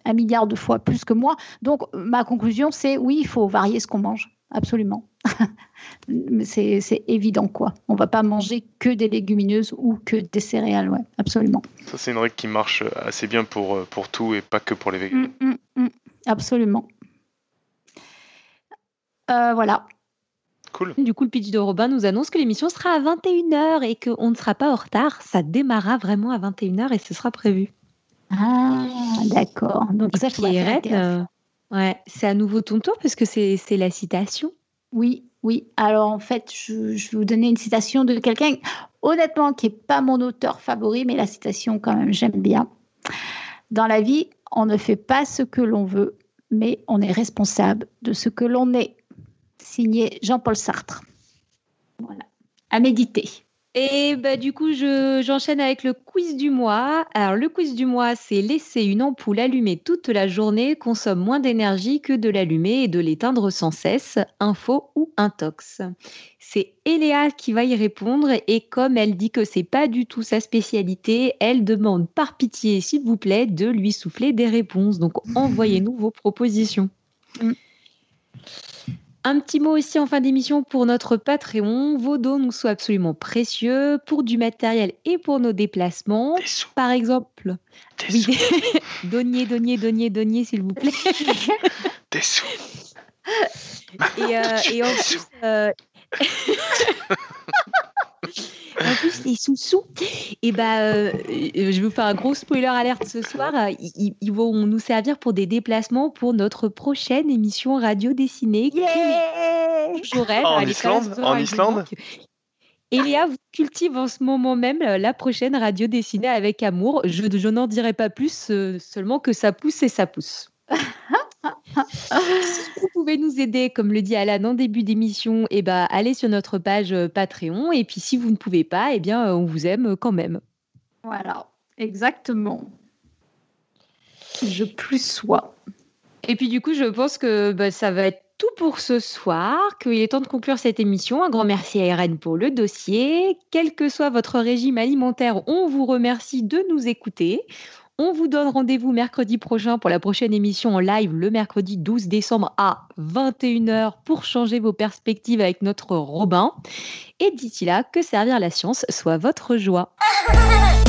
un milliard de fois plus que moi. Donc, ma conclusion, c'est oui, il faut varier ce qu'on mange. Absolument. c'est évident quoi. On va pas manger que des légumineuses ou que des céréales, ouais, absolument. Ça c'est une règle qui marche assez bien pour, euh, pour tout et pas que pour les végétaux. Mm, mm, mm. absolument. Euh, voilà. Cool. Du coup, le pitch de Robin nous annonce que l'émission sera à 21h et qu'on ne sera pas en retard. Ça démarrera vraiment à 21h et ce sera prévu. Ah, d'accord. Donc, ça, euh, ouais, c'est à nouveau ton tour parce que c'est la citation. Oui, oui. Alors en fait, je, vais vous donner une citation de quelqu'un, honnêtement, qui n'est pas mon auteur favori, mais la citation quand même, j'aime bien. Dans la vie, on ne fait pas ce que l'on veut, mais on est responsable de ce que l'on est. Signé Jean-Paul Sartre. Voilà. À méditer. Et bah, du coup, j'enchaîne avec le quiz du mois. Alors, le quiz du mois, c'est laisser une ampoule allumée toute la journée consomme moins d'énergie que de l'allumer et de l'éteindre sans cesse. Info ou intox? C'est Eléa qui va y répondre et comme elle dit que c'est pas du tout sa spécialité, elle demande par pitié, s'il vous plaît, de lui souffler des réponses. Donc, envoyez-nous vos propositions. Un petit mot aussi en fin d'émission pour notre Patreon. Vos dons nous sont absolument précieux pour du matériel et pour nos déplacements. Par exemple, Des donniez, donniez, s'il vous plaît. Des sous. Et, euh, et en plus, euh, en plus, les sous-sous, et bah, euh, je vais vous faire un gros spoiler alerte ce soir. Ils, ils vont nous servir pour des déplacements pour notre prochaine émission radio dessinée. Yeah J'aurais. en Islande En Islande Et Léa vous cultive en ce moment même la prochaine radio dessinée avec amour. Je, je n'en dirai pas plus, euh, seulement que ça pousse et ça pousse. si vous pouvez nous aider, comme le dit Alan en début d'émission, eh ben, allez sur notre page euh, Patreon. Et puis si vous ne pouvez pas, eh bien, euh, on vous aime quand même. Voilà, exactement. Je plus sois. Et puis du coup, je pense que bah, ça va être tout pour ce soir, qu'il est temps de conclure cette émission. Un grand merci à RN pour le dossier. Quel que soit votre régime alimentaire, on vous remercie de nous écouter. On vous donne rendez-vous mercredi prochain pour la prochaine émission en live le mercredi 12 décembre à 21h pour changer vos perspectives avec notre Robin. Et d'ici là, que servir la science soit votre joie.